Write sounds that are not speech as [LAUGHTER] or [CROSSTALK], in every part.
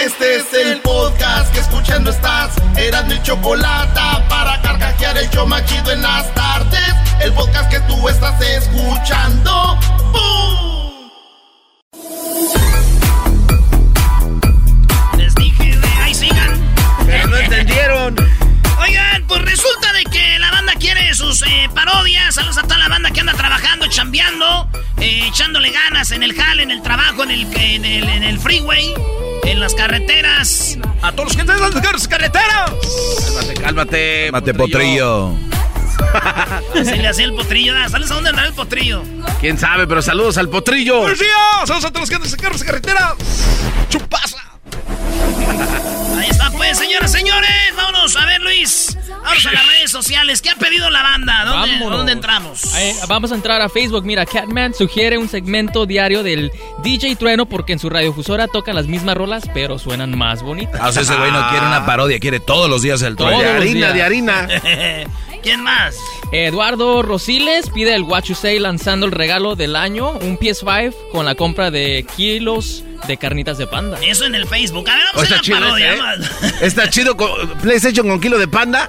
Este es el podcast que escuchando estás. Eran mi chocolate para carcajear el yo machido en las tardes. El podcast que tú estás escuchando. ¡Bum! Les dije, ahí sigan. Pero no entendieron. [LAUGHS] Oigan, pues resulta de que la banda quiere sus eh, parodias. Saludos a toda la banda que anda trabajando, chambeando, eh, echándole ganas en el jale, en el trabajo, en el, en el, en el freeway, en las carreteras. A todos los que están en las carreteras. Cálmate, cálmate. Cálmate, potrillo. [LAUGHS] Así le hacía el potrillo. Ah, ¿Sabes a dónde andaba el potrillo? ¿Quién sabe? Pero saludos al potrillo. ¡Buenos días! ¡Saludos a todos los que andan en las carreteras! ¡Chupaza! [LAUGHS] Ahí está, pues, señoras, señores. Vámonos a ver, Luis. Vamos a las redes sociales. ¿Qué ha pedido la banda? ¿Dónde, Vámonos. ¿dónde entramos? Eh, vamos a entrar a Facebook. Mira, Catman sugiere un segmento diario del DJ Trueno porque en su radiofusora tocan las mismas rolas, pero suenan más bonitas. Ah, o sea, ese güey no quiere una parodia, quiere todos los días el trueno. De harina, de harina. [LAUGHS] ¿Quién más? Eduardo Rosiles pide el What You Say lanzando el regalo del año, un PS5 con la compra de kilos de carnitas de panda. Eso en el Facebook. A ver, vamos a está la chido parodia. ese, ¿eh? más. Está chido con PlayStation con kilo de panda.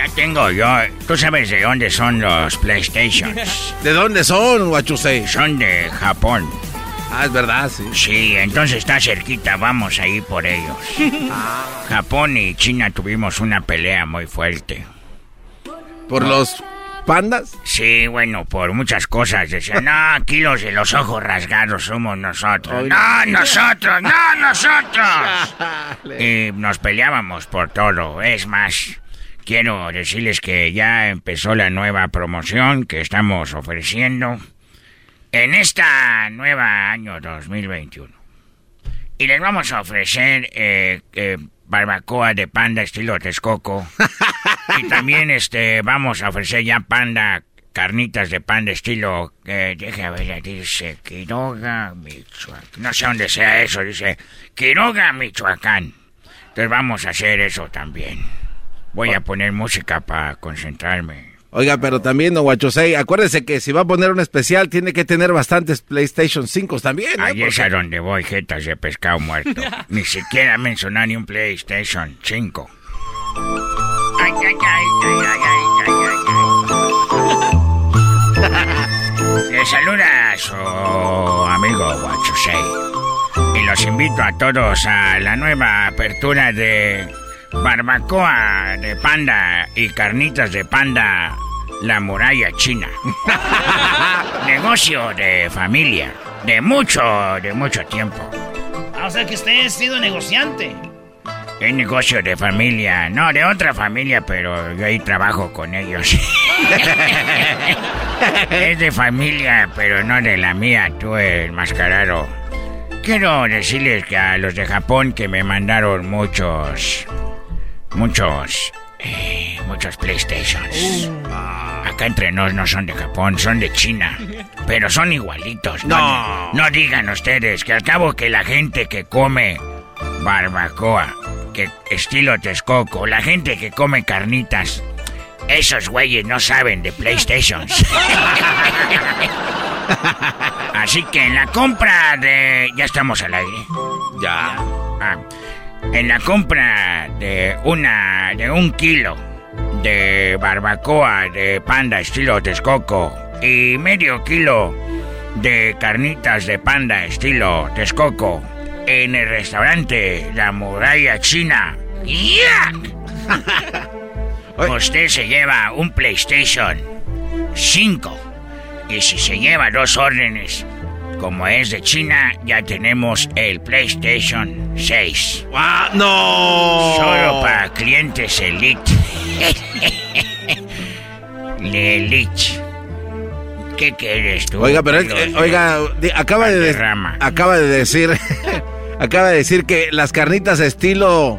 Ya tengo yo. ¿Tú sabes de dónde son los PlayStations? ¿De dónde son, Guachusei? Son de Japón. Ah, es verdad, sí. Sí, entonces está cerquita, vamos a ir por ellos. [LAUGHS] Japón y China tuvimos una pelea muy fuerte. ¿Por los pandas? Sí, bueno, por muchas cosas. Decían, no, aquí los de los ojos rasgados somos nosotros. No, nosotros, no, nosotros. [LAUGHS] Y nos peleábamos por todo. Es más, quiero decirles que ya empezó la nueva promoción que estamos ofreciendo en esta nueva año 2021. Y les vamos a ofrecer eh, eh, barbacoa de panda estilo Texcoco. [LAUGHS] y también este vamos a ofrecer ya panda, carnitas de panda estilo... Eh, deja ver, dice Quiroga, Michoacán. No sé dónde sea eso, dice Quiroga, Michoacán. Entonces vamos a hacer eso también. Voy a poner música para concentrarme. Oiga, pero también, don Guachusei, acuérdese que si va a poner un especial, tiene que tener bastantes PlayStation 5 también, ¿eh? Ahí es a donde voy, jetas de pescado muerto. [LAUGHS] ni siquiera mencionar ni un PlayStation 5. Ay, ay, ay, ay, ay, ay, ay, ay. [LAUGHS] Les saluda a su amigo Guachusei. Y los invito a todos a la nueva apertura de barbacoa de panda y carnitas de panda, la muralla china. [LAUGHS] Negocio de familia, de mucho, de mucho tiempo. Ah, o sea que usted ha sido negociante. Es negocio de familia, no de otra familia, pero yo ahí trabajo con ellos. [LAUGHS] es de familia, pero no de la mía, tú el mascarado. Quiero decirles que a los de Japón que me mandaron muchos, muchos, eh, muchos PlayStations. Acá entre nos no son de Japón, son de China. Pero son igualitos. No. No digan ustedes que al cabo que la gente que come barbacoa, que estilo Texcoco, la gente que come carnitas, esos güeyes no saben de PlayStations. [LAUGHS] Así que en la compra de... Ya estamos al aire. Ya. Ah, en la compra de una de un kilo de barbacoa de panda estilo Texcoco y medio kilo de carnitas de panda estilo Texcoco en el restaurante La Muralla China. ¡Ya! [LAUGHS] Usted se lleva un PlayStation 5. Y si se lleva dos órdenes, como es de China, ya tenemos el PlayStation 6. ¡Ah, no! Solo para clientes Elite. [LAUGHS] Elite. ¿Qué quieres tú? Oiga, pero eh, oiga, acaba de, acaba de decir [LAUGHS] acaba de decir que las carnitas estilo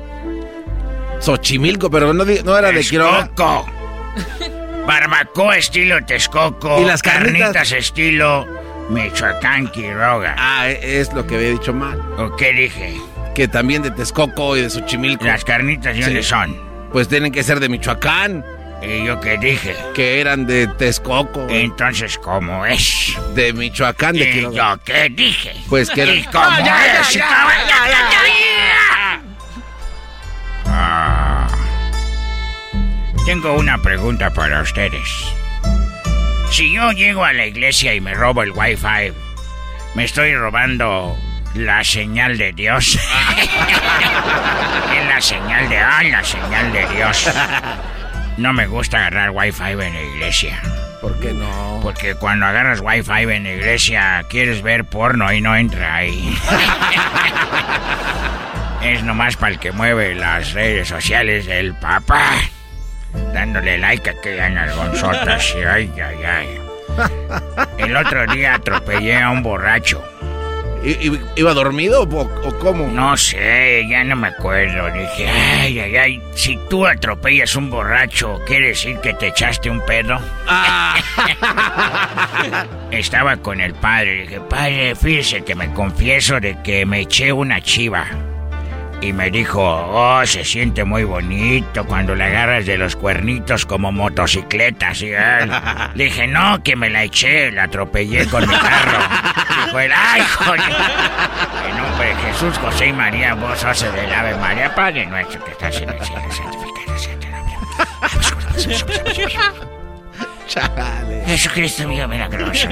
Xochimilco, pero no, no era de Quiroga. Barbacoa estilo Texcoco. Y las carnitas, estilo Michoacán Quiroga. Ah, es lo que había dicho mal. ¿O qué dije? Que también de Texcoco y de Xochimilco. Las carnitas, ¿de dónde son? Pues tienen que ser de Michoacán. ¿Y yo qué dije? Que eran de Texcoco. Entonces, ¿cómo es? De Michoacán, de ¿Y yo qué dije? Pues que ¿Y cómo es? Tengo una pregunta para ustedes. Si yo llego a la iglesia y me robo el wifi, ¿me estoy robando la señal de Dios? [LAUGHS] es la señal de... ¡Ah, la señal de Dios! No me gusta agarrar wifi en la iglesia. ¿Por qué no? Porque cuando agarras wifi en la iglesia quieres ver porno y no entra ahí. [LAUGHS] es nomás para el que mueve las redes sociales del papá. Dándole like a aquellas nalgonzotas. Ay, ay, ay. El otro día atropellé a un borracho. ¿Iba dormido o, cómo? No sé, ya no me acuerdo. Dije, ay, ay, ay, si tú atropellas un borracho, ¿quiere decir que te echaste un pedo? Ah. [LAUGHS] Estaba con el padre. Dije, padre, fíjese que me confieso de que me eché una chiva. Y me dijo, oh, se siente muy bonito cuando le agarras de los cuernitos como motocicletas. Y él, le [LAUGHS] dije, no, que me la eché, la atropellé con mi carro. Dijo él, ay, joder. En nombre de Jesús, José y María, vos haces del Ave María, Padre nuestro que estás en el cielo, santificado sea Chale. Jesucristo mío, milagroso,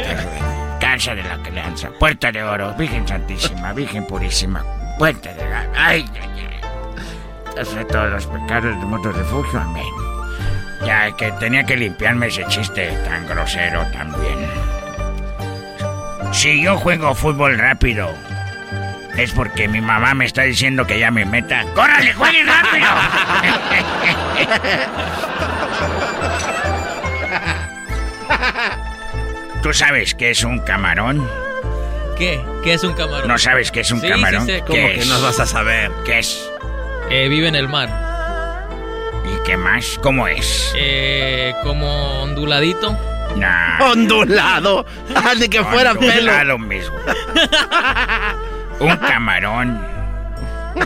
cansa de la crianza, puerta de oro, Virgen Santísima, Virgen Purísima, puerta de la... Ay, ay, ay. Hace todos los pecados del mundo refugio, amén. Ya que tenía que limpiarme ese chiste tan grosero también. Si yo juego fútbol rápido, es porque mi mamá me está diciendo que ya me meta. ¡Córrale, juegue rápido! [LAUGHS] ¿Tú sabes qué es un camarón? ¿Qué? ¿Qué es un camarón? ¿No sabes qué es un camarón? Sí, ¿Cómo que no vas a saber? ¿Qué es? Eh, vive en el mar. ¿Y qué más? ¿Cómo es? Eh, como onduladito. Nah. Ondulado. [LAUGHS] Ah, de que fuera pelo. Ondulado mismo. [LAUGHS] un camarón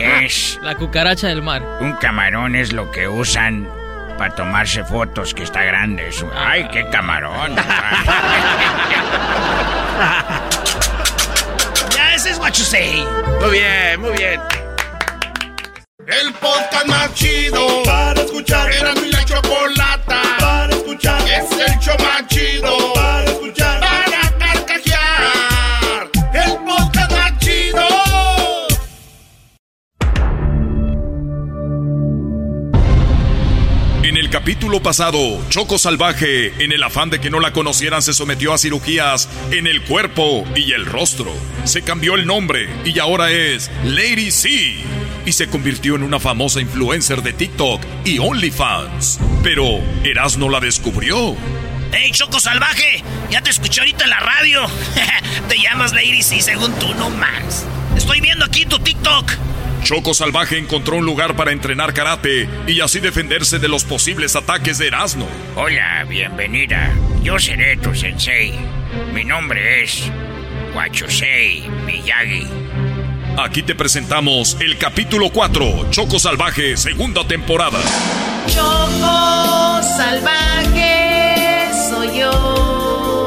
es... La cucaracha del mar. Un camarón es lo que usan para tomarse fotos, que está grande. Eso. ¡Ay, qué camarón! [LAUGHS] es what you say. Muy bien, muy bien. El podcast más chido para escuchar. Era mi la chocolata para escuchar. Es el show capítulo pasado, Choco Salvaje, en el afán de que no la conocieran, se sometió a cirugías en el cuerpo y el rostro. Se cambió el nombre y ahora es Lady C y se convirtió en una famosa influencer de TikTok y OnlyFans. Pero Erasno la descubrió. ¡Hey, Choco Salvaje! Ya te escuché ahorita en la radio. [LAUGHS] te llamas Lady C según tú, no más. Estoy viendo aquí tu TikTok. Choco Salvaje encontró un lugar para entrenar karate y así defenderse de los posibles ataques de Erasmo. Hola, bienvenida. Yo seré tu sensei. Mi nombre es Wachosei Miyagi. Aquí te presentamos el capítulo 4, Choco Salvaje, segunda temporada. Choco Salvaje soy yo.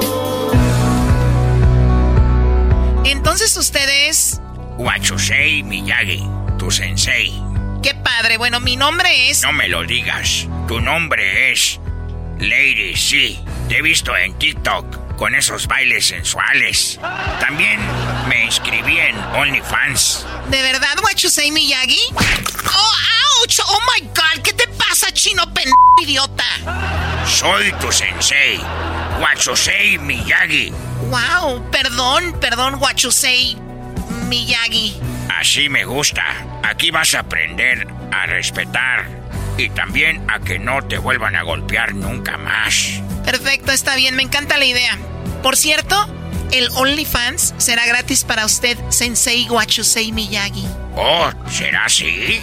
Entonces ustedes... Wachosei Miyagi, tu sensei. Qué padre. Bueno, mi nombre es... No me lo digas. Tu nombre es... Lady C. Te he visto en TikTok con esos bailes sensuales. También me inscribí en OnlyFans. ¿De verdad, say, Miyagi? Oh, ouch. Oh my God, ¿qué te pasa? pasa, chino pen idiota? Soy tu sensei, Wachusei Miyagi. Wow, perdón, perdón, Wachusei Miyagi. Así me gusta. Aquí vas a aprender a respetar y también a que no te vuelvan a golpear nunca más. Perfecto, está bien, me encanta la idea. Por cierto, el OnlyFans será gratis para usted, Sensei Wachusei Miyagi. Oh, ¿será así?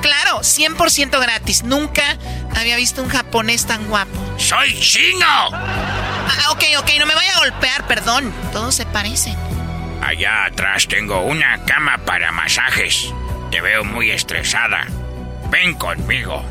Claro, 100% gratis. Nunca había visto un japonés tan guapo. ¡Soy chino! Ah, ok, ok, no me vaya a golpear, perdón. Todos se parecen. Allá atrás tengo una cama para masajes. Te veo muy estresada. Ven conmigo.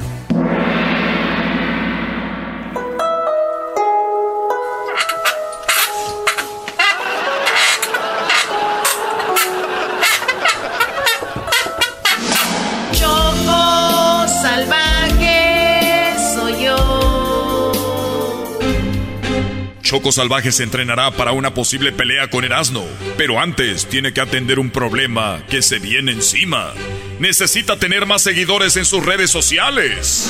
Choco Salvaje se entrenará para una posible pelea con Erasmo, pero antes tiene que atender un problema que se viene encima. Necesita tener más seguidores en sus redes sociales.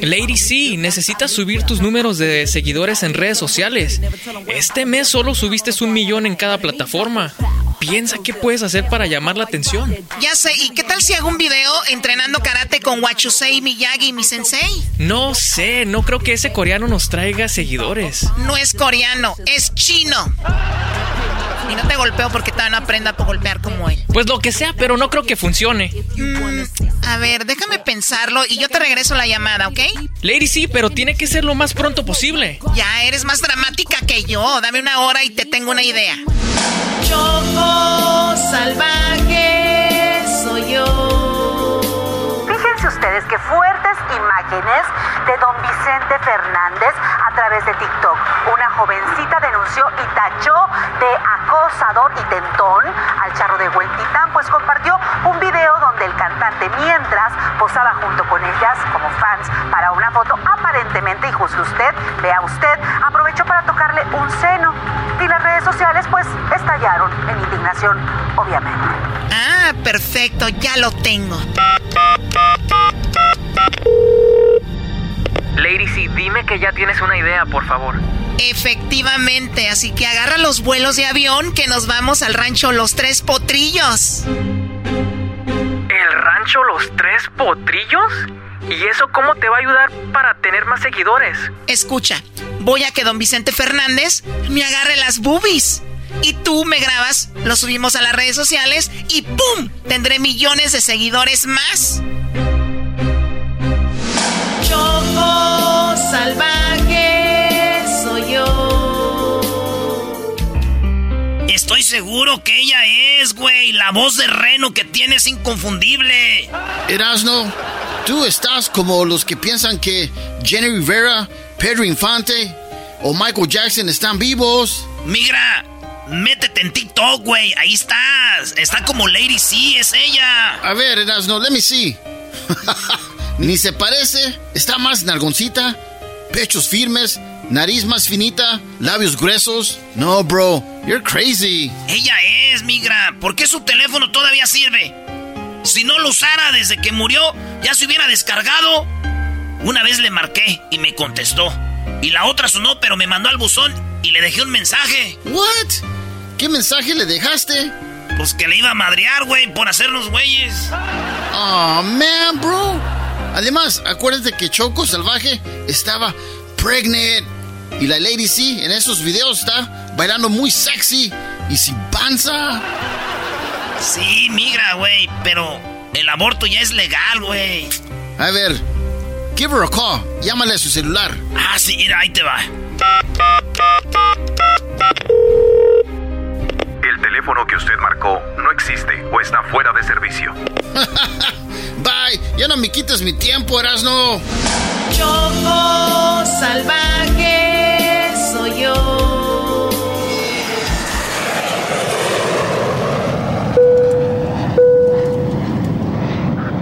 Lady C, necesitas subir tus números de seguidores en redes sociales. Este mes solo subiste un millón en cada plataforma. Piensa qué puedes hacer para llamar la atención. Ya sé, ¿y qué tal si hago un video entrenando karate con Wachusei Miyagi, mi sensei? No sé, no creo que ese coreano nos traiga seguidores. No es coreano, es chino. Y no te golpeo porque todavía no aprenda a golpear como él. Pues lo que sea, pero no creo que funcione. Mm, a ver, déjame pensarlo y yo te regreso la llamada, ¿ok? Lady sí, pero tiene que ser lo más pronto posible. Ya eres más dramática que yo. Dame una hora y te tengo una idea. Choco salvaje soy yo. Ustedes qué fuertes imágenes de don Vicente Fernández a través de TikTok. Una jovencita denunció y tachó de acosador y tentón al charro de Huentitán, pues compartió un video donde el cantante mientras posaba junto con ellas como fans para una foto aparentemente, y juzgue usted, vea usted, aprovechó para tocarle un seno. Y las redes sociales pues estallaron en indignación, obviamente. Ah, perfecto, ya lo tengo. Lady C, dime que ya tienes una idea, por favor. Efectivamente, así que agarra los vuelos de avión que nos vamos al rancho Los Tres Potrillos. ¿El rancho Los Tres Potrillos? ¿Y eso cómo te va a ayudar para tener más seguidores? Escucha, voy a que don Vicente Fernández me agarre las boobies. Y tú me grabas, lo subimos a las redes sociales y ¡pum! Tendré millones de seguidores más. Salvaje soy yo. Estoy seguro que ella es, güey. La voz de Reno que tiene es inconfundible. Erasno, tú estás como los que piensan que Jenny Rivera, Pedro Infante o Michael Jackson están vivos. Migra, métete en TikTok, güey. Ahí estás. Está como Lady C, es ella. A ver, Erasno, let me see. [LAUGHS] Ni se parece, está más nalgoncita, pechos firmes, nariz más finita, labios gruesos. No, bro, you're crazy. Ella es, migra. ¿Por qué su teléfono todavía sirve? Si no lo usara desde que murió, ya se hubiera descargado. Una vez le marqué y me contestó. Y la otra sonó, pero me mandó al buzón y le dejé un mensaje. What? ¿Qué mensaje le dejaste? Pues que le iba a madrear, güey, por hacernos güeyes. Oh, man, bro. Además, acuérdate que Choco Salvaje estaba pregnant. Y la Lady C en esos videos está bailando muy sexy y sin panza. Sí, migra, güey, pero el aborto ya es legal, güey. A ver, give her a call. Llámale a su celular. Ah, sí, mira, ahí te va. El teléfono que usted marcó no existe o está fuera de servicio. [LAUGHS] Bye, ya no me quites mi tiempo, Erasno. Choco salvaje soy yo.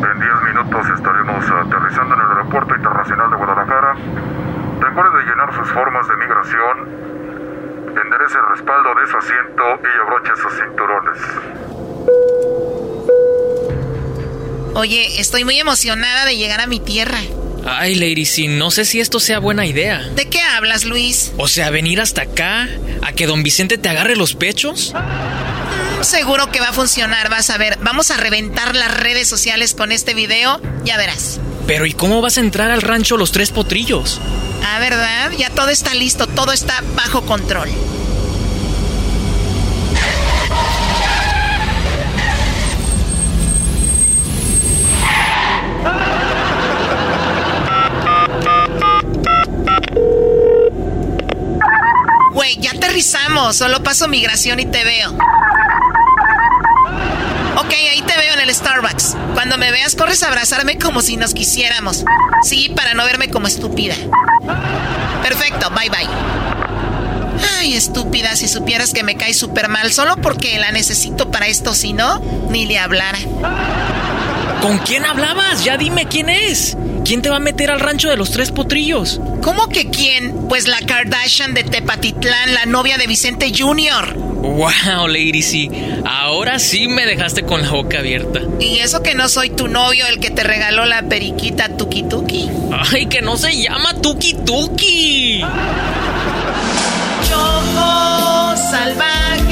En 10 minutos estaremos aterrizando en el Aeropuerto Internacional de Guadalajara. Recuerde de llenar sus formas de migración, enderece el respaldo de su asiento y abroche sus cinturones. Oye, estoy muy emocionada de llegar a mi tierra. Ay, Lady, sí, no sé si esto sea buena idea. ¿De qué hablas, Luis? O sea, venir hasta acá, a que don Vicente te agarre los pechos. Mm, seguro que va a funcionar, vas a ver. Vamos a reventar las redes sociales con este video, ya verás. Pero ¿y cómo vas a entrar al rancho Los Tres Potrillos? Ah, ¿verdad? Ya todo está listo, todo está bajo control. Aterrizamos. Solo paso migración y te veo. Ok, ahí te veo en el Starbucks. Cuando me veas, corres a abrazarme como si nos quisiéramos. Sí, para no verme como estúpida. Perfecto, bye bye. Ay, estúpida, si supieras que me cae súper mal solo porque la necesito para esto, si no, ni le hablara. ¿Con quién hablabas? Ya dime quién es. ¿Quién te va a meter al rancho de los tres potrillos? ¿Cómo que quién? Pues la Kardashian de Tepatitlán, la novia de Vicente Jr. Wow, Lady C. Ahora sí me dejaste con la boca abierta. Y eso que no soy tu novio, el que te regaló la periquita Tuki Tuki. Ay, que no se llama Tuki Tuki. Choco salvaje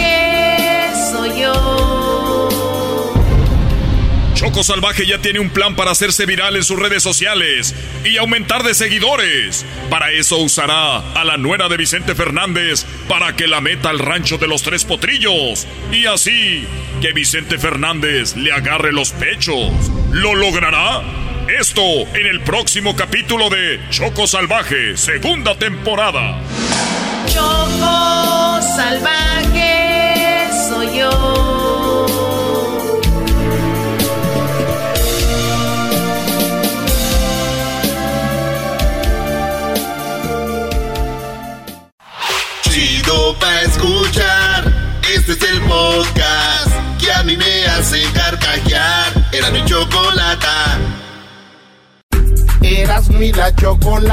Choco Salvaje ya tiene un plan para hacerse viral en sus redes sociales y aumentar de seguidores. Para eso usará a la nuera de Vicente Fernández para que la meta al rancho de los tres potrillos. Y así que Vicente Fernández le agarre los pechos. ¿Lo logrará? Esto en el próximo capítulo de Choco Salvaje, segunda temporada. Choco Salvaje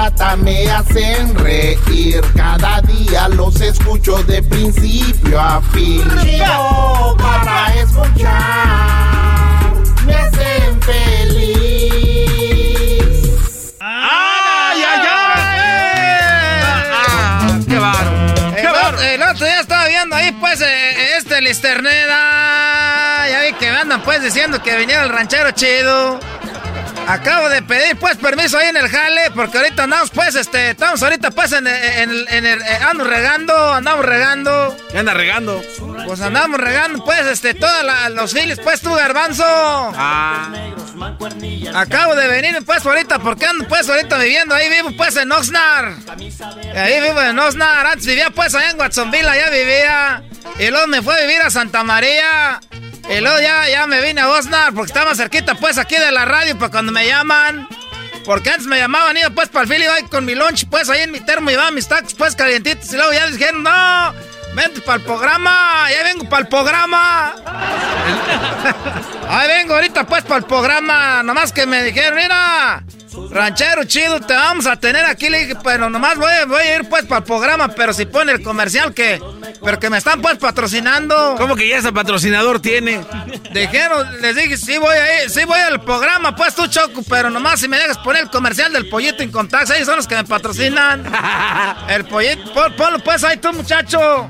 chocolata me hacen reír. Cada día los escucho de principio a fin. Chido para escuchar. Me hacen feliz. ¡Ay, ay, ay! ¡Qué bárbaro! ¡Qué bárbaro! El otro día estaba viendo ahí, pues, eh, este Listerneda. Ya vi que me andan, pues, diciendo que viniera el ranchero chido. Acabo de pedir, pues, permiso ahí en el jale, porque ahorita andamos, pues, este, estamos ahorita, pues, en, en, en el, eh, ando regando, andamos regando. ¿Qué anda regando? Pues andamos regando, pues, este, todos los files, pues, tú, garbanzo. Ah. Acabo de venir, pues, ahorita, porque ando, pues, ahorita viviendo, ahí vivo, pues, en Oxnard. Ahí vivo en Oxnard, antes vivía, pues, allá en Watsonville, allá vivía. Y luego me fue a vivir a Santa María. Y luego ya, ya me vine a Oxnard, porque estaba cerquita, pues, aquí de la radio, para cuando me llaman. Porque antes me llamaban, iba, pues, para el fili, ahí con mi lunch, pues, ahí en mi termo, llevaba mis tacos, pues, calientitos. Y luego ya dijeron, no, vente para el programa, ya vengo para el programa. [LAUGHS] Ahí vengo ahorita, pues, para el programa. Nomás que me dijeron, mira, ranchero chido, te vamos a tener aquí. Le dije, pero nomás voy, voy a ir, pues, para el programa. Pero si pone el comercial que, pero que me están, pues, patrocinando. ¿Cómo que ya ese patrocinador tiene? Dijeron, les dije, sí voy a ir, sí voy al programa, pues, tú, Choco. Pero nomás si me dejas poner el comercial del pollito en contacto, ellos son los que me patrocinan. [LAUGHS] el pollito, pon- ponlo, pues, ahí tú, muchacho.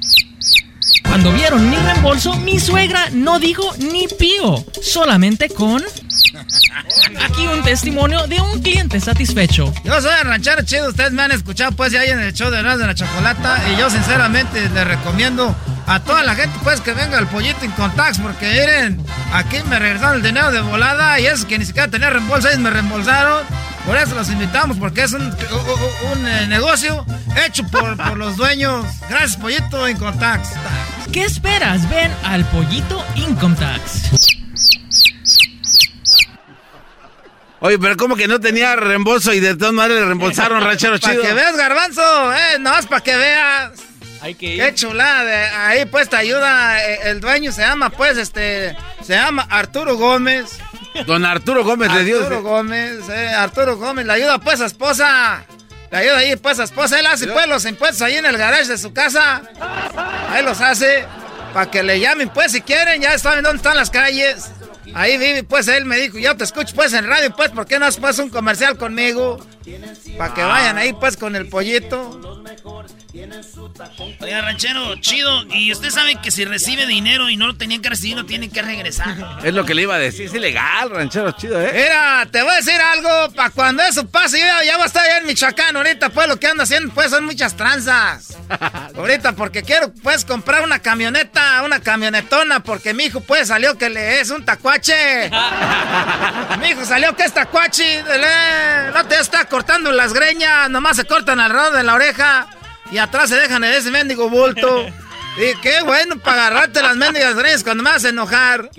Cuando vieron mi reembolso, mi suegra no dijo ni pío, solamente con... Aquí un testimonio de un cliente satisfecho. Yo soy el ranchero chido, ustedes me han escuchado pues ya en el show de Erasmo de la Chocolata y yo sinceramente les recomiendo a toda la gente pues que venga al pollito en contacts porque miren, aquí me regresaron el dinero de volada y eso que ni siquiera tenía reembolso, ellos me reembolsaron. Por eso los invitamos porque es un, un, un, eh, negocio hecho por, por los dueños. Gracias pollito contacts. ¿Qué esperas? Ven al pollito Income Tax. Oye, pero como que no tenía reembolso y de todas maneras le reembolsaron, [LAUGHS] ranchero chido. Para que veas, garbanzo, eh, no es para que veas. Hay que Qué chulada, ahí pues te ayuda, eh, el dueño se llama pues, este, se llama Arturo Gómez. Don Arturo Gómez le dio. Arturo Gómez, eh, Arturo Gómez, le ayuda pues a esposa. Le ayuda ahí pues a esposa, él hace pues los impuestos ahí en el garage de su casa. Ahí los hace, para que le llamen pues si quieren, ya saben dónde están las calles. Ahí vive, pues él me dijo, yo te escucho pues en radio, pues, ¿por qué no haces pues un comercial conmigo? Para que vayan ahí pues con el pollito. Oiga, ranchero, chido. Y usted sabe que si recibe dinero y no lo tenían que recibir, lo tienen que regresar. Es lo que le iba a decir. Es ilegal, ranchero chido, ¿eh? Mira, te voy a decir algo. Para cuando eso pase, yo ya voy a estar allá en Michoacán. Ahorita, pues, lo que ando haciendo, pues, son muchas tranzas. [LAUGHS] Ahorita, porque quiero, pues, comprar una camioneta, una camionetona, porque mi hijo, pues, salió que le es un tacuache. [LAUGHS] mi hijo salió que es tacuache. No te está cortando las greñas, nomás se cortan alrededor de la oreja. Y atrás se dejan en ese mendigo bulto. Y qué bueno para agarrarte las mendigas greñas cuando me vas a enojar.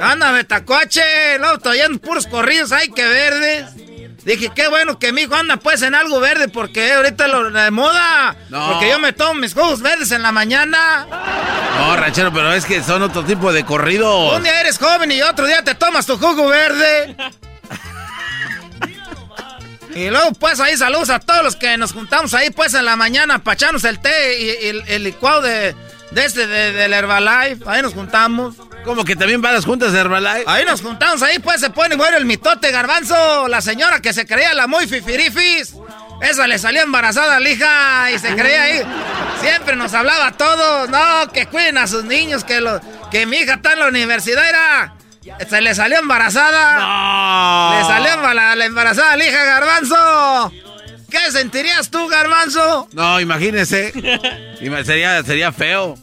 Ándame, tacuache. Luego estoy en puros corridos, ay, que verdes. Dije, qué bueno que mi hijo anda pues en algo verde porque ahorita lo de moda. No. Porque yo me tomo mis jugos verdes en la mañana. No, ranchero, pero es que son otro tipo de corridos. Un día eres joven y otro día te tomas tu jugo verde. Y luego, pues, ahí saludos a todos los que nos juntamos ahí, pues, en la mañana para echarnos el té y, y el, el licuado de, de este, de, del Herbalife. Ahí nos juntamos. ¿Cómo que también van las juntas de Herbalife? Ahí nos juntamos, ahí, pues, se pone bueno el mitote garbanzo. La señora que se creía la muy fifirifis. Esa le salió embarazada a la hija y se creía ahí. Siempre nos hablaba a todos. No, que cuiden a sus niños, que, lo, que mi hija está en la universidad, era... Se le salió embarazada. No. Le salió la, la embarazada la hija, Garbanzo. ¿Qué sentirías tú, Garbanzo? No, imagínese. Ima- sería, sería feo.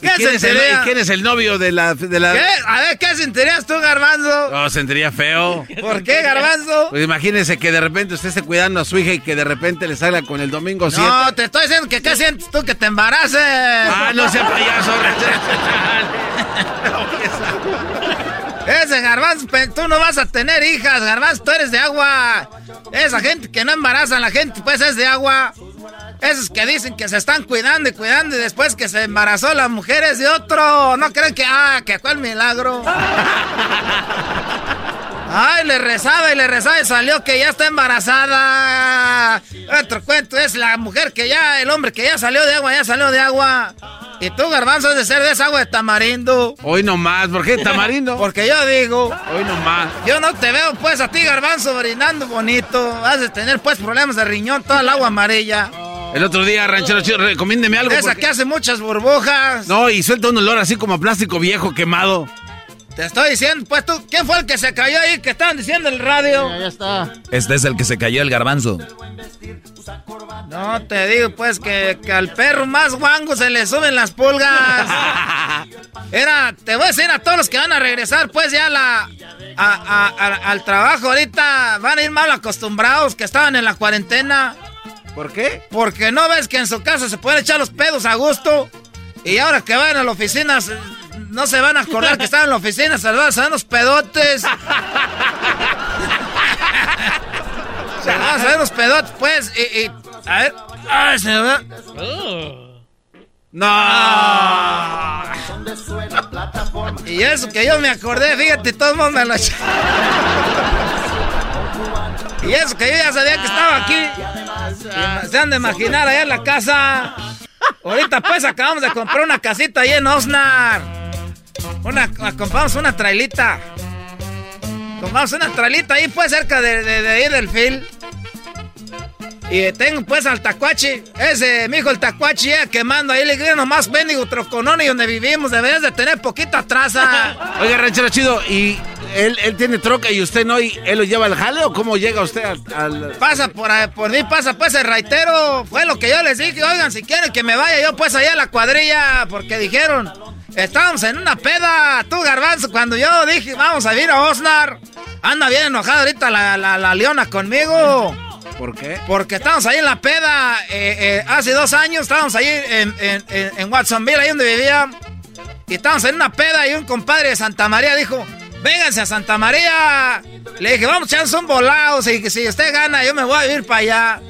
¿Y ¿Qué quién, es el, quién es el novio de la... De la... ¿Qué? A ver, ¿qué sentirías tú, Garbanzo? No, sentiría feo. ¿Por qué, Garbanzo? Pues imagínese que de repente usted esté cuidando a su hija y que de repente le salga con el domingo 7. No, te estoy diciendo que qué sientes tú que te embaraces. Ah, no sea payaso, [LAUGHS] [LAUGHS] Ese garbanzo, tú no vas a tener hijas, garbanzo, tú eres de agua. Esa gente que no embaraza a la gente, pues es de agua. Esos que dicen que se están cuidando y cuidando y después que se embarazó la mujer es de otro. No creen que, ah, que el milagro. [LAUGHS] Ay, le rezaba y le rezaba y salió que ya está embarazada. Otro cuento es la mujer que ya, el hombre que ya salió de agua, ya salió de agua. Y tú, garbanzo, has de ser de esa agua de tamarindo. Hoy nomás, ¿por qué tamarindo? [LAUGHS] Porque yo digo, Hoy nomás. yo no te veo pues a ti, garbanzo, brindando bonito. Has de tener pues problemas de riñón, toda el agua amarilla. El otro día, ranchero chido, recomiéndeme algo. Esa porque- que hace muchas burbujas. No, y suelta un olor así como a plástico viejo quemado. Te estoy diciendo, pues tú, ¿quién fue el que se cayó ahí que estaban diciendo en el radio? Ya está. Este es el que se cayó el garbanzo. No, te digo pues que, que al perro más guango se le suben las pulgas. [LAUGHS] Era, te voy a decir a todos los que van a regresar pues ya la, a- a- a- al trabajo ahorita, van a ir mal acostumbrados que estaban en la cuarentena. ¿Por qué? Porque no ves que en su casa se pueden echar los pedos a gusto. Y ahora que van a la oficina, no se van a acordar que estaban en la oficina, van a los pedotes. van a los pedotes, pues. Y, y- a ver. Ay, se va. No. Y eso que yo me acordé, fíjate, todo el mundo me lo. Y eso que yo ya sabía que estaba aquí. Se han de imaginar allá en la casa. Ahorita pues acabamos de comprar una casita ahí en Osnar. Una, compramos una trailita. Compramos una trailita ahí pues cerca de, de, de ahí del fil. Y tengo pues al tacuachi, ese, mijo, el tacuachi ya quemando ahí, le digo nomás bendigo troconón y donde vivimos, deberías de tener poquita traza. [LAUGHS] Oiga, ranchero chido, ¿y él, él tiene troca y usted no? ¿Y él lo lleva al jale o cómo llega usted al...? al- Pasa por, ahí- por mí, pasa pues el raitero. Fue lo que yo les dije. Oigan, si quieren que me vaya yo pues allá a la cuadrilla. Porque dijeron, estábamos en una peda. Tú, garbanzo, cuando yo dije, vamos a ir a Osnar. Anda bien enojada ahorita la, la, la leona conmigo. ¿Por qué? Porque estábamos ahí en la peda. eh, eh, hace dos años estábamos ahí en, en, en, en Watsonville, ahí donde vivía. Y estábamos en una peda y un compadre de Santa María dijo, vénganse a Santa María. Le dije, vamos echarnos un volado. Si, si usted gana, yo me voy a ir para allá.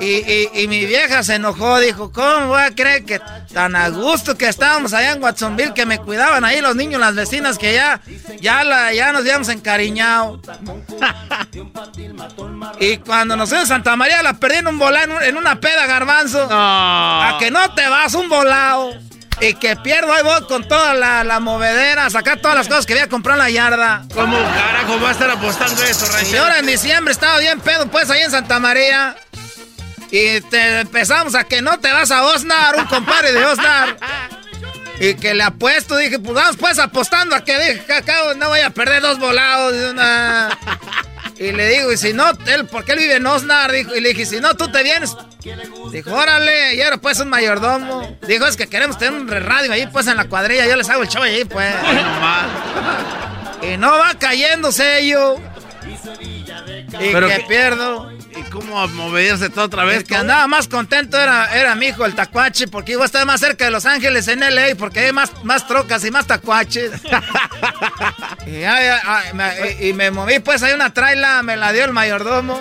Y, mi vieja se enojó, dijo, ¿cómo voy a creer que tan a gusto que estábamos allá en Watsonville, que me cuidaban ahí los niños, las vecinas, que ya, ya, la, ya nos habíamos encariñado? [LAUGHS] y cuando nos fuimos a Santa María, la perdí en un volado, en una peda, garbanzo. A que no te vas, un volado. Y que pierdo ahí voy con toda la, la movedera, sacar todas las cosas que había comprado en la yarda. ¿Cómo carajo va a estar apostando eso, Y ahora en diciembre estaba bien pedo, pues ahí en Santa María. Y te empezamos a que no te vas a Osnar, un compadre de Osnar. Y que le apuesto, dije, pues vamos pues apostando a que dije, no voy a perder dos volados. Una... Y le digo, y si no, él, porque él vive en Osnar, dijo, y le dije, si no, tú te vienes. Dijo, órale, y ahora pues un mayordomo. Dijo, es que queremos tener un radio ahí pues en la cuadrilla, yo les hago el show ahí pues. [LAUGHS] y no va cayéndose ello. Y Pero que, pierdo. ¿Y cómo moverse todo otra vez? El que andaba más contento era, era mi hijo, el tacuache, porque iba a estar más cerca de Los Ángeles en LA, porque hay más, más trocas y más tacuaches. [LAUGHS] y, me, moví, pues hay una traila, me la dio el mayordomo.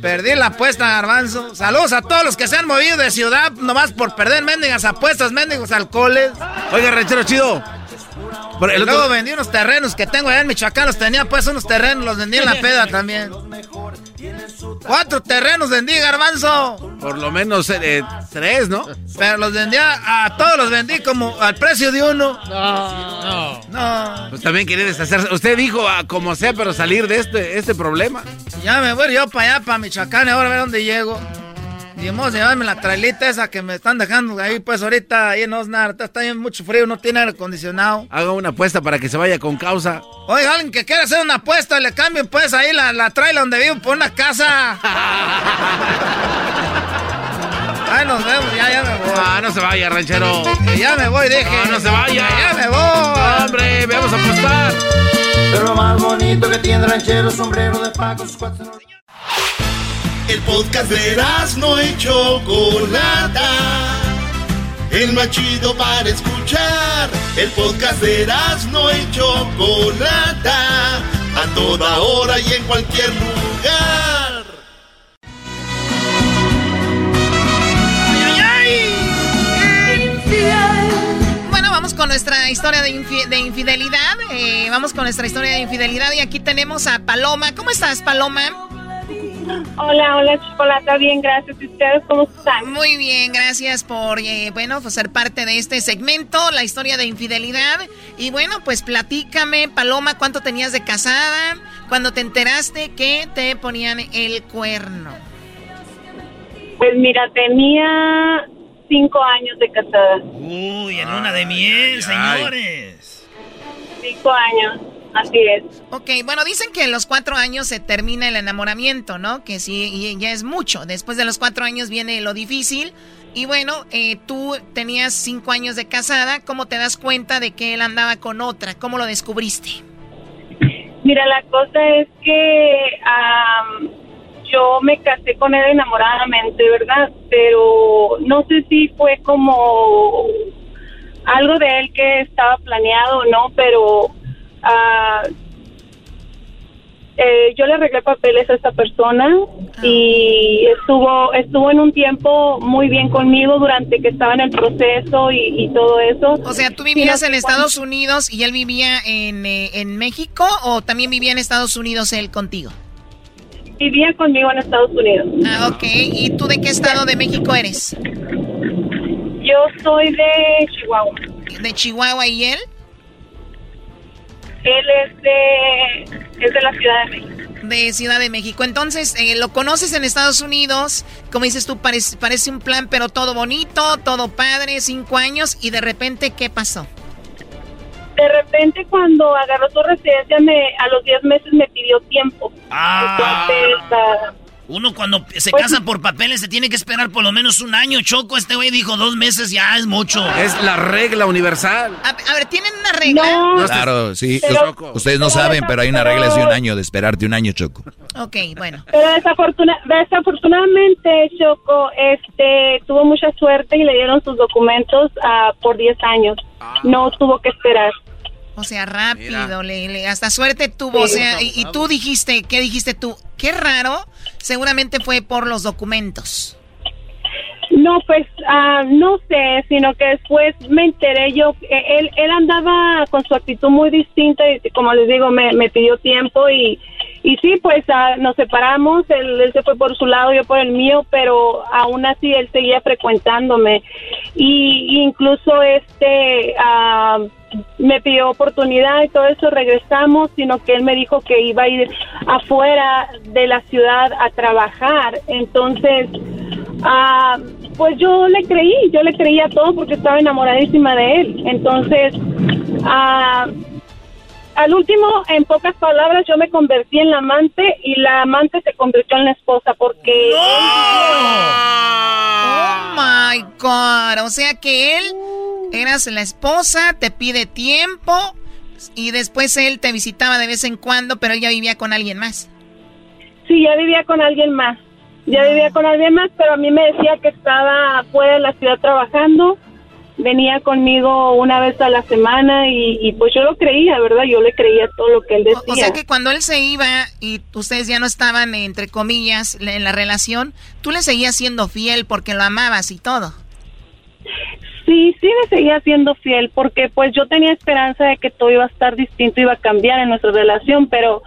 Perdí la apuesta, garbanzo. Saludos a todos los que se han movido de ciudad nomás por perder mendigas apuestas, mendigos alcoholes. Oiga, ranchero chido. Luego vendí unos terrenos que tengo allá en Michoacán, los tenía pues unos terrenos, los vendí en la peda también. Cuatro terrenos vendí, garbanzo. Por lo menos eh, tres, ¿no? Pero los vendía, a todos los vendí como al precio de uno. No, no. Pues también quería deshacerse. Usted dijo a como sea, pero salir de este, este problema. Ya me voy yo para allá, para Michoacán, ahora a ver dónde llego. Y vamos a llevarme la trailita esa que me están dejando ahí, pues ahorita ahí en Osnar. Está bien mucho frío, no tiene aire acondicionado. Haga una apuesta para que se vaya con causa. Oiga, alguien que quiera hacer una apuesta, le cambien pues ahí la, la trailer donde vivo por una casa. [LAUGHS] Ay, nos vemos, ya, ya me voy. Ah, no se vaya, ranchero. ya me voy, deje. No, no se vaya. Ya me voy. Hombre, vamos a apostar. Pero lo más bonito que tiene ranchero, sombrero de paco, sus cuatro... El podcast de no y Chocolata. El más chido para escuchar. El podcast de no y Chocolata. A toda hora y en cualquier lugar. Bueno, vamos con nuestra historia de, infidelidad. Eh, vamos con nuestra historia de infidelidad y aquí tenemos a Paloma. ¿Cómo estás, Paloma? Hola, hola Chocolata, bien, gracias. ¿Y ustedes cómo están? Muy bien, gracias por, eh, bueno, pues ser parte de este segmento, la historia de infidelidad. Y bueno, pues platícame, Paloma, ¿cuánto tenías de casada? Cuando te enteraste que te ponían el cuerno. Pues mira, tenía cinco años de casada. Uy, en una de miel, señores. Cinco años. Así es. Ok, bueno, dicen que en los cuatro años se termina el enamoramiento, ¿no? Que sí, ya es mucho. Después de los cuatro años viene lo difícil. Y bueno, eh, tú tenías cinco años de casada. ¿Cómo te das cuenta de que él andaba con otra? ¿Cómo lo descubriste? Mira, la cosa es que yo me casé con él enamoradamente, ¿verdad? Pero no sé si fue como algo de él que estaba planeado o no, pero Ah, eh, yo le arreglé papeles a esta persona y estuvo estuvo en un tiempo muy bien conmigo durante que estaba en el proceso y, todo eso. O sea, ¿tú vivías en Estados Unidos y él vivía en, eh, en México o también vivía en Estados Unidos él contigo? Vivía conmigo en Estados Unidos. Ah, ok. ¿Y tú de qué estado de México eres? Yo soy de Chihuahua. ¿De Chihuahua y él? Él es de, es de la Ciudad de México. De Ciudad de México. Entonces, eh, lo conoces en Estados Unidos, como dices tú, parece, parece un plan, pero todo bonito, todo padre, cinco años, y de repente, ¿qué pasó? De repente, cuando agarró su residencia, me, a los diez meses me pidió tiempo. Ah. Uno cuando se pues casa por papeles se tiene que esperar por lo menos un año, Choco. Este güey dijo dos meses ya es mucho. Es la regla universal. A, ver, ¿tienen una regla? No, claro, sí. ustedes no saben, pero hay una regla de un año, de esperarte un año, Choco. Ok, bueno. Pero desafortunadamente, Choco, este, tuvo mucha suerte y le dieron sus documentos uh, por 10 años. No tuvo que esperar. O sea, rápido, le, hasta suerte tuvo. o sea, y, tú dijiste, ¿qué dijiste tú? Qué raro. Seguramente fue por los documentos. No, pues ah, no sé, sino que después me enteré yo, él, él andaba con su actitud muy distinta y como les digo, me, me pidió tiempo y, y sí, pues ah, nos separamos, él, se fue por su lado, yo por el mío, pero aún así él seguía frecuentándome y, incluso este ah, me pidió oportunidad y todo eso, regresamos, sino que él me dijo que iba a ir afuera de la ciudad a trabajar, entonces... Ah, pues yo le creí, yo le creía todo porque estaba enamoradísima de él. Entonces, ah, al último, en pocas palabras, yo me convertí en la amante y la amante se convirtió en la esposa porque... ¡Oh, my God! O sea que él eras la esposa, te pide tiempo y después él te visitaba de vez en cuando, pero él ya vivía con alguien más. Sí, ya vivía con alguien más. Ya vivía con alguien más, pero a mí me decía que estaba fuera de la ciudad trabajando. Venía conmigo una vez a la semana y, pues yo lo creía, ¿verdad? Yo le creía todo lo que él decía. O, sea que cuando él se iba y ustedes ya no estaban, entre comillas, en la relación, tú le seguías siendo fiel porque lo amabas y todo. Sí, sí le seguía siendo fiel porque pues yo tenía esperanza de que todo iba a estar distinto, iba a cambiar en nuestra relación, pero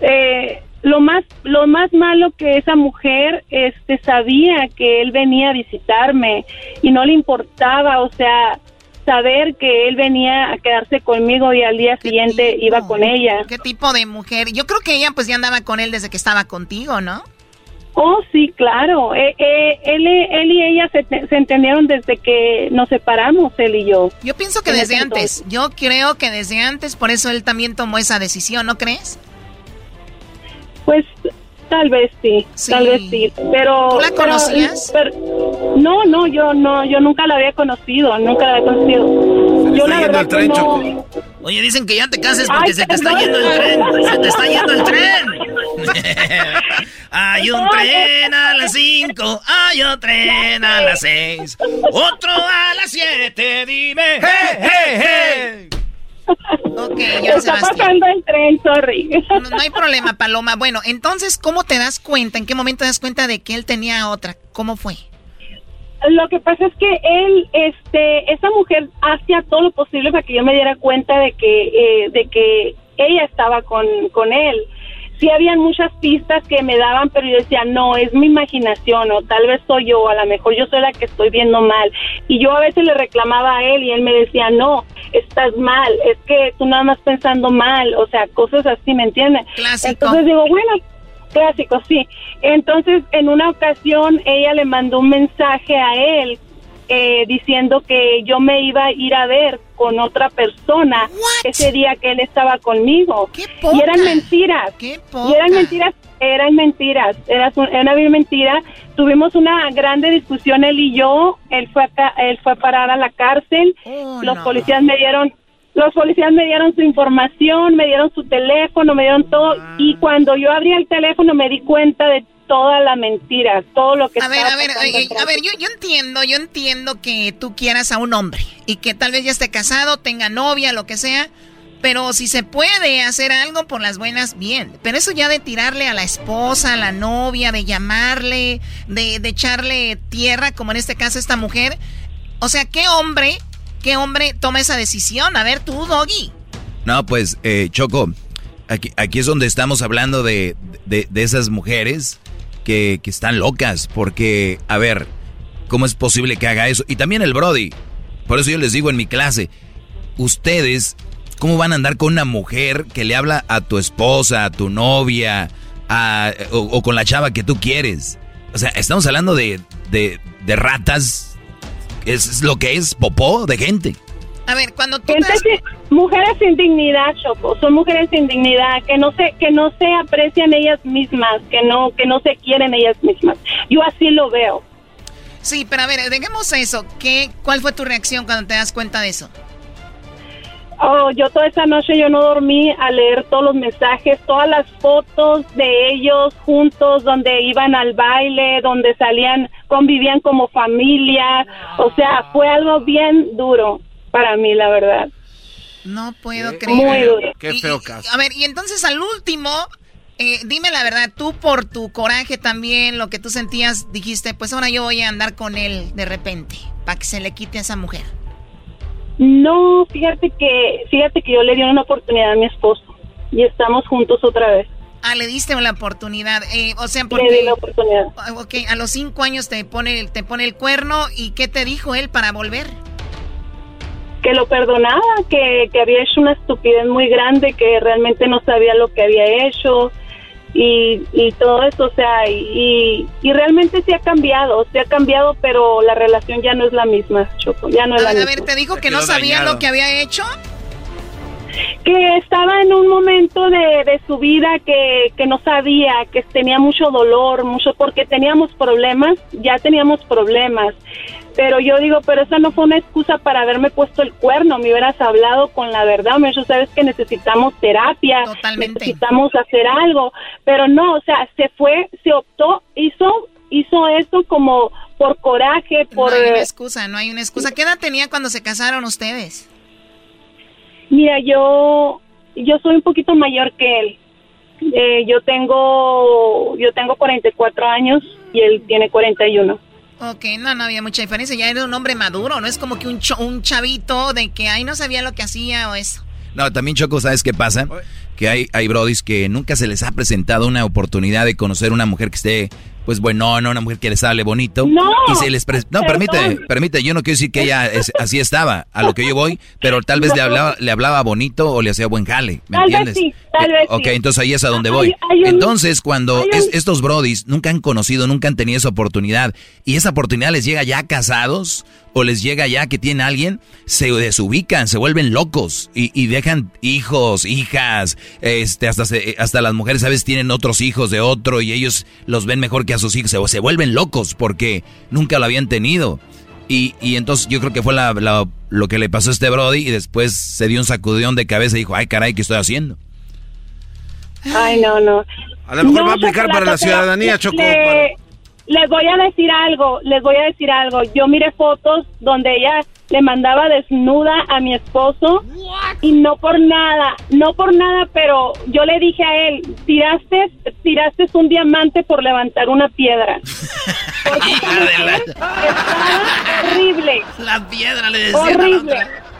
eh, lo más lo más malo que esa mujer este sabía que él venía a visitarme y no le importaba, o sea, saber que él venía a quedarse conmigo y al día siguiente iba con ella. ¿Qué tipo de mujer? Yo creo que ella pues ya andaba con él desde que estaba contigo, ¿no? Oh, sí, claro. Eh, eh, él, él, y ella se, se, entendieron desde que nos separamos, él y yo. Yo pienso que desde antes. Yo creo que desde antes, por eso él también tomó esa decisión, ¿no crees? Pues tal vez sí, tal vez sí, pero... ¿Tú la conocías? no, no, yo no, yo nunca la había conocido, nunca la había conocido. yo la verdad que no... Oye, dicen que ya te cases porque se te está yendo el tren, se te está yendo el tren. [LAUGHS] hay un tren a las 5, hay otro tren a las 6, otro a las 7, dime, hey, hey, hey. Ok, ya Está pasando el tren, sorry. No, hay problema, Paloma. Bueno, entonces, ¿cómo te das cuenta? ¿En qué momento te das cuenta de que él tenía otra? ¿Cómo fue? Lo que pasa es que él, este, esa mujer hacía todo lo posible para que yo me diera cuenta de que, eh, de que ella estaba con, con él sí habían muchas pistas que me daban, pero yo decía, no, es mi imaginación o tal vez soy yo, a lo mejor yo soy la que estoy viendo mal. Y yo a veces le reclamaba a él y él me decía, no, estás mal, es que tú nada más pensando mal, o sea, cosas así, ¿me entiendes? Entonces digo, bueno, clásico, sí. Entonces, en una ocasión, ella le mandó un mensaje a él eh, diciendo que yo me iba a ir a ver con otra persona ese día que él estaba conmigo. y eran mentiras. y eran mentiras, eran mentiras, era, una mentira. Tuvimos una grande discusión él y yo. Él fue a, él fue a parar a la cárcel. Oh, los policías me dieron los policías me dieron su información, me dieron su teléfono, me dieron todo. Y cuando yo abrí el teléfono me di cuenta de toda la mentira, todo lo que A ver, a ver, a ver, yo, yo entiendo, yo entiendo que tú quieras a un hombre y que tal vez ya esté casado, tenga novia, lo que sea, pero si se puede hacer algo por las buenas, bien. Pero eso ya de tirarle a la esposa, a la novia, de llamarle, de, de echarle tierra, como en este caso esta mujer, o sea, ¿qué hombre, qué hombre toma esa decisión? A ver, tú, Doggy. No, pues, eh, Choco, aquí, aquí es donde estamos hablando de, de, de esas mujeres que, están locas, porque, a ver, ¿cómo es posible que haga eso? Y también el Brody, por eso yo les digo en mi clase, ustedes, ¿cómo van a andar con una mujer que le habla a tu esposa, a tu novia, o, con la chava que tú quieres? O sea, estamos hablando de, de, de ratas, es lo que es popó de gente. A ver, cuando tú mujeres sin dignidad, Choco, son mujeres sin dignidad que no se que no se aprecian ellas mismas, que no que no se quieren ellas mismas. Yo así lo veo. Sí, pero a ver, dejemos eso. ¿Qué cuál fue tu reacción cuando te das cuenta de eso? Oh, yo toda esa noche yo no dormí a leer todos los mensajes, todas las fotos de ellos juntos, donde iban al baile, donde salían, convivían como familia. O sea, fue algo bien duro para mí, la verdad. No puedo creer. Muy duro. Qué feo caso. a ver, y entonces al último, eh, dime la verdad, tú por tu coraje también, lo que tú sentías, dijiste, pues ahora yo voy a andar con él de repente, para que se le quite a esa mujer. No, fíjate que, fíjate que yo le di una oportunidad a mi esposo y estamos juntos otra vez. Ah, le diste una oportunidad, eh, o sea, porque... Le di la oportunidad. Ok, a los cinco años te pone, te pone el cuerno y ¿qué te dijo él para volver? Que lo perdonaba, que, que había hecho una estupidez muy grande, que realmente no sabía lo que había hecho, y, y todo eso, o sea, y, y realmente se ha cambiado, se ha cambiado, pero la relación ya no es la misma, Choco, ya no es la a misma. ver, ¿te dijo que no sabía lo que había hecho? Que estaba en un momento de, de su vida que, que no sabía, que tenía mucho dolor, mucho, porque teníamos problemas, ya teníamos problemas. Pero yo digo, pero esa no fue una excusa para haberme puesto el cuerno, me hubieras hablado con la verdad, me dijo, sabes que necesitamos terapia, necesitamos hacer algo, pero no, o sea, se fue, se optó, hizo, hizo eso como por coraje, por... No hay una excusa, no hay una excusa. ¿Qué edad tenía cuando se casaron ustedes? Mira, yo, yo soy un poquito mayor que él. Eh, yo tengo, yo tengo 44 años y él tiene 41. Ok, no, no había mucha diferencia. Ya era un hombre maduro, no es como que un, un chavito de que ahí no sabía lo que hacía o eso. No, también Choco, ¿sabes qué pasa? Que hay, hay brodis que nunca se les ha presentado una oportunidad de conocer una mujer que esté pues bueno, no, una mujer que les hable bonito. No, y se les no, permite, permite, yo no quiero decir que ella así estaba, a lo que yo voy, pero tal vez le hablaba, le hablaba bonito o le hacía buen jale, ¿me tal entiendes? Vez sí, tal eh, vez ok, sí. entonces ahí es a donde voy. Hay un- entonces, cuando un- es- estos brodis nunca han conocido, nunca han tenido esa oportunidad, y esa oportunidad les llega ya casados, o les llega ya que tienen a alguien, se desubican, se vuelven locos, y, y dejan hijos, hijas, este, hasta, se- hasta las mujeres a veces tienen otros hijos de otro, y ellos los ven mejor que a sus hijos, se, se vuelven locos porque nunca lo habían tenido. Y, y entonces yo creo que fue la- la- lo que le pasó a este Brody y después se dio un sacudón de cabeza y dijo, ay caray, ¿qué estoy haciendo? Ay, no, no. A lo mejor No, va a aplicar para la ciudadanía, Choco. le- para- Les voy a decir algo, les voy a decir algo. Yo miré fotos donde ella le mandaba desnuda a mi esposo y no por nada, no por nada, pero yo le dije a él, tiraste, tiraste un diamante por levantar una piedra. [LAUGHS] Porque esa mujer estaba horrible. La piedra le decía la otra.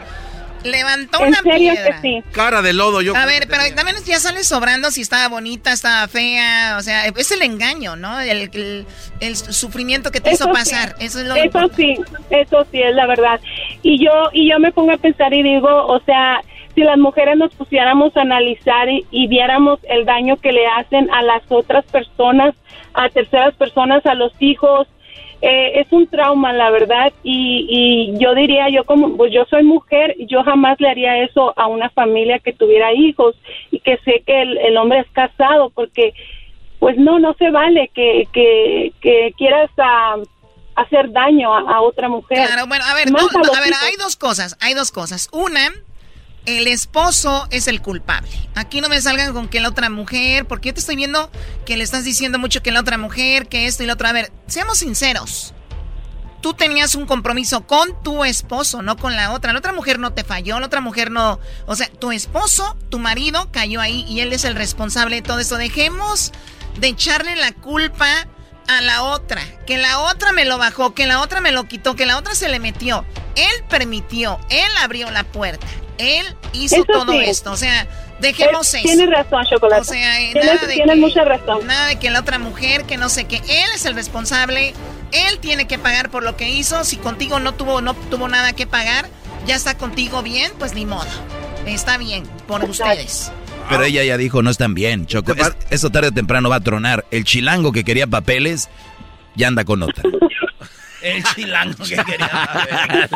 Levantó En una serio piedra. que sí. Cara de lodo, yo. A ver, pero también ya sale sobrando si estaba bonita, estaba fea, o sea, es el engaño, ¿no? El, el- el sufrimiento que te hizo sí. pasar, eso es lo Eso importante. sí, eso sí es la verdad. Y yo y yo me pongo a pensar y digo, o sea, si las mujeres nos pusiéramos a analizar y, y viéramos el daño que le hacen a las otras personas, a terceras personas, a los hijos, eh, es un trauma, la verdad. Y, y yo diría, yo como, pues yo soy mujer, yo jamás le haría eso a una familia que tuviera hijos y que sé que el, el hombre es casado, porque pues no, no se vale que, que, que quieras hacer daño a, a otra mujer. Claro, bueno, a ver, no, a ver, hijos. hay dos cosas, hay dos cosas. Una, el esposo es el culpable. Aquí no me salgan con que la otra mujer, porque yo te estoy viendo que le estás diciendo mucho que la otra mujer, que esto y lo otro. A ver, seamos sinceros. Tú tenías un compromiso con tu esposo, no con la otra. La otra mujer no te falló, la otra mujer no. O sea, tu esposo, tu marido, cayó ahí y él es el responsable de todo eso. Dejemos de echarle la culpa a la otra. Que la otra me lo bajó, que la otra me lo quitó, que la otra se le metió. Él permitió, él abrió la puerta, él hizo Eso todo sí. esto. O sea, dejemos Eh, eso. Tienes razón, Chocolate. O sea, tienes nada de tienes que- mucha razón. Nada de que la otra mujer, que no sé qué. Él es el responsable. Él tiene que pagar por lo que hizo. Si contigo no tuvo, no tuvo nada que pagar, ya está contigo bien, pues ni modo. Está bien, por ustedes. Pero ella ya dijo, no están bien, Choco. Es- esto tarde o temprano va a tronar. El chilango que quería papeles ya anda con otra. [LAUGHS] El chilango que quería.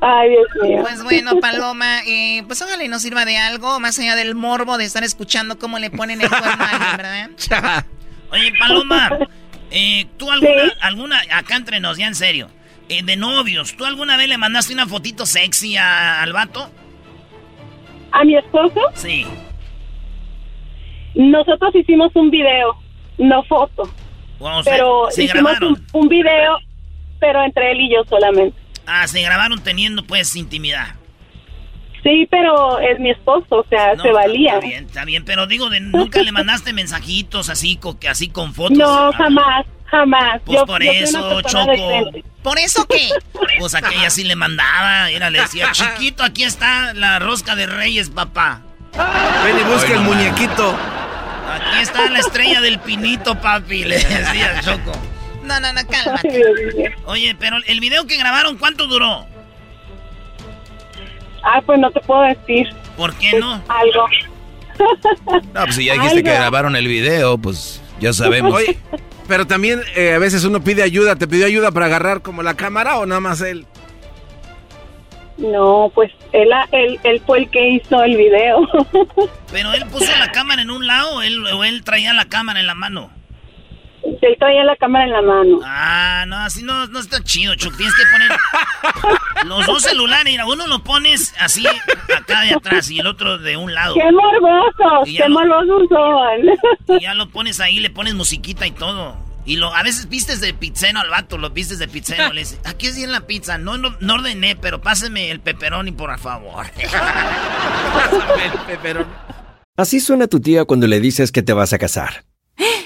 Ay, Dios mío. Pues bueno, Paloma, eh, pues ojalá y nos sirva de algo, más allá del morbo de estar escuchando cómo le ponen el cuerno a alguien, ¿verdad? [LAUGHS] Oye, Paloma, eh, ¿tú alguna, alguna, acá entre nos, ya en serio, eh, de novios, ¿tú alguna vez le mandaste una fotito sexy a- al vato? ¿A mi esposo? Sí. Nosotros hicimos un video, no foto. Pero se hicimos grabaron. un, un video, pero entre él y yo solamente. Ah, se grabaron teniendo pues intimidad. Sí, pero es mi esposo, o sea, se valía. Está bien, está bien, pero digo, de, nunca le mandaste mensajitos así, con, así con fotos. No, jamás, jamás. Pues por eso, Choco. ¿Por eso qué? Pues aquella sí le mandaba, era, le decía, [LAUGHS] chiquito, aquí está la rosca de reyes, papá. Ven y busca el muñequito. Aquí está la estrella del pinito, papi, le decía Choco. No, no, no, cálmate. Oye, pero el video que grabaron, ¿cuánto duró? Ah, pues no te puedo decir. ¿Por qué no? Algo. No, pues si ya dijiste que grabaron el video, pues ya sabemos. [LAUGHS] Oye, pero también eh, a veces uno pide ayuda. ¿Te pidió ayuda para agarrar como la cámara o nada más él? No, pues él, él, él fue el que hizo el video. [LAUGHS] ¿Pero él puso la cámara en un lado o él, o él traía la cámara en la mano? Él traía la cámara en la mano. Ah, no, así no, no está chido, Chuck. Tienes que poner [LAUGHS] los dos celulares. Mira, uno lo pones así acá de atrás y el otro de un lado. ¡Qué morbosos! ¡Qué morbosos son! [LAUGHS] Y [LAUGHS] ya lo pones ahí, le pones musiquita y todo. Y lo, a veces vistes de pizzeno al vato, lo vistes de pizzeno. le dices, aquí es bien la pizza. No, no, no ordené, pero páseme el pepperoni, por favor. pásame el pepperoni. Así suena tu tía cuando le dices que te vas a casar. [GASPS]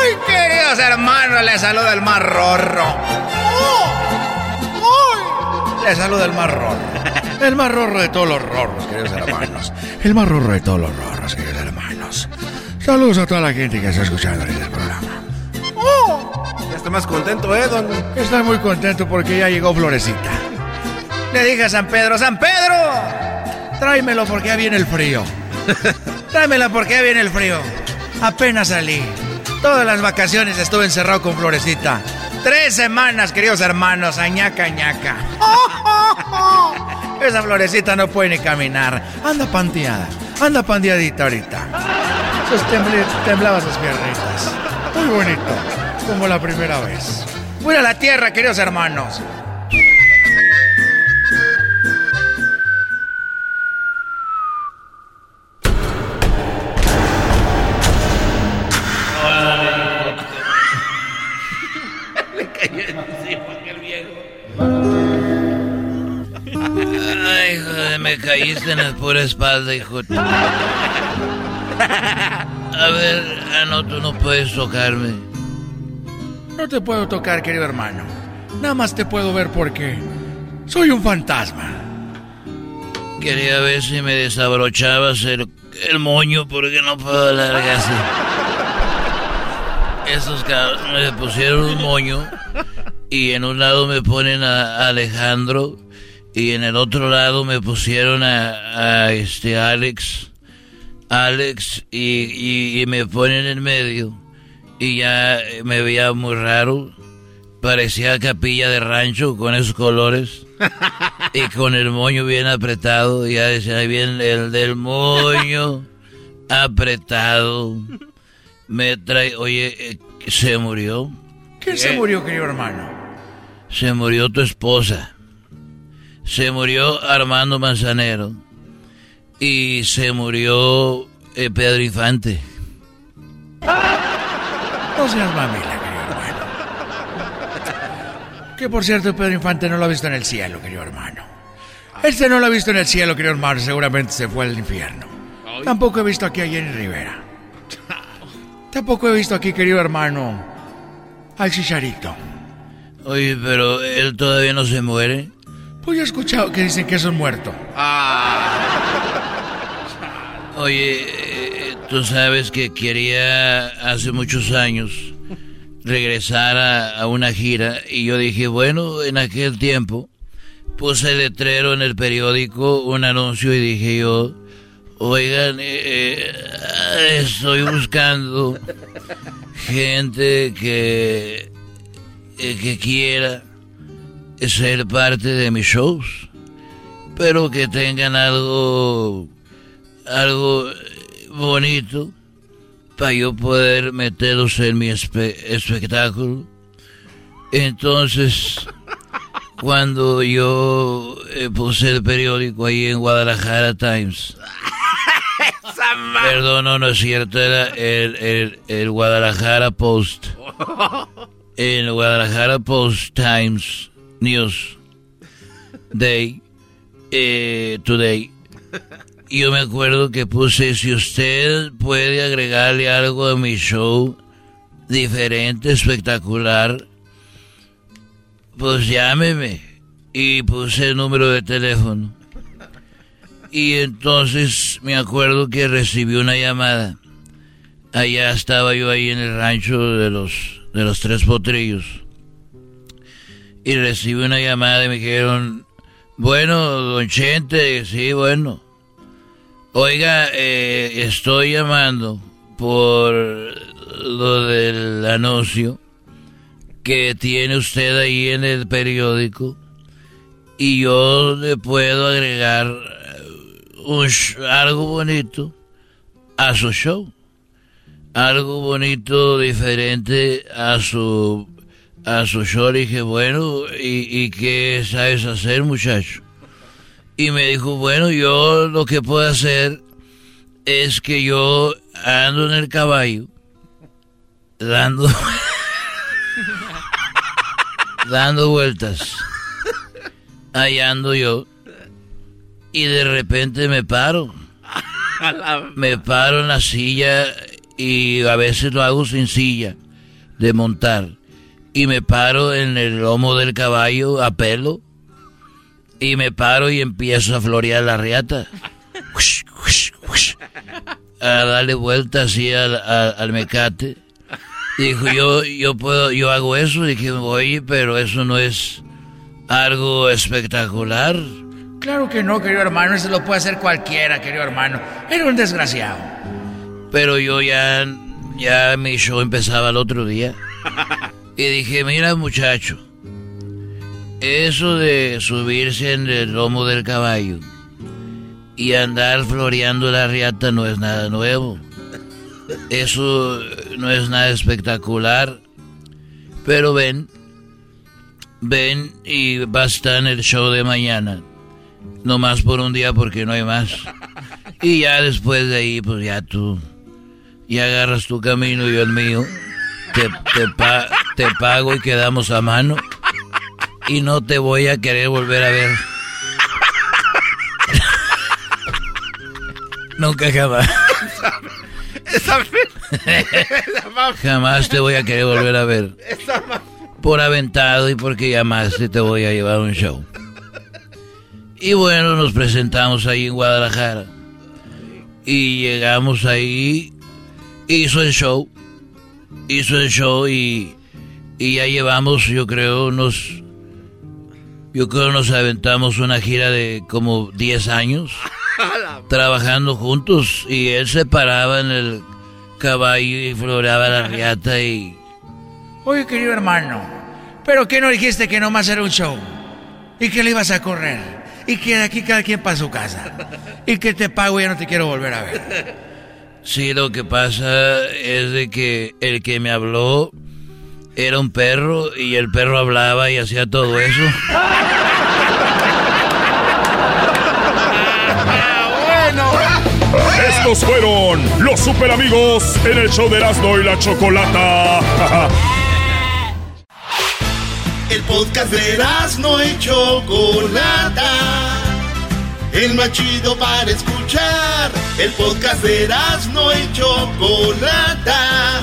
¡Ay, queridos hermanos! Les saluda el más rorro. Les saluda el más rorro. [LAUGHS] El más rorro de todos los rorros, queridos [LAUGHS] hermanos. El más rorro de todos los rorros, queridos hermanos. Saludos a toda la gente que está escuchando en el programa. Ya está más contento, ¿eh, don? Estoy muy contento porque ya llegó Florecita. Le dije a San Pedro, ¡San Pedro! Tráemelo porque ya viene el frío. [LAUGHS] Tráemelo porque ya viene el frío. Apenas salí. Todas las vacaciones estuve encerrado con Florecita. Tres semanas, queridos hermanos, añaca, añaca. [LAUGHS] Esa florecita no puede ni caminar. Anda panteada. Anda pandeadita ahorita. Sus temblaba sus piernitas. Muy bonito. Como la primera vez. Voy a la tierra, queridos hermanos. Me caíste en la pura espalda, hijo. A ver, ah, no, tú no puedes tocarme. No te puedo tocar, querido hermano. Nada más te puedo ver porque soy un fantasma. Quería ver si me desabrochabas el, el moño porque no puedo alargarse. Esos cabros me pusieron un moño y en un lado me ponen a Alejandro y en el otro lado me pusieron a, este Alex, Alex y, y, me ponen en medio y ya me veía muy raro, parecía capilla de rancho con esos colores [LAUGHS] y con el moño bien apretado, ya decía bien el del moño apretado. Me trae, oye, eh, ¿se murió? ¿Quién se murió, querido hermano? Se murió tu esposa. Se murió Armando Manzanero. Y se murió eh, Pedro Infante. No seas mamila, querido hermano. Que por cierto, Pedro Infante no lo ha visto en el cielo, querido hermano. Este no lo ha visto en el cielo, querido hermano. Seguramente se fue al infierno. Tampoco he visto aquí a Jenny Rivera. Tampoco he visto aquí, querido hermano, al chicharito. Oye, pero él todavía no se muere. Pues yo he escuchado que dicen que es un muerto. Ah. Oye, eh, tú sabes que quería hace muchos años regresar a, una gira y yo dije, bueno, en aquel tiempo puse letrero en el periódico, un anuncio y dije yo, Oigan, eh, eh, estoy buscando gente que, eh, que quiera ser parte de mis shows, pero que tengan algo, algo bonito para yo poder meterlos en mi espectáculo. Entonces, cuando yo puse el periódico ahí en Guadalajara Times, Perdón, no, no es cierto, era el, el, Guadalajara Post. El Guadalajara Post Times News Day, eh, Today. Yo me acuerdo que puse, si usted puede agregarle algo a mi show, diferente, espectacular, pues llámeme. Y puse el número de teléfono. Y entonces me acuerdo que recibí una llamada. Allá estaba yo ahí en el rancho de los, de los tres potrillos. Y recibí una llamada y me dijeron, bueno, don Chente, sí, bueno. Oiga, eh, estoy llamando por lo del anuncio que tiene usted ahí en el periódico y yo le puedo agregar algo bonito a su show. Algo bonito, diferente a su, a su show. Le dije, bueno, ¿y, ¿y qué sabes hacer, muchacho? Y me dijo, bueno, yo lo que puedo hacer es que yo ando en el caballo, dando, [LAUGHS] dando vueltas. Ahí ando yo y de repente me paro. me paro en la silla y a veces lo hago sin silla de montar. Y me paro en el lomo del caballo a pelo. Y me paro y empiezo a florear la riata. a darle vuelta así al, mecate. Dijo, yo, yo puedo, yo hago eso. Dije, oye, pero eso no es algo espectacular. Claro que no, querido hermano, eso lo puede hacer cualquiera, querido hermano. Era un desgraciado. Pero yo ya, ya mi show empezaba el otro día. [LAUGHS] Y dije, mira muchacho, eso de subirse en el lomo del caballo y andar floreando la riata no es nada nuevo. Eso no es nada espectacular. Pero ven, ven y va a estar en el show de mañana. No más por un día porque no hay más. Y ya después de ahí, pues ya tú, ya agarras tu camino y yo el mío. Te, te, pago y quedamos a mano. Y no te voy a querer volver a ver. [LAUGHS] Nunca jamás. jamás te voy a querer volver a ver. Por aventado y porque llamaste te voy a llevar un show. Y bueno, nos presentamos ahí en Guadalajara. Y llegamos ahí. Hizo el show. Hizo el show y, y ya llevamos, yo creo, unos... Yo creo nos aventamos una gira de como 10 años [LAUGHS] trabajando juntos y él se paraba en el caballo y floreaba la riata y... Oye, querido hermano, ¿pero qué no dijiste que nomás era un show? ¿Y que le ibas a correr? ¿Y que de aquí cada quien para su casa? ¿Y que te pago y ya no te quiero volver a ver? Sí, lo que pasa es de que el que me habló era un perro y el perro hablaba y hacía todo eso. Estos fueron los super amigos en el show de Erasmo y la Chocolata. [LAUGHS] El podcast de Erasmo y Chocolata. El más chido para escuchar. El podcast de Erasmo y Chocolata.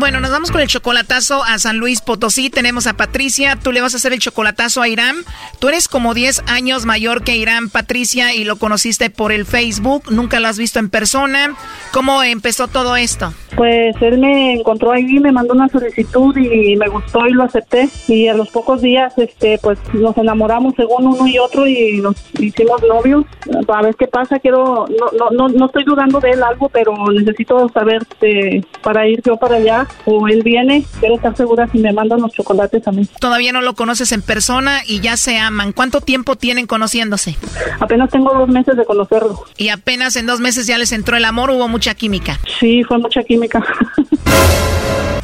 Bueno, nos vamos con el chocolatazo a San Luis Potosí. Tenemos a Patricia. Tú le vas a hacer el chocolatazo a Irán. Tú eres como 10 años mayor que Irán, Patricia, y lo conociste por el Facebook. Nunca lo has visto en persona. ¿Cómo empezó todo esto? Pues él me encontró ahí, me mandó una solicitud y me gustó y lo acepté. Y a los pocos días, este, pues nos enamoramos según uno y otro y nos hicimos novios. A ver qué pasa. Quiero, no, no, no, no estoy dudando de él algo, pero necesito saber este, para ir yo para allá o él viene. Quiero estar segura si me mandan los chocolates a mí. Todavía no lo conoces en persona y ya se aman. ¿Cuánto tiempo tienen conociéndose? Apenas tengo dos meses de conocerlo. Y apenas en dos meses ya les entró el amor, hubo mucha química. Sí, fue mucha química. [LAUGHS]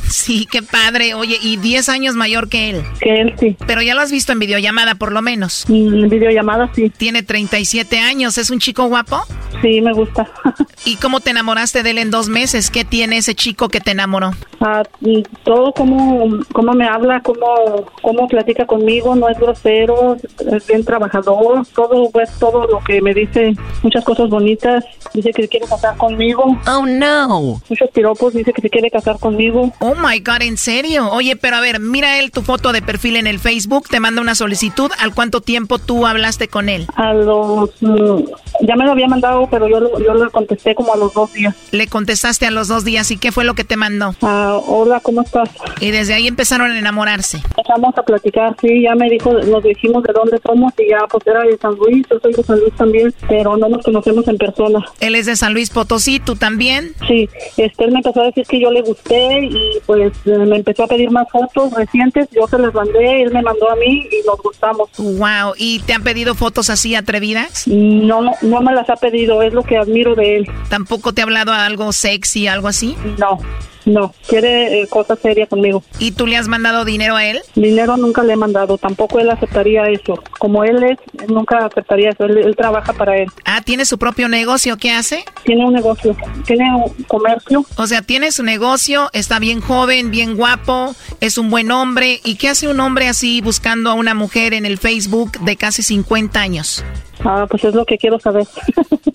Sí, qué padre. Oye, y 10 años mayor que él. Que él, sí. Pero ya lo has visto en videollamada, por lo menos. En videollamada, sí. Tiene 37 años. ¿Es un chico guapo? Sí, me gusta. [LAUGHS] ¿Y cómo te enamoraste de él en dos meses? ¿Qué tiene ese chico que te enamoró? Ah, y todo como, como me habla, cómo, cómo platica conmigo, no es grosero, es bien trabajador, todo, pues, todo lo que me dice, muchas cosas bonitas. Dice que se quiere casar conmigo. Oh, no. Muchos piropos, dice que se quiere casar conmigo. Oh my God, ¿en serio? Oye, pero a ver, mira él tu foto de perfil en el Facebook, te manda una solicitud. ¿Al cuánto tiempo tú hablaste con él? A los. mm, ya me lo había mandado, pero yo, yo le contesté como a los dos días. Le contestaste a los dos días y qué fue lo que te mandó. Ah, hola, ¿cómo estás? Y desde ahí empezaron a enamorarse. Empezamos a platicar, sí, ya me dijo, nos dijimos de dónde somos y ya pues era de San Luis, yo soy de San Luis también, pero no nos conocemos en persona. Él es de San Luis Potosí, ¿tú también? Sí, este, él me empezó a decir que yo le gusté y pues eh, me empezó a pedir más fotos recientes, yo se las mandé, él me mandó a mí y nos gustamos. Wow, ¿y te han pedido fotos así atrevidas? No, no, no me las ha pedido, es lo que admiro de él. ¿Tampoco te ha hablado algo sexy, algo así? No, no, quiere eh, cosas serias conmigo. ¿Y tú le has mandado dinero a él? Dinero nunca le he mandado, tampoco él aceptaría eso. Como él es, nunca aceptaría eso, él, él trabaja para él. Ah, ¿tiene su propio negocio? ¿Qué hace? Tiene un negocio, tiene un comercio. O sea, tiene su negocio, está bien joven, bien guapo, es un buen hombre. ¿Y qué hace un hombre así buscando a una mujer en el Facebook de casi 50 años? Ah, pues es lo que quiero saber. [LAUGHS]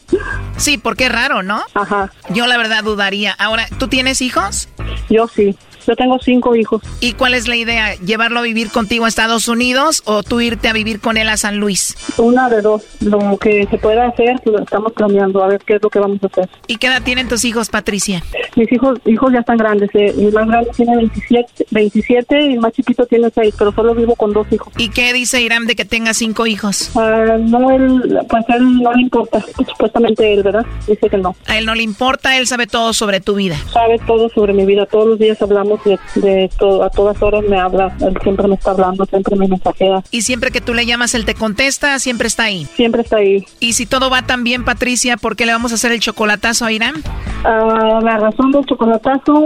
Sí, porque es raro, ¿no? Ajá. Yo la verdad dudaría. Ahora, ¿tú tienes hijos? Yo sí. Yo tengo cinco hijos. ¿Y cuál es la idea? ¿Llevarlo a vivir contigo a Estados Unidos o tú irte a vivir con él a San Luis? Una de dos. Lo que se pueda hacer, lo estamos planeando, a ver qué es lo que vamos a hacer. ¿Y qué edad tienen tus hijos, Patricia? Mis hijos hijos ya están grandes. Eh, mi más grande tiene 27, 27 y el más chiquito tiene 6, pero solo vivo con dos hijos. ¿Y qué dice Irán de que tenga cinco hijos? Ah, no, él, pues él no le importa. Supuestamente él, ¿verdad? Dice que no. A él no le importa, él sabe todo sobre tu vida. Sabe todo sobre mi vida. Todos los días hablamos de, todo. A todas horas me habla. Él siempre me está hablando, siempre me mensajea. ¿Y siempre que tú le llamas, él te contesta? ¿Siempre está ahí? Siempre está ahí. ¿Y si todo va tan bien, Patricia, por qué le vamos a hacer el chocolatazo a Irán? Ah, la razón del chocolatazo,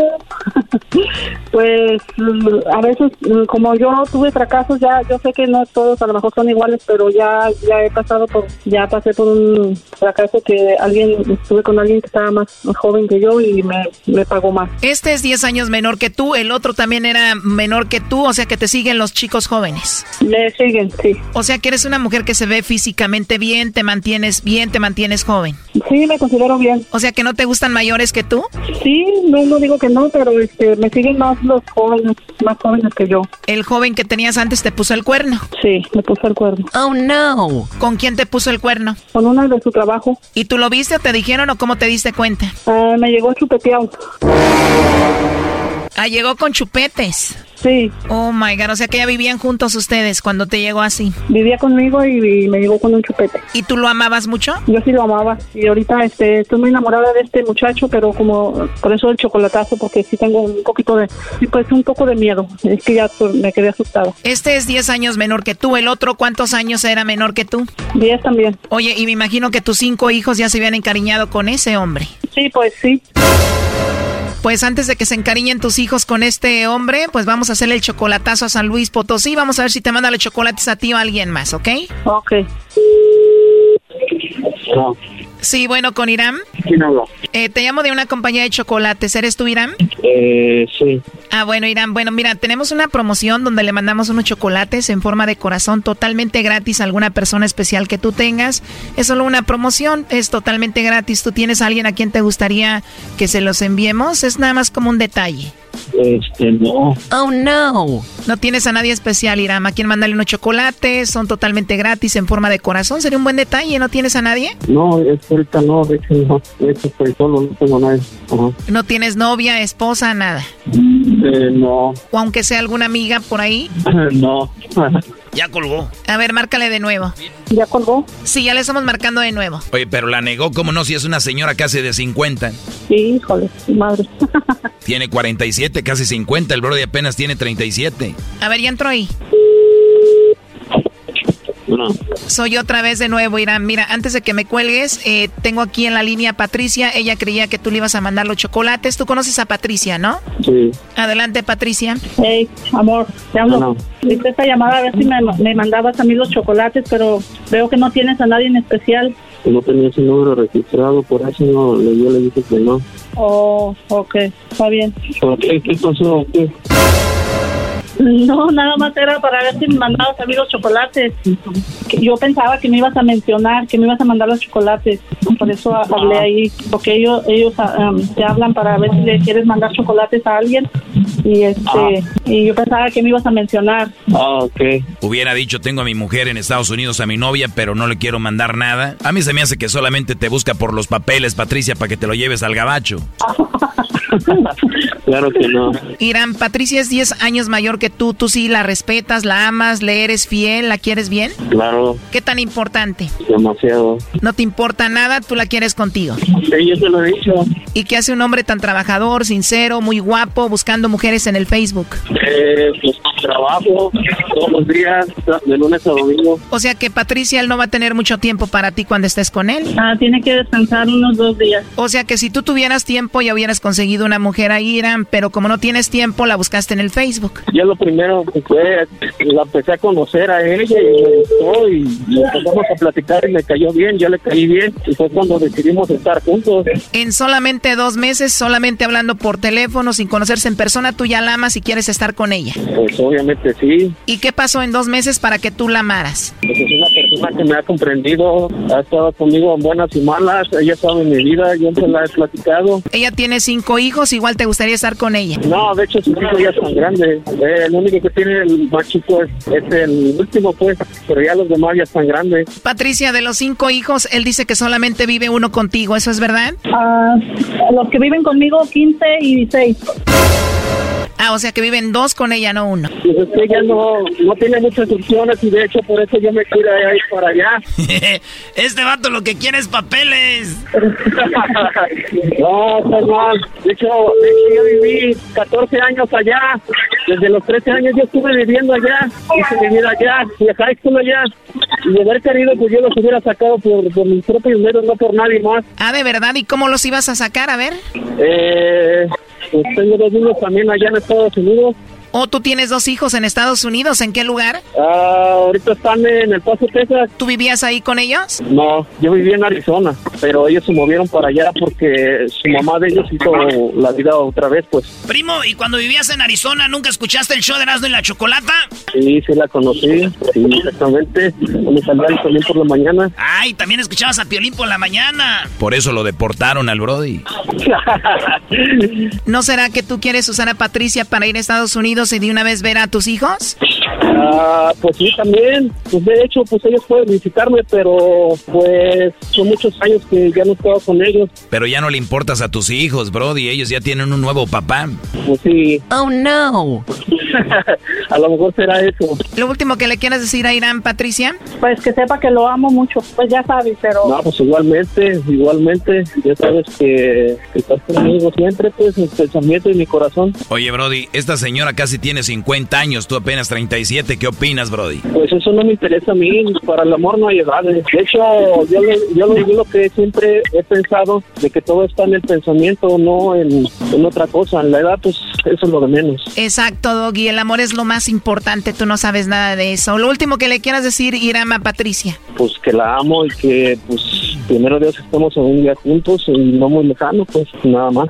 pues a veces, como yo tuve fracasos, ya yo sé que no todos a lo mejor son iguales, pero ya ya he pasado por, ya pasé por un fracaso que alguien, estuve con alguien que estaba más joven que yo y me, me pagó más. Este es 10 años menor que tú, el otro también era menor que tú, o sea que te siguen los chicos jóvenes. Me siguen, sí. O sea que eres una mujer que se ve físicamente bien, te mantienes bien, te mantienes joven. Sí, me considero bien. O sea que no te gustan mayores que tú. Sí, no, no digo que no, pero este, me siguen más los jóvenes, más jóvenes que yo. ¿El joven que tenías antes te puso el cuerno? Sí, me puso el cuerno. Oh, no. ¿Con quién te puso el cuerno? Con una de su trabajo. ¿Y tú lo viste o te dijeron o cómo te diste cuenta? Ah, me llegó chupeteado. Ah, llegó con chupetes. Sí. Oh my god, o sea que ya vivían juntos ustedes cuando te llegó así. Vivía conmigo y, me llegó con un chupete. ¿Y tú lo amabas mucho? Yo sí lo amaba. Y ahorita este, estoy muy enamorada de este muchacho, pero como por eso el chocolatazo, porque sí tengo un poquito de, sí, pues un poco de miedo. Es que ya pues, me quedé asustada. Este es 10 años menor que tú. ¿El otro cuántos años era menor que tú? 10 también. Oye, y me imagino que tus cinco hijos ya se habían encariñado con ese hombre. Sí, pues sí. Pues antes de que se encariñen tus hijos con este hombre, pues vamos a hacerle el chocolatazo a San Luis Potosí. Vamos a ver si te manda los chocolates a ti o a alguien más, ¿ok? Ok. Sí, bueno, con Irán. ¿Quién habla? Eh, te llamo de una compañía de chocolates. ¿Eres tú, Irán? Eh, sí. Ah, bueno, Irán. Bueno, mira, tenemos una promoción donde le mandamos unos chocolates en forma de corazón totalmente gratis a alguna persona especial que tú tengas. Es solo una promoción, es totalmente gratis. ¿Tú tienes a alguien a quien te gustaría que se los enviemos? Es nada más como un detalle. Este, no. Oh, no. No tienes a nadie especial, Irán. ¿A quien mandarle unos chocolates? Son totalmente gratis en forma de corazón. Sería un buen detalle. ¿No tienes a nadie? No, es ahorita no. De hecho, no. De hecho, estoy solo. No tengo nadie. ¿No tienes novia, esposa, nada? Eh, no. ¿O aunque sea alguna amiga por ahí? [LAUGHS] no. [LAUGHS] Ya colgó. A ver, márcale de nuevo. ¿Ya colgó? Sí, ya le estamos marcando de nuevo. Oye, pero la negó, ¿cómo no? Si es una señora casi de 50. Sí, híjole, madre. [LAUGHS] tiene 47, casi 50. El Brody apenas tiene 37. A ver, ya entró ahí. Soy otra vez de nuevo, Irán. Mira, antes de que me cuelgues, eh, tengo aquí en la línea a Patricia. Ella creía que tú le ibas a mandar los chocolates. Tú conoces a Patricia, ¿no? Sí. Adelante, Patricia. Hey, amor, te hablo. Hice esta llamada a ver si me, me, mandabas a mí los chocolates, pero veo que no tienes a nadie en especial. No tenía ese número registrado, por eso no, yo le dije que no. Oh, ok, está bien. qué? ¿Qué pasó? ¿Qué? [LAUGHS] No, nada más era para ver si me mandabas a mí los chocolates. Yo pensaba que me ibas a mencionar, que me ibas a mandar los chocolates. Por eso hablé ahí, porque ellos ellos um, te hablan para ver si le quieres mandar chocolates a alguien. Y este ah. y yo pensaba que me ibas a mencionar. Ah, ok. Hubiera dicho, tengo a mi mujer en Estados Unidos, a mi novia, pero no le quiero mandar nada. A mí se me hace que solamente te busca por los papeles, Patricia, para que te lo lleves al gabacho. [LAUGHS] claro que no. Irán, Patricia es 10 años mayor que tú. ¿Tú sí la respetas, la amas, le eres fiel, la quieres bien? Claro. ¿Qué tan importante? Demasiado. ¿No te importa nada? ¿Tú la quieres contigo? Sí, yo te lo he dicho. ¿Y qué hace un hombre tan trabajador, sincero, muy guapo, buscando mujeres en el Facebook? Eh, pues trabajo todos los días, de lunes a domingo. O sea que Patricia, él no va a tener mucho tiempo para ti cuando estés con él. Ah, tiene que descansar unos dos días. O sea que si tú tuvieras tiempo ya hubieras conseguido una mujer a Irán, pero como no tienes tiempo, la buscaste en el Facebook. Ya lo primero que fue, la empecé a conocer a ella y me gustó y, empezamos a platicar y me cayó bien, yo le caí bien y fue cuando decidimos estar juntos. En solamente dos meses, solamente hablando por teléfono, sin conocerse en persona, tú ya la amas y quieres estar con ella. Pues obviamente sí. ¿Y qué pasó en dos meses para que tú la amaras? Pues es una persona que me ha comprendido, ha estado conmigo en buenas y malas, ella sabe mi vida, yo se la he platicado. Ella tiene cinco hijos, igual te gustaría estar con ella. No, de hecho sus hijos ya son grandes, eh, el único que tiene el más chico es, es el último pues, pero ya los demás ya están grandes. Patricia, de los cinco hijos, él dice que solamente vive uno contigo, ¿eso es verdad? Ah, los que viven conmigo, 15 y 16. Ah, o sea que viven dos con ella, no uno. Pues es que ella no, no tiene muchas opciones y de hecho por eso yo me quiero ir para allá. [LAUGHS] este vato lo que quiere es papeles. [LAUGHS] no, mal. De hecho, de hecho, yo viví 14 años allá. Desde los 13 años yo estuve viviendo allá. Hice vivir allá. Y high school allá. Y de haber querido, pues yo los hubiera sacado por, por mis propios medios, no por nadie más. Ah, ¿de verdad? ¿Y cómo los ibas a sacar? A ver. Eh... Pues tengo dos niños también allá en Estados Unidos. ¿O tú tienes dos hijos en Estados Unidos? ¿En qué lugar? Ah, ahorita están en El Paso, Texas. ¿Tú vivías ahí con ellos? No, yo vivía en Arizona, pero ellos se movieron para allá porque su mamá de ellos hizo la vida otra vez, pues. Primo, ¿y cuando vivías en Arizona nunca escuchaste el show de Erasmo y la Chocolata? Sí, sí la conocí, sí, exactamente. Me salía el Piolín por la mañana. Ay, también escuchabas a Piolín por la mañana. Por eso lo deportaron al Brody. [LAUGHS] ¿No será que tú quieres usar a Patricia para ir a Estados Unidos y de una vez ver a tus hijos? Ah, pues sí, también. Pues de hecho, pues ellos pueden visitarme, pero pues son muchos años que ya no he estado con ellos. Pero ya no le importas a tus hijos, Brody. Ellos ya tienen un nuevo papá. Pues sí. Oh, no. [LAUGHS] a lo mejor será eso. ¿Lo último que le quieras decir a Irán, Patricia? Pues que sepa que lo amo mucho. Pues ya sabes, pero... No, pues igualmente, igualmente. Ya sabes que, que estás conmigo siempre, pues, mi pensamiento y mi corazón. Oye, Brody, esta señora casi tiene 50 años, tú apenas 37. ¿Qué opinas, Brody? Pues eso no me interesa a mí. Para el amor no hay edades. De hecho, yo, yo, lo, lo que siempre he pensado, de que todo está en el pensamiento, no en, en otra cosa. En la edad, pues, eso es lo de menos. Exacto, Doggy. El amor es lo más importante. Tú no sabes nada de eso. Lo último que le quieras decir, Irama Patricia. Pues que la amo y que, pues, primero Dios estamos en un día juntos y no muy lejano, pues, nada más.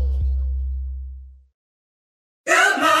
Goodbye.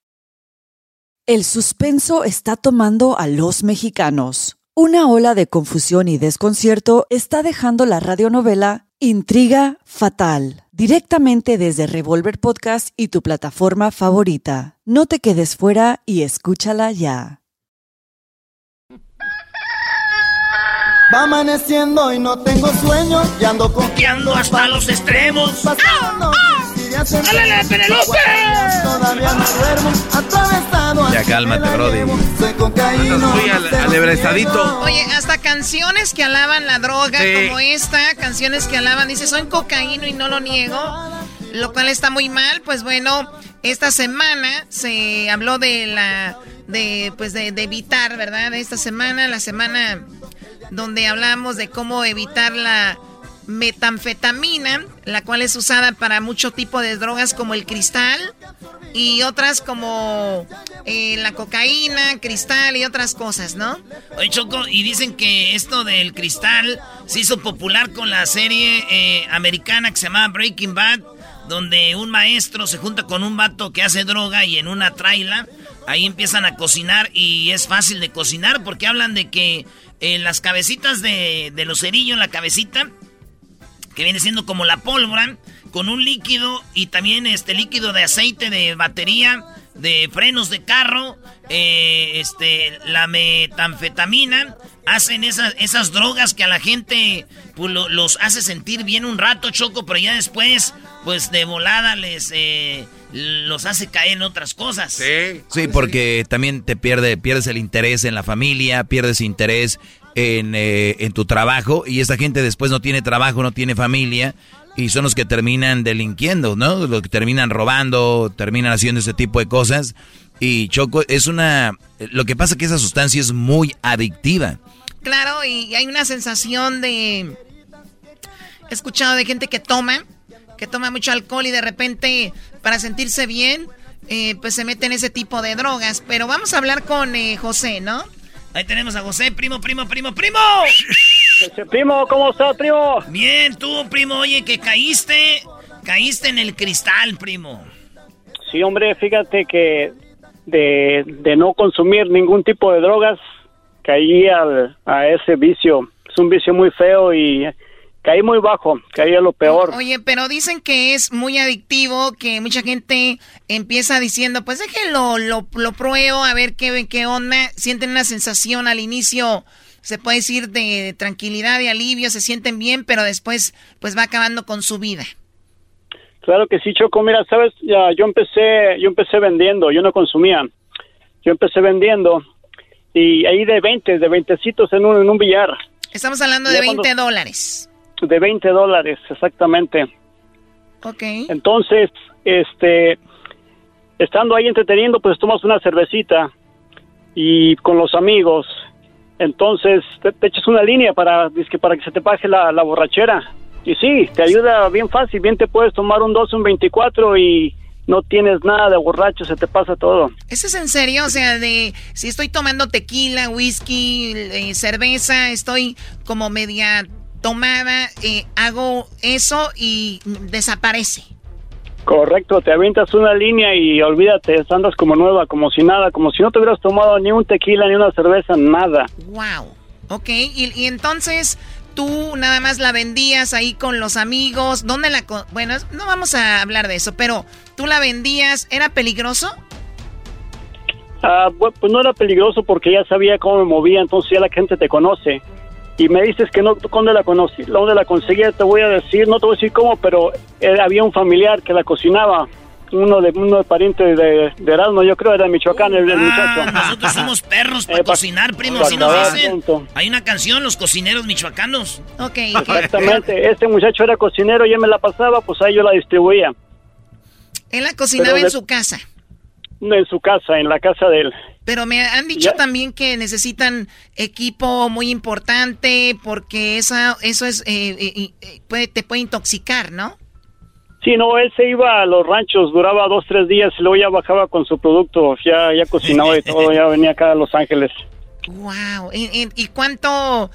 El suspenso está tomando a los mexicanos. Una ola de confusión y desconcierto está dejando la radionovela Intriga Fatal, directamente desde Revolver Podcast y tu plataforma favorita. No te quedes fuera y escúchala ya. Va amaneciendo y no tengo sueño, y ando confiando hasta los extremos. Pasando ¡Álale, Penelope! Todavía no duermo, atravesado Ya cálmate, Brody. Soy cocaína. muy al- alebrestadito. Oye, hasta canciones que alaban la droga, Sí. como esta, canciones que alaban, dice, soy cocaíno y no lo niego, lo cual está muy mal. Pues bueno, esta semana se habló de la, de, pues de, de evitar, ¿verdad? Esta semana, la semana donde hablamos de cómo evitar la metanfetamina, la cual es usada para mucho tipo de drogas como el cristal y otras como eh, la cocaína, cristal y otras cosas, ¿no? Oye, Choco, y dicen que esto del cristal se hizo popular con la serie eh, americana que se llama Breaking Bad, donde un maestro se junta con un vato que hace droga y en una traila ahí empiezan a cocinar y es fácil de cocinar porque hablan de que en las cabecitas de, de los cerillos, la cabecita, que viene siendo como la pólvora, con un líquido y también este líquido de aceite de batería, de frenos de carro, eh, este, la metanfetamina, hacen esas, esas drogas que a la gente pues, los hace sentir bien un rato, Choco, pero ya después, pues de volada les eh, los hace caer en otras cosas. Sí, sí porque también te pierde, pierdes el interés en la familia, pierdes interés en, eh, en tu trabajo y esta gente después no tiene trabajo, no tiene familia y son los que terminan delinquiendo, ¿no? Los que terminan robando, terminan haciendo ese tipo de cosas. Y Choco es una... Lo que pasa es que esa sustancia es muy adictiva. Claro, y hay una sensación de... He escuchado de gente que toma, que toma mucho alcohol y de repente para sentirse bien, eh, pues se mete en ese tipo de drogas. Pero vamos a hablar con eh, José, ¿no? Ahí tenemos a José, primo, primo, primo, primo. primo, ¿cómo estás, primo? Bien, tú, primo, oye, que caíste, caíste en el cristal, primo. Sí, hombre, fíjate que de, de no consumir ningún tipo de drogas, caí al, a ese vicio. Es un vicio muy feo y caí muy bajo, caí a lo peor. Oye, pero dicen que es muy adictivo, que mucha gente empieza diciendo, pues déjenlo, lo, lo pruebo, a ver qué, qué onda. Sienten una sensación al inicio, se puede decir, de tranquilidad y alivio, se sienten bien, pero después pues va acabando con su vida. Claro que sí, Choco. Mira, sabes, ya, yo empecé, yo empecé vendiendo, yo no consumía. Yo empecé vendiendo y ahí de 20, de 20 en un, en un billar. Estamos hablando de 20 dólares de 20 dólares, exactamente. Ok. Entonces, este, estando ahí entreteniendo, pues tomas una cervecita y con los amigos. Entonces, te, echas una línea para, para que se te la, la, borrachera. Y sí, te ayuda bien fácil. Bien te puedes tomar un 12, un 24 y no tienes nada de borracho, se te pasa todo. ¿Eso es en serio? O sea, de si estoy tomando tequila, whisky, eh, cerveza, estoy como media tomada, eh, hago eso y desaparece. Correcto, te avientas una línea y olvídate, andas como nueva, como si nada, como si no te hubieras tomado ni un tequila, ni una cerveza, nada. Wow, ok, y, y entonces tú nada más la vendías ahí con los amigos, ¿dónde la... Bueno, no vamos a hablar de eso, pero tú la vendías, ¿era peligroso? Ah, pues no era peligroso porque ya sabía cómo me movía, entonces ya la gente te conoce y me dices que no, ¿dónde la conocí? ¿Dónde la conseguí? Te voy a decir, no te voy a decir cómo, pero había un familiar que la cocinaba, uno de uno de pariente de, de Erasmo, yo creo era de Michoacán, el, ah, muchacho. Nosotros somos perros para eh, cocinar, primo, así nos dicen. Hay una canción, los cocineros michoacanos. Ok. Exactamente, este muchacho era cocinero y él me la pasaba, pues ahí yo la distribuía. Él la cocinaba en su casa. En su casa, en la casa de él. Pero me han dicho también que necesitan equipo muy importante porque esa, eso es eh, eh, eh, puede, te puede intoxicar, ¿no? Sí, no, él se iba a los ranchos, duraba dos, tres días y luego ya bajaba con su producto, ya, ya cocinaba y todo, ya venía acá a Los Ángeles. Wow, ¿y, cuánto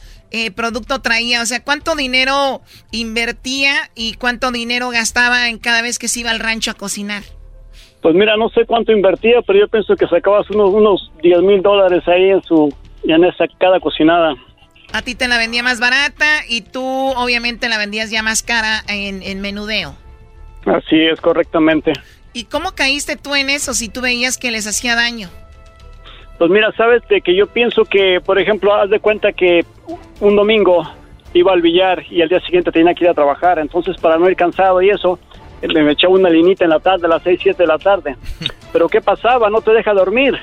producto traía? O sea, ¿cuánto dinero invertía y cuánto dinero gastaba en cada vez que se iba al rancho a cocinar? Pues mira, no sé cuánto invertía, pero yo pienso que sacabas unos, unos 10 mil dólares ahí en su, en esa cada cocinada. A ti te la vendía más barata y tú obviamente la vendías ya más cara en, en menudeo. Así es, correctamente. ¿Y cómo caíste tú en eso si tú veías que les hacía daño? Pues mira, sabes de que yo pienso que, por ejemplo, haz de cuenta que un domingo iba al billar y al día siguiente tenía que ir a trabajar, entonces para no ir cansado y eso, me echaba una linita en la tarde, a las 6, 7 de la tarde. [LAUGHS] Pero ¿qué pasaba? No te deja dormir.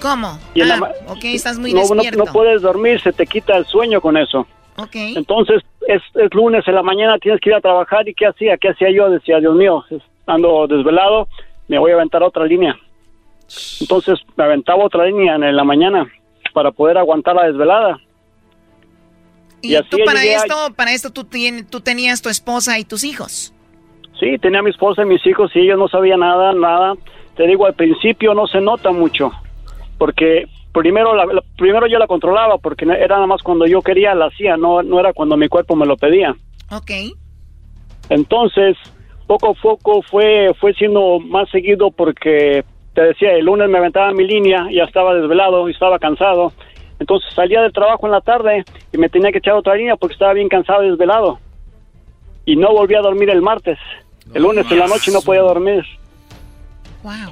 ¿Cómo? ah, ok, estás muy no, despierto. No, puedes dormir, se te quita el sueño con eso. Ok. Entonces, es, es, lunes en la mañana, tienes que ir a trabajar. ¿Y qué hacía? ¿Qué hacía yo? Decía, Dios mío, ando desvelado, me voy a aventar otra línea. Entonces, me aventaba otra línea en la mañana para poder aguantar la desvelada. ¿Y, tú para esto, para esto tú, tú tenías tu esposa y tus hijos? Sí, tenía a mi esposa y mis hijos y ellos no sabían nada, nada. te digo, al principio no se nota mucho, porque primero, la, la- primero yo la controlaba, porque era nada más cuando yo quería la hacía, no, no era cuando mi cuerpo me lo pedía. Ok. Entonces, poco a poco fue, fue siendo más seguido porque, te decía, el lunes me aventaba mi línea, ya estaba desvelado y estaba cansado. Entonces salía del trabajo en la tarde y me tenía que echar otra línea porque estaba bien cansado y desvelado. Y no volví a dormir el martes. El lunes en la noche no podía dormir.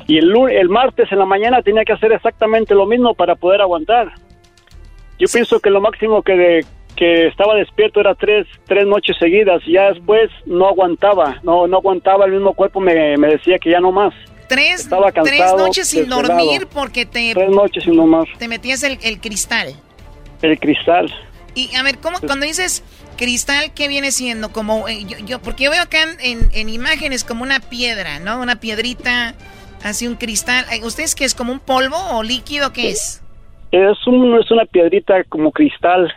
Y el, el martes en la mañana tenía que hacer exactamente lo mismo para poder aguantar. Yo pienso que lo máximo que, de- que estaba despierto era tres, tres noches seguidas. Y ya después no aguantaba, no, no aguantaba. El mismo cuerpo me, me decía que ya no más. Tres, Estaba tres noches sin desvelado. dormir porque te, Tres noches y no más. te metías el, el cristal. El cristal. Y a ver, ¿cómo cuando dices cristal, qué viene siendo? Como eh, yo, yo- porque yo veo acá en, en- en imágenes como una piedra, ¿no? Una piedrita, así un cristal. ¿Ustedes qué es como un polvo o líquido qué es? Es, un, es una piedrita como cristal.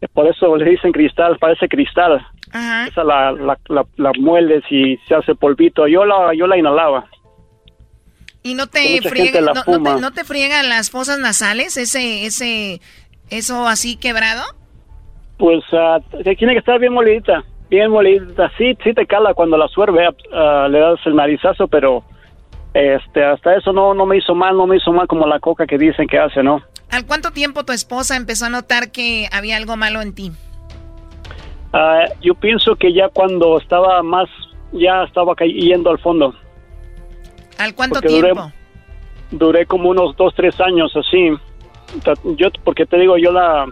eh, Por eso le dicen cristal, parece cristal. Ajá. Esa la, la, la, la mueles y se hace polvito. Yo la, yo la inhalaba. Y no te friega, no, no te, no te friegan las fosas nasales, ese, ese, eso así quebrado. Pues te- tiene que estar bien molidita. Bien molidita. Sí, sí te cala cuando la suerve. ah, le das el narizazo, pero este hasta eso no, no me hizo mal. No me hizo mal como la coca que dicen que hace, ¿no? ¿Al cuánto tiempo tu esposa empezó a notar que había algo malo en ti? Yo pienso que ya cuando estaba más, ya estaba cay- yendo al fondo. ¿Al cuánto Porque duré- tiempo? Duré como unos dos, tres años así. Yo, porque te digo, yo la,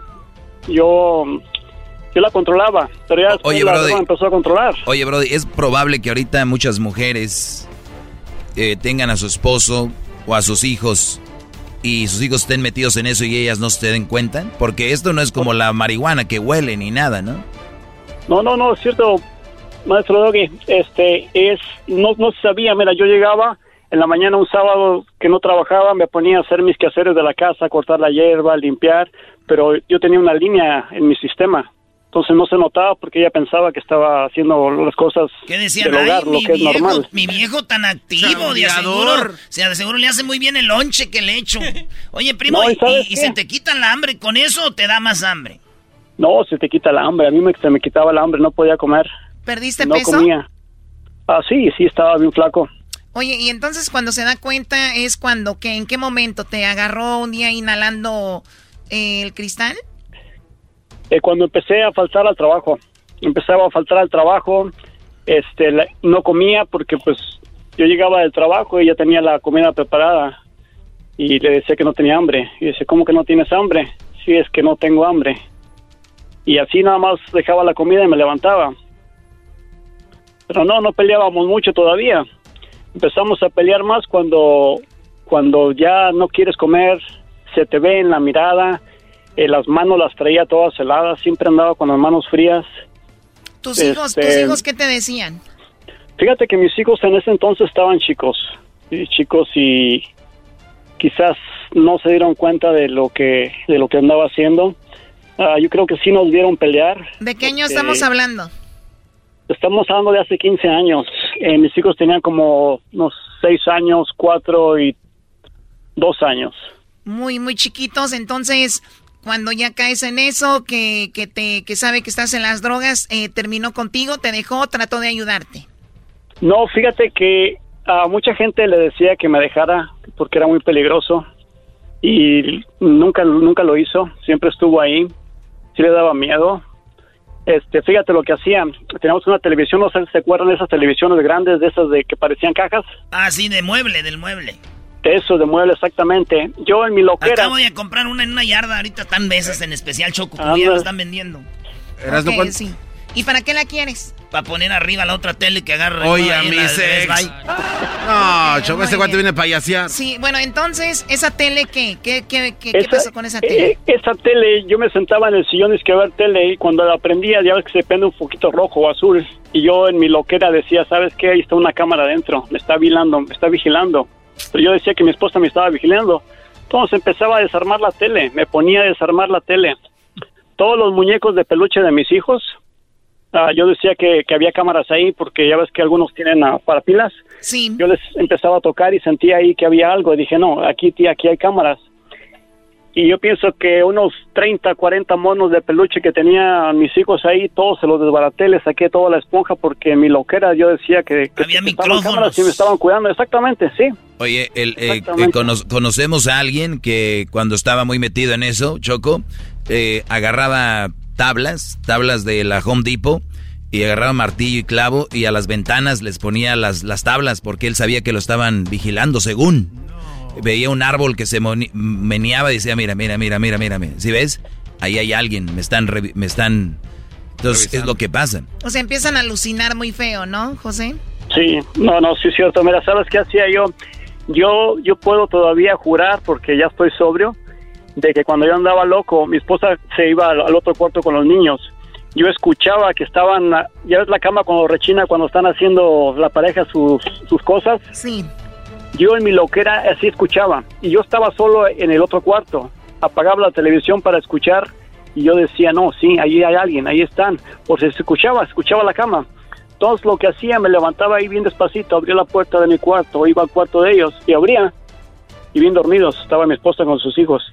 yo, yo la controlaba, pero ya Oye, la Brody. empezó a controlar. Oye, Brody, es probable que ahorita muchas mujeres eh, tengan a su esposo o a sus hijos y sus hijos estén metidos en eso y ellas no se den cuenta. Porque esto no es como la marihuana que huele ni nada, ¿no? No, no, no, es cierto, maestro Doggy, este, es, no, no se sabía, mira, yo llegaba en la mañana un sábado que no trabajaba, me ponía a hacer mis quehaceres de la casa, cortar la hierba, limpiar, pero yo tenía una línea en mi sistema, entonces no se notaba porque ella pensaba que estaba haciendo las cosas ¿Qué decían? del hogar, Ay, lo mi que es viejo, normal. mi viejo tan activo, de aseguro, se de seguro le hace muy bien el lonche que le echo. [LAUGHS] Oye, primo, No, ¿y se te quita la hambre con eso o te da más hambre? No, se te quita la hambre, a mí me, se me quitaba la hambre, no podía comer, ¿Perdiste no peso? comía. Ah, sí, sí, estaba bien flaco. Oye, y entonces cuando se da cuenta es cuando, que ¿en qué momento te agarró un día inhalando eh, el cristal? Eh, cuando empecé a faltar al trabajo, empezaba a faltar al trabajo, este, no comía porque pues yo llegaba del trabajo y ya tenía la comida preparada y le decía que no tenía hambre y dice, ¿cómo que no tienes hambre? Sí, es que no tengo hambre. Y así nada más dejaba la comida y me levantaba. Pero no, no peleábamos mucho todavía. Empezamos a pelear más cuando, cuando ya no quieres comer, se te ve en la mirada, eh, las manos las traía todas heladas, siempre andaba con las manos frías. ¿Tus hijos, tus Este, hijos qué te decían? Fíjate que mis hijos en ese entonces estaban chicos, y chicos y quizás no se dieron cuenta de lo que de lo que andaba haciendo. Ah, yo creo que sí nos vieron pelear. ¿De qué año porque estamos hablando? Estamos hablando de hace 15 años. Eh, mis hijos tenían como unos 6 años, 4 y 2 años. Muy, muy chiquitos, entonces cuando ya caes en eso, que, que te que sabe que estás en las drogas, eh, terminó contigo, te dejó, trató de ayudarte. No, fíjate que a mucha gente le decía que me dejara porque era muy peligroso y nunca nunca lo hizo, siempre estuvo ahí. Sí le daba miedo. Este, fíjate lo que hacían. Teníamos una televisión, no sé si se acuerdan de esas televisiones grandes, de esas de que parecían cajas. Ah, sí, de mueble, del mueble. De eso, de mueble, exactamente. Yo en mi loquera. Acabo de comprar una en una yarda, ahorita están veces en especial choco, como ya la están vendiendo. Erasno, Ok, ¿cuánto- sí. ¿Y para qué la quieres? Para poner arriba la otra tele que agarra. Oye, a mi sex. No, Choco, muy este cuate bien. viene payasear. Sí, bueno, entonces, ¿esa tele qué? ¿Qué, qué, qué, qué Esa- pasó con esa tele? eh, esa tele, yo me sentaba en el sillón y que ver tele y cuando la prendía ya ves que se prende un poquito rojo o azul y yo en mi loquera decía, ¿sabes qué? Ahí está una cámara adentro, me está vigilando, me está vigilando. Pero yo decía que mi esposa me estaba vigilando. Entonces empezaba a desarmar la tele, me ponía a desarmar la tele. Todos los muñecos de peluche de mis hijos ah, yo decía que, que había cámaras ahí porque ya ves que algunos tienen ah, para pilas. Sí. Yo les empezaba a tocar y sentía ahí que había algo. Y dije, no, aquí, tía, aquí hay cámaras. Y yo pienso que unos 30, 40 monos de peluche que tenían mis hijos ahí, todos se los desbaraté, les saqué toda la esponja porque mi loquera yo decía que, que Había micrófonos. cámaras y me estaban cuidando. Exactamente, sí. Oye, el, eh, eh, cono- conocemos a alguien que cuando estaba muy metido en eso, Choco, eh, agarraba tablas, tablas de la Home Depot, y agarraba martillo y clavo y a las ventanas les ponía las, las tablas porque él sabía que lo estaban vigilando según. Veía un árbol que se meneaba y decía, mira, mira, mira, mira, mira, mira. ¿Sí ves? Ahí hay alguien, me están... Me están... Entonces, es lo que pasa. O sea, empiezan a alucinar muy feo, ¿no, José? Sí, no, no, sí es cierto. Mira, ¿sabes qué hacía yo? Yo, yo puedo todavía jurar, porque ya estoy sobrio, de que cuando yo andaba loco, mi esposa se iba al, al otro cuarto con los niños. Yo escuchaba que estaban, ya ves la cama cuando rechina, cuando están haciendo la pareja sus, sus cosas. Sí. Yo en mi loquera así escuchaba. Y yo estaba solo en el otro cuarto. Apagaba la televisión para escuchar y yo decía, no, sí, ahí hay alguien, ahí están. Por si se escuchaba, escuchaba la cama. Entonces lo que hacía, me levantaba ahí bien despacito, abría la puerta de mi cuarto, iba al cuarto de ellos y abría. Y bien dormidos, estaba mi esposa con sus hijos.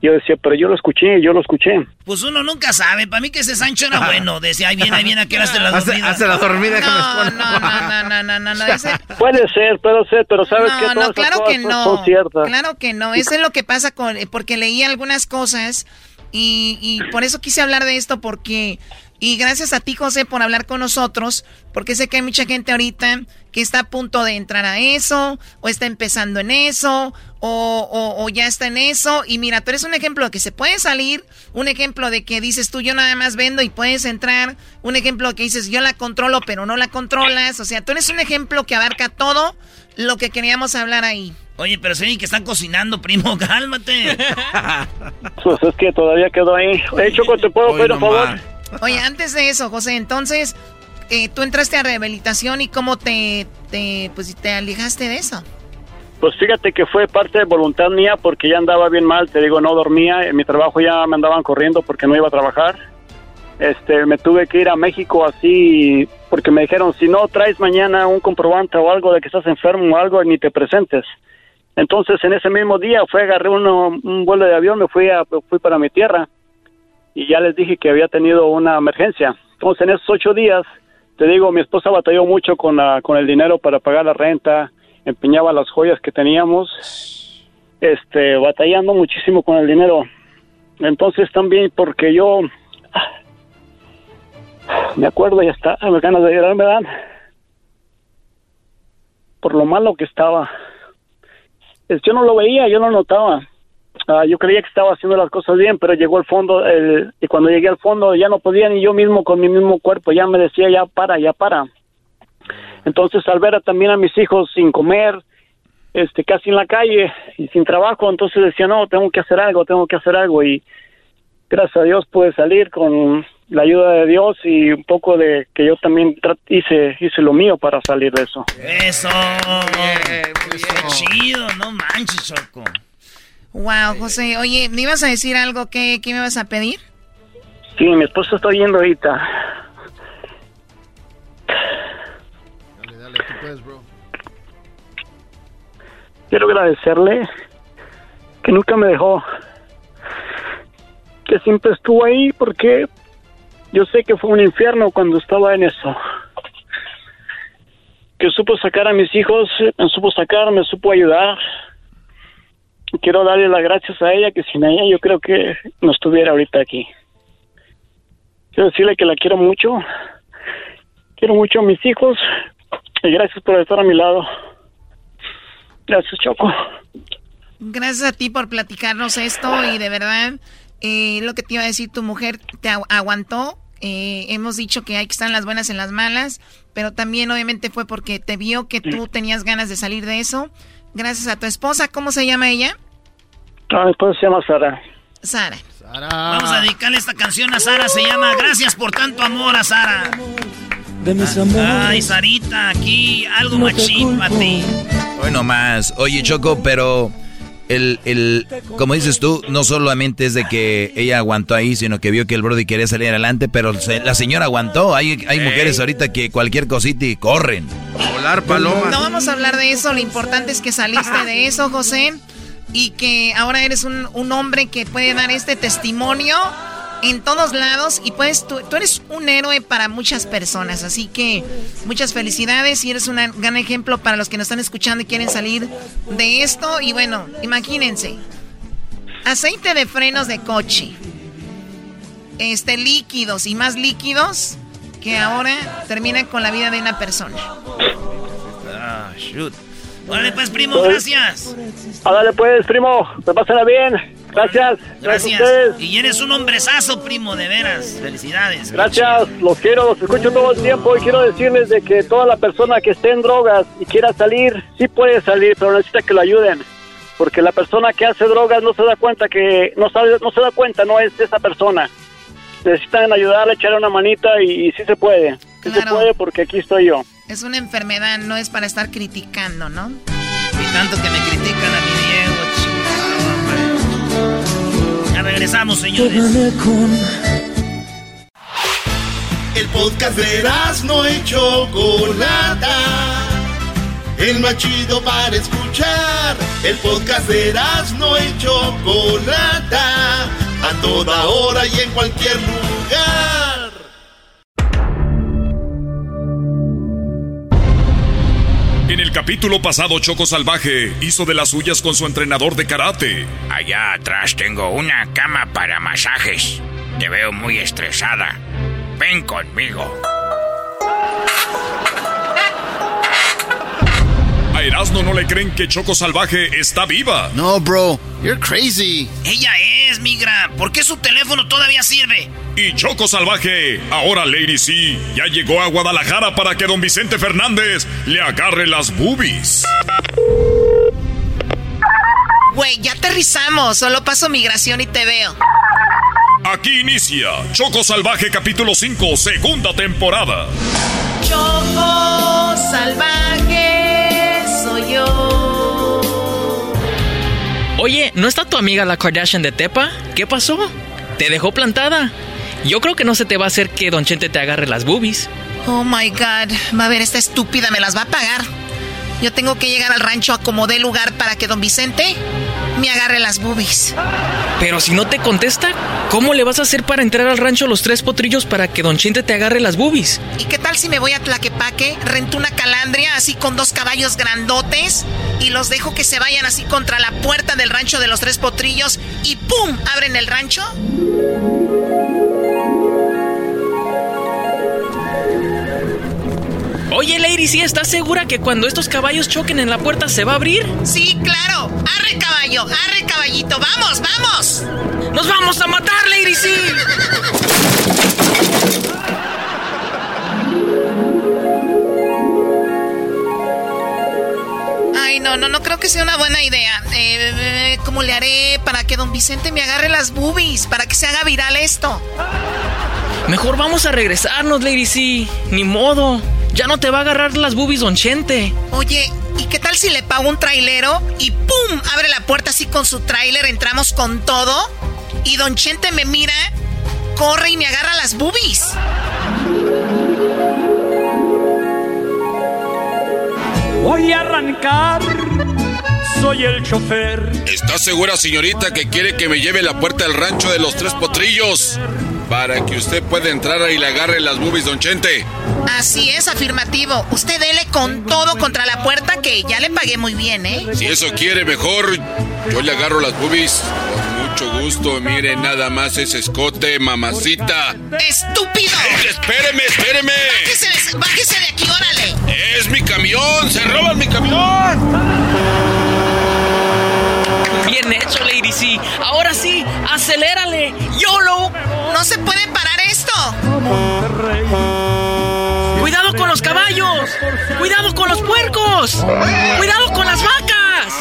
Yo decía, pero yo lo escuché, yo lo escuché. Pues uno nunca sabe. Para mí que ese Sancho era bueno. Decía, ahí viene, ahí viene, a qué hora la Hace- dormida. hace la dormida, no, no, no, no, no, no, no, no. Ese- [LAUGHS] Puede ser, puede ser, pero sabes que No, todas no, claro que no. Claro que no. Eso es lo que pasa con. eh, Porque leí algunas cosas y, y por eso quise hablar de esto, porque. Y gracias a ti, José, por hablar con nosotros, porque sé que hay mucha gente ahorita que está a punto de entrar a eso, o está empezando en eso, o, o- o ya está en eso. Y mira, tú eres un ejemplo de que se puede salir, un ejemplo de que dices tú, yo nada más vendo y puedes entrar, un ejemplo que dices, yo la controlo, pero no la controlas. O sea, tú eres un ejemplo que abarca todo lo que queríamos hablar ahí. Oye, pero se oye que están cocinando, primo, [LAUGHS] cálmate. [LAUGHS] Pues es que todavía quedó ahí. Hey, Choco, ¿te puedo pedir un favor? Oye, antes de eso, José, entonces, eh, tú entraste a rehabilitación y cómo te, te, pues, te alejaste de eso. Pues fíjate que fue parte de voluntad mía porque ya andaba bien mal, te digo, no dormía, en mi trabajo ya me andaban corriendo porque no iba a trabajar. Este, me tuve que ir a México así porque me dijeron, si no traes mañana un comprobante o algo de que estás enfermo o algo, ni te presentes. Entonces, en ese mismo día fue, agarré uno- un vuelo de avión, me fui, fui para mi tierra y ya les dije que había tenido una emergencia. Entonces, en esos ocho días, te digo, mi esposa batalló mucho con, con el dinero para pagar la renta, empeñaba las joyas que teníamos, este, batallando muchísimo con el dinero. Entonces, también porque yo me acuerdo y hasta me ganas de llorar me dan por lo malo que estaba. Es- Yo no lo veía, yo no notaba. Ah, yo creía que estaba haciendo las cosas bien, pero llegó al fondo el- y cuando llegué al fondo ya no podía ni yo mismo con mi mismo cuerpo, ya me decía ya para, ya para. Entonces al ver a- también a mis hijos sin comer, este casi en la calle y sin trabajo, entonces decía, no, tengo que hacer algo, tengo que hacer algo y gracias a Dios pude salir con la ayuda de Dios y un poco de que yo también hice hice lo mío para salir de eso. Eso. Qué chido, no manches, Choco. Wow, José. Oye, ¿me ibas a decir algo? ¿Qué, qué me vas a pedir? Sí, mi esposa está yendo ahorita. Quiero agradecerle que nunca me dejó, que siempre estuvo ahí porque yo sé que fue un infierno cuando estaba en eso. Que supo sacar a mis hijos, me supo sacar, me supo ayudar. Quiero darle las gracias a ella, que sin ella yo creo que no estuviera ahorita aquí. Quiero decirle que la quiero mucho. Quiero mucho a mis hijos. Y gracias por estar a mi lado. Gracias, Choco. Gracias a ti por platicarnos esto y de verdad, eh, lo que te iba a decir, tu mujer te agu- aguantó. Eh, hemos dicho que hay que estar en las buenas, en las malas, pero también obviamente fue porque te vio que tú tenías ganas de salir de eso. Gracias a tu esposa, ¿cómo se llama ella? Ah, mi esposa se llama Sara. Sara. Vamos a dedicarle esta canción a Sara. Se llama Gracias por tanto amor a Sara. De mis amores. Ay, Sarita, aquí algo machín para ti. Hoy nomás. Oye, Choco, pero el, el, como dices tú, no solamente es de que ella aguantó ahí, sino que vio que el Brody quería salir adelante, pero la señora aguantó. Hay, hay mujeres ahorita que cualquier cosita y corren. Volar paloma. No vamos a hablar de eso, lo importante es que saliste de eso, José, y que ahora eres un, un hombre que puede dar este testimonio en todos lados y puedes, tú, tú, eres un héroe para muchas personas, así que muchas felicidades y eres un gran ejemplo para los que nos están escuchando y quieren salir de esto y bueno, imagínense, aceite de frenos de coche, este líquidos y más líquidos que ahora terminan con la vida de una persona. Ah, shoot. Órale pues, primo, gracias. Dale pues, primo, te pasará bien. Gracias. Gracias. y eres un hombrezazo, primo, de veras. Felicidades. Gracias, los quiero, los escucho todo el tiempo y quiero decirles de que toda la persona que esté en drogas y quiera salir, sí puede salir, pero necesita que lo ayuden. Porque la persona que hace drogas no se da cuenta que, no, sabe, no se da cuenta, no es esa persona. Necesitan ayudarle, echarle una manita y, sí se puede. Sí se puede porque aquí estoy yo. Es una enfermedad, no es para estar criticando, ¿no? Y tanto que me critican a mi Diego, Ya regresamos, señores. El podcast de no hecho Chocolata. El más chido para escuchar. El podcast de no hecho Chocolata. A toda hora y en cualquier lugar. Capítulo pasado, Choco Salvaje hizo de las suyas con su entrenador de karate. Allá atrás tengo una cama para masajes. Te veo muy estresada. Ven conmigo. A Erasmo no le creen que Choco Salvaje está viva. No, bro. You're crazy. Ella es, migra. ¿Por qué su teléfono todavía sirve? Y Choco Salvaje, ahora Lady C, ya llegó a Guadalajara para que don Vicente Fernández le agarre las boobies. Güey, ya aterrizamos. Solo paso migración y te veo. Aquí inicia Choco Salvaje capítulo 5, segunda temporada. Choco Salvaje Oye, ¿no está tu amiga la Kardashian de Tepa? ¿Qué pasó? ¿Te dejó plantada? Yo creo que no se te va a hacer que Don Chente te agarre las boobies. Oh my god, va a ver, esta estúpida me las va a pagar. Yo tengo que llegar al rancho a como dé lugar para que Don Vicente me agarre las boobies. Pero si no te contesta, ¿cómo le vas a hacer para entrar al rancho los tres potrillos para que Don Chente te agarre las boobies? ¿Y qué tal si me voy a Tlaquepaque, rento una calandria así con dos caballos grandotes y los dejo que se vayan así contra la puerta del rancho de los tres potrillos y ¡pum! abren el rancho? Oye, Lady, ¿sí estás segura que cuando estos caballos choquen en la puerta se va a abrir? Sí, claro. Arre caballo, arre caballito. Vamos, vamos. Nos vamos a matar, Lady, sí. Ay, no, no, no creo que sea una buena idea. Eh, ¿Cómo le haré para que don Vicente me agarre las boobies? Para que se haga viral esto. Mejor vamos a regresarnos, Lady C. Ni modo. Ya no te va a agarrar las boobies, don Chente. Oye, ¿y qué tal si le pago un trailero y ¡pum! Abre la puerta así con su trailer, entramos con todo y don Chente me mira, corre y me agarra las boobies. Voy a arrancar. Soy el chofer. ¿Está segura, señorita, que quiere que me lleve la puerta del rancho de los tres potrillos? Para que usted pueda entrar y le agarre las boobies, don Chente. Así es, afirmativo. Usted dele con todo contra la puerta que ya le pagué muy bien, ¿eh? Si eso quiere, mejor yo le agarro las boobies. Con mucho gusto, mire nada más ese escote, mamacita. ¡Estúpido! [LAUGHS] espéreme, espéreme! Bájese, bájese de aquí, órale. ¡Es mi camión! ¡Se roban mi camión! Bien hecho, Lady C. Ahora sí, acelérale. YOLO. No se puede parar esto. Cuidado con los caballos. Cuidado con los puercos. Cuidado con las vacas.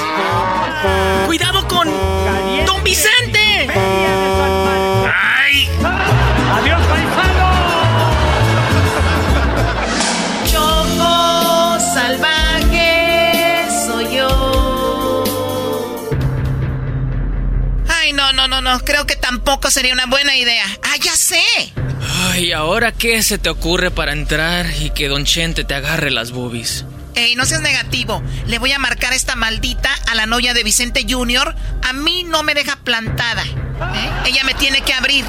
Cuidado con Don Vicente. ¡Ay! ¡Adiós, paisano! No, creo que tampoco sería una buena idea. ¡Ah, ya sé! Ay, ¿ahora qué se te ocurre para entrar y que Don Chente te agarre las boobies? Ey, no seas negativo. Le voy a marcar esta maldita a la novia de Vicente Jr. A mí no me deja plantada. ¿eh? Ella me tiene que abrir.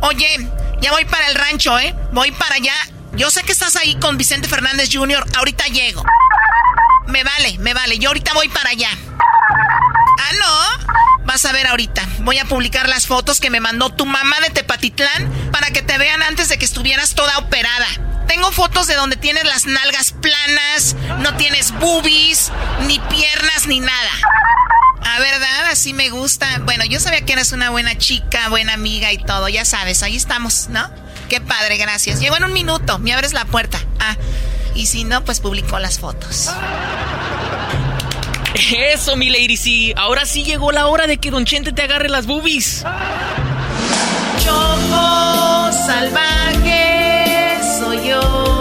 Oye, ya voy para el rancho, ¿eh? Voy para allá. Yo sé que estás ahí con Vicente Fernández Jr. Ahorita llego. Me vale, me vale. Yo ahorita voy para allá. No. Vas a ver ahorita. Voy a publicar las fotos que me mandó tu mamá de Tepatitlán para que te vean antes de que estuvieras toda operada. Tengo fotos de donde tienes las nalgas planas, no tienes boobies, ni piernas, ni nada. Ah, ¿verdad? Así me gusta. Bueno, yo sabía que eras una buena chica, buena amiga y todo, ya sabes, ahí estamos, ¿no? Qué padre, gracias. Llego en un minuto, me abres la puerta. Ah, y si no, pues publico las fotos. Eso, mi lady, sí. Ahora sí llegó la hora de que Don Chente te agarre las boobies. Choco salvaje soy yo.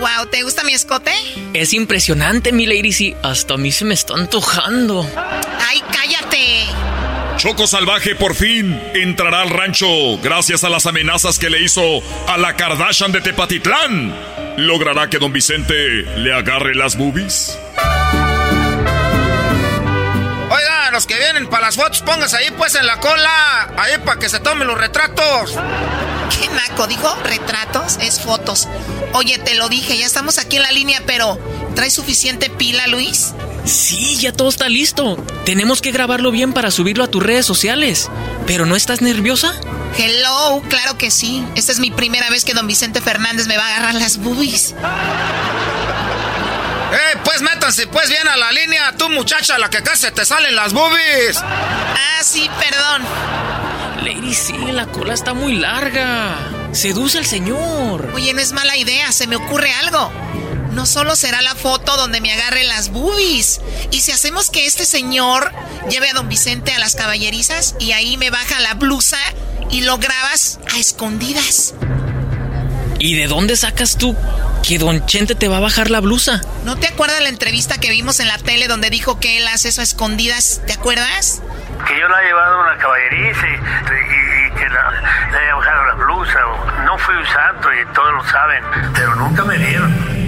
wow, ¿te gusta mi escote? Es impresionante, mi lady, sí. Hasta a mí se me está antojando. ¡Ay! Choco Salvaje por fin entrará al rancho gracias a las amenazas que le hizo a la Kardashian de Tepatitlán. ¿Logrará que don Vicente le agarre las boobies? Oiga, los que vienen para las fotos, pónganse ahí pues en la cola, ahí para que se tomen los retratos. ¿Qué naco? ¿Dijo retratos? Es fotos. Oye, te lo dije, ya estamos aquí en la línea, pero ¿trae suficiente pila, Luis? Sí, ya todo está listo. Tenemos que grabarlo bien para subirlo a tus redes sociales. ¿Pero no estás nerviosa? Hello, claro que sí. Esta es mi primera vez que don Vicente Fernández me va a agarrar las boobies. ¡Eh, pues métanse pues bien a la línea! Tú, muchacha, la que casi te salen las boobies. Ah, sí, perdón. Lady, sí, la cola está muy larga. Seduce al señor. Oye, no es mala idea, se me ocurre algo. No solo será la foto donde me agarre las boobies. Y si hacemos que este señor lleve a don Vicente a las caballerizas y ahí me baja la blusa y lo grabas a escondidas. ¿Y de dónde sacas tú que Don Chente te va a bajar la blusa? ¿No te acuerdas la entrevista que vimos en la tele donde dijo que él hace eso a escondidas? ¿Te acuerdas? Que yo la he llevado a una caballeriza y, que le haya bajado la blusa. No fui un santo y todos lo saben, pero nunca me dieron.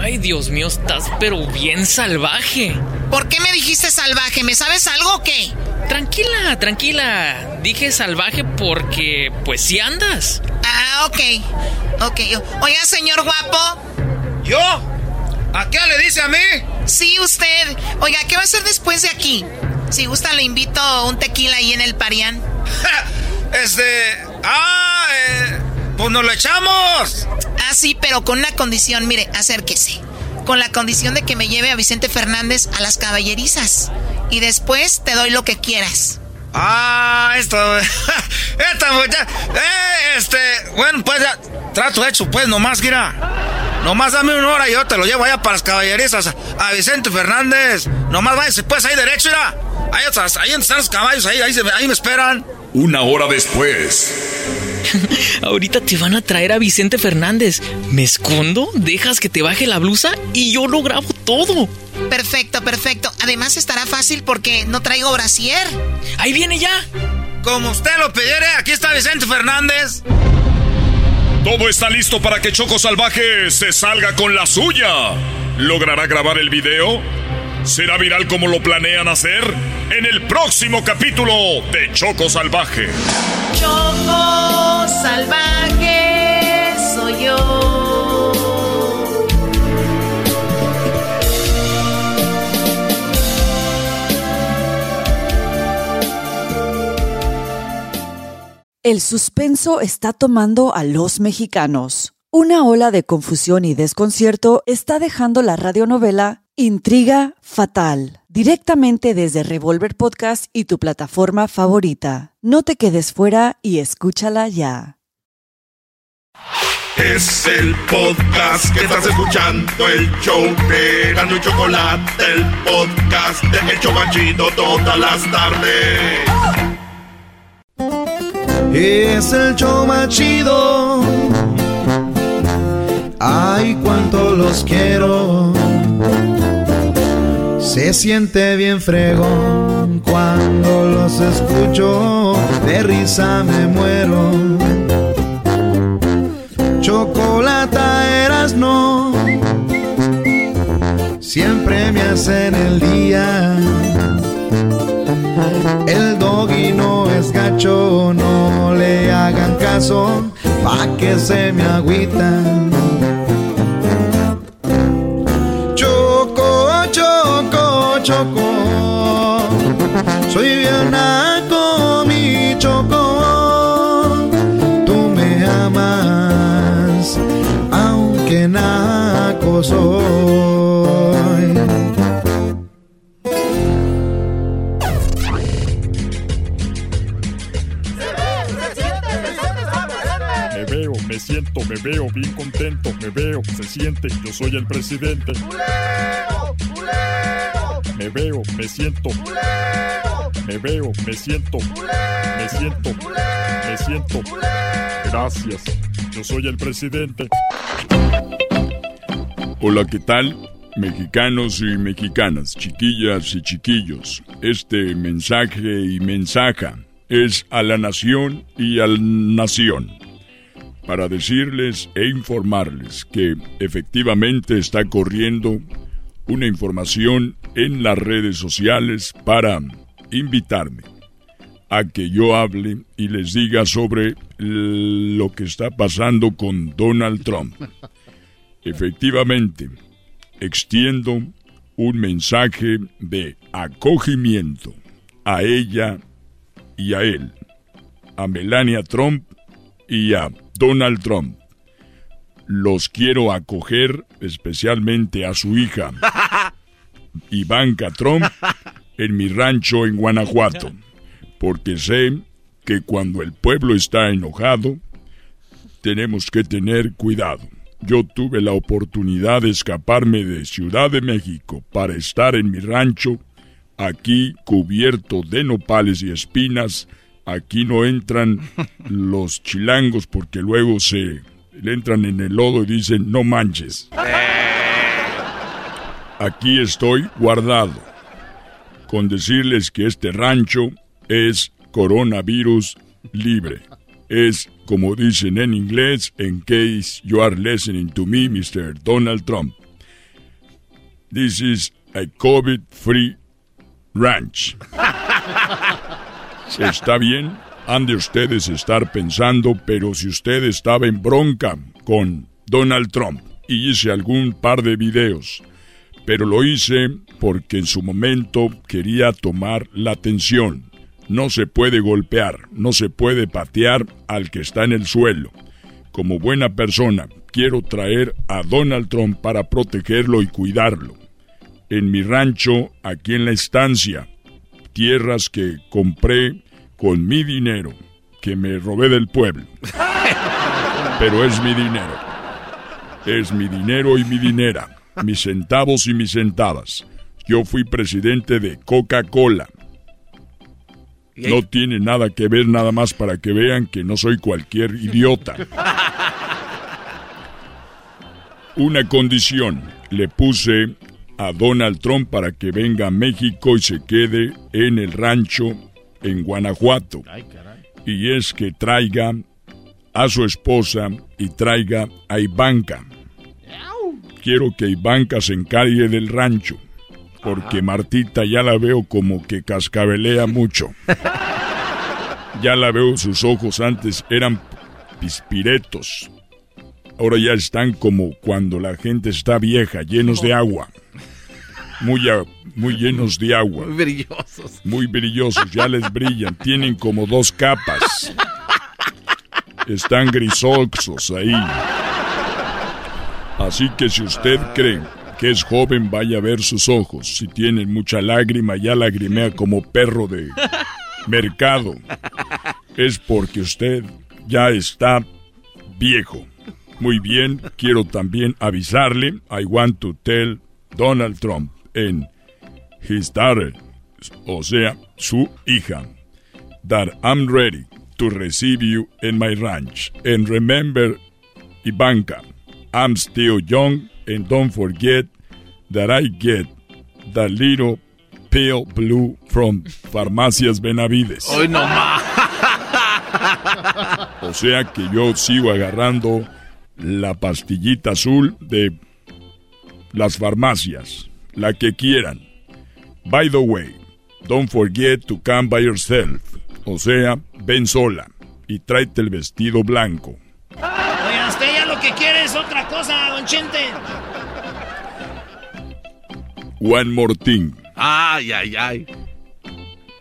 Ay, Dios mío, estás pero bien salvaje. ¿Por qué me dijiste salvaje? ¿Me sabes algo o qué? Tranquila, tranquila. Dije salvaje porque, pues, sí andas. Ah, ok. Ok. Oiga, señor guapo. ¿Yo? ¿A qué le dice a mí? Sí, usted. Oiga, ¿qué va a hacer después de aquí? Si gusta, le invito un tequila ahí en el Parián. [LAUGHS] este. Ah, eh, pues nos lo echamos. Ah, sí, pero con una condición, mire, acérquese. Con la condición de que me lleve a Vicente Fernández a las caballerizas. Y después te doy lo que quieras. Ah, esto. [LAUGHS] Esta muchacha. Eh, este. Bueno, pues ya. Trato hecho, pues, nomás, gira. Nomás dame una hora y yo te lo llevo allá para las caballerizas. A Vicente Fernández. Nomás váyase, pues, ahí derecho, mira. Ahí, ahí están los caballos, ahí, ahí, ahí me esperan. Una hora después. [LAUGHS] Ahorita te van a traer a Vicente Fernández. ¿Me escondo? ¿Dejas que te baje la blusa? Y yo lo grabo todo. Perfecto, perfecto. Además estará fácil porque no traigo brasier. Ahí viene ya. Como usted lo pidiere, aquí está Vicente Fernández. Todo está listo para que Choco Salvaje se salga con la suya. ¿Logrará grabar el video? ¿Será viral como lo planean hacer? En el próximo capítulo de Choco Salvaje. Choco Salvaje soy yo. El suspenso está tomando a los mexicanos. Una ola de confusión y desconcierto está dejando la radionovela Intriga Fatal, directamente desde Revolver Podcast y tu plataforma favorita. No te quedes fuera y escúchala ya. Es el podcast que estás escuchando, el show de Gano y Chocolate, el podcast de El Chobachito todas las tardes. Es el show más chido Ay, cuánto los quiero. Se siente bien fregón cuando los escucho. De risa me muero. Chocolata eras no. Siempre me hacen el día. El doggy no no le hagan caso, pa' que se me agüitan. Choco, choco, choco, soy bien naco, mi choco. Tú me amas, aunque naco soy. Siento, me veo bien contento, me veo, se siente, yo soy el presidente. Me veo, me siento. Me veo, me siento. Me siento, me siento. Gracias, yo soy el presidente. Hola, ¿qué tal? Mexicanos y mexicanas, chiquillas y chiquillos, este mensaje y mensaja es a la nación y al nación para decirles e informarles que efectivamente está corriendo una información en las redes sociales para invitarme a que yo hable y les diga sobre lo que está pasando con Donald Trump. [LAUGHS] Efectivamente, extiendo un mensaje de acogimiento a ella y a él, a Melania Trump y a Donald Trump. Los quiero acoger especialmente a su hija, [LAUGHS] Ivanka Trump, en mi rancho en Guanajuato, porque sé que cuando el pueblo está enojado, tenemos que tener cuidado. Yo tuve la oportunidad de escaparme de Ciudad de México para estar en mi rancho, aquí cubierto de nopales y espinas. Aquí no entran los chilangos porque luego se le entran en el lodo y dicen no manches. Aquí estoy guardado. Con decirles que este rancho es coronavirus libre. Es como dicen en inglés, in case you are listening to me, Mr. Donald Trump. This is a COVID-free ranch. [LAUGHS] Está bien, han de ustedes estar pensando, pero si usted estaba en bronca con Donald Trump y hice algún par de videos, pero lo hice porque en su momento quería tomar la atención. No se puede golpear, no se puede patear al que está en el suelo. Como buena persona, quiero traer a Donald Trump para protegerlo y cuidarlo. En mi rancho, aquí en la estancia, tierras que compré con mi dinero, que me robé del pueblo. [LAUGHS] Pero es mi dinero. Es mi dinero y mi dinera, mis centavos y mis centavas. Yo fui presidente de Coca-Cola. No tiene nada que ver nada más para que vean que no soy cualquier idiota. [LAUGHS] Una condición le puse a Donald Trump para que venga a México y se quede en el rancho en Guanajuato. Y es que traiga a su esposa y traiga a Ivanka. Quiero que Ivanka se encargue del rancho, porque Martita ya la veo como que cascabelea mucho. [LAUGHS] Ya la veo, sus ojos antes eran pispiretos. Ahora ya están como cuando la gente está vieja, llenos de agua. Muy, a- muy llenos de agua. Muy brillosos. Muy brillosos, ya les brillan. Tienen como dos capas. Están grisosos ahí. Así que si usted cree que es joven, vaya a ver sus ojos. Si tienen mucha lágrima, ya lagrimea como perro de mercado. Es porque usted ya está viejo. Muy bien, quiero también avisarle, I want to tell Donald Trump en his daughter, o sea, su hija, that I'm ready to receive you in my ranch. And remember, Ivanka, I'm still young and don't forget that I get the little pale blue from Farmacias Benavides. Hoy no más. O sea que yo sigo agarrando la pastillita azul de las farmacias, la que quieran. By the way, don't forget to come by yourself. O sea, ven sola y tráete el vestido blanco. Oiga, usted ya lo que quiere es otra cosa, don Chente. One more thing. Ay, ay, ay.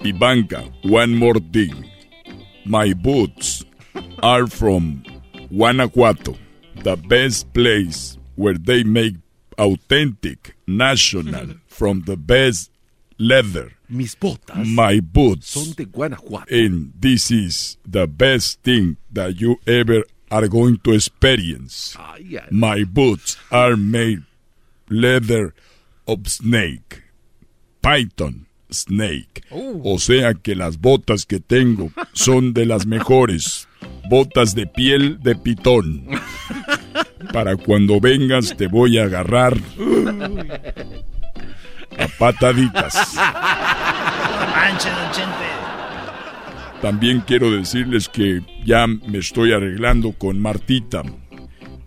Ivanka, one more thing. My boots are from Guanajuato, the best place where they make authentic, national, mm-hmm. from the best leather. Mis botas My boots. son de Guanajuato. And this is the best thing that you ever are going to experience. Ay, ay. My boots are made leather of snake. Python snake. Oh. O sea que las botas que tengo son de las mejores. Botas de piel de pitón. Para cuando vengas te voy a agarrar a pataditas. Manche, don Chente. También quiero decirles que ya me estoy arreglando con Martita.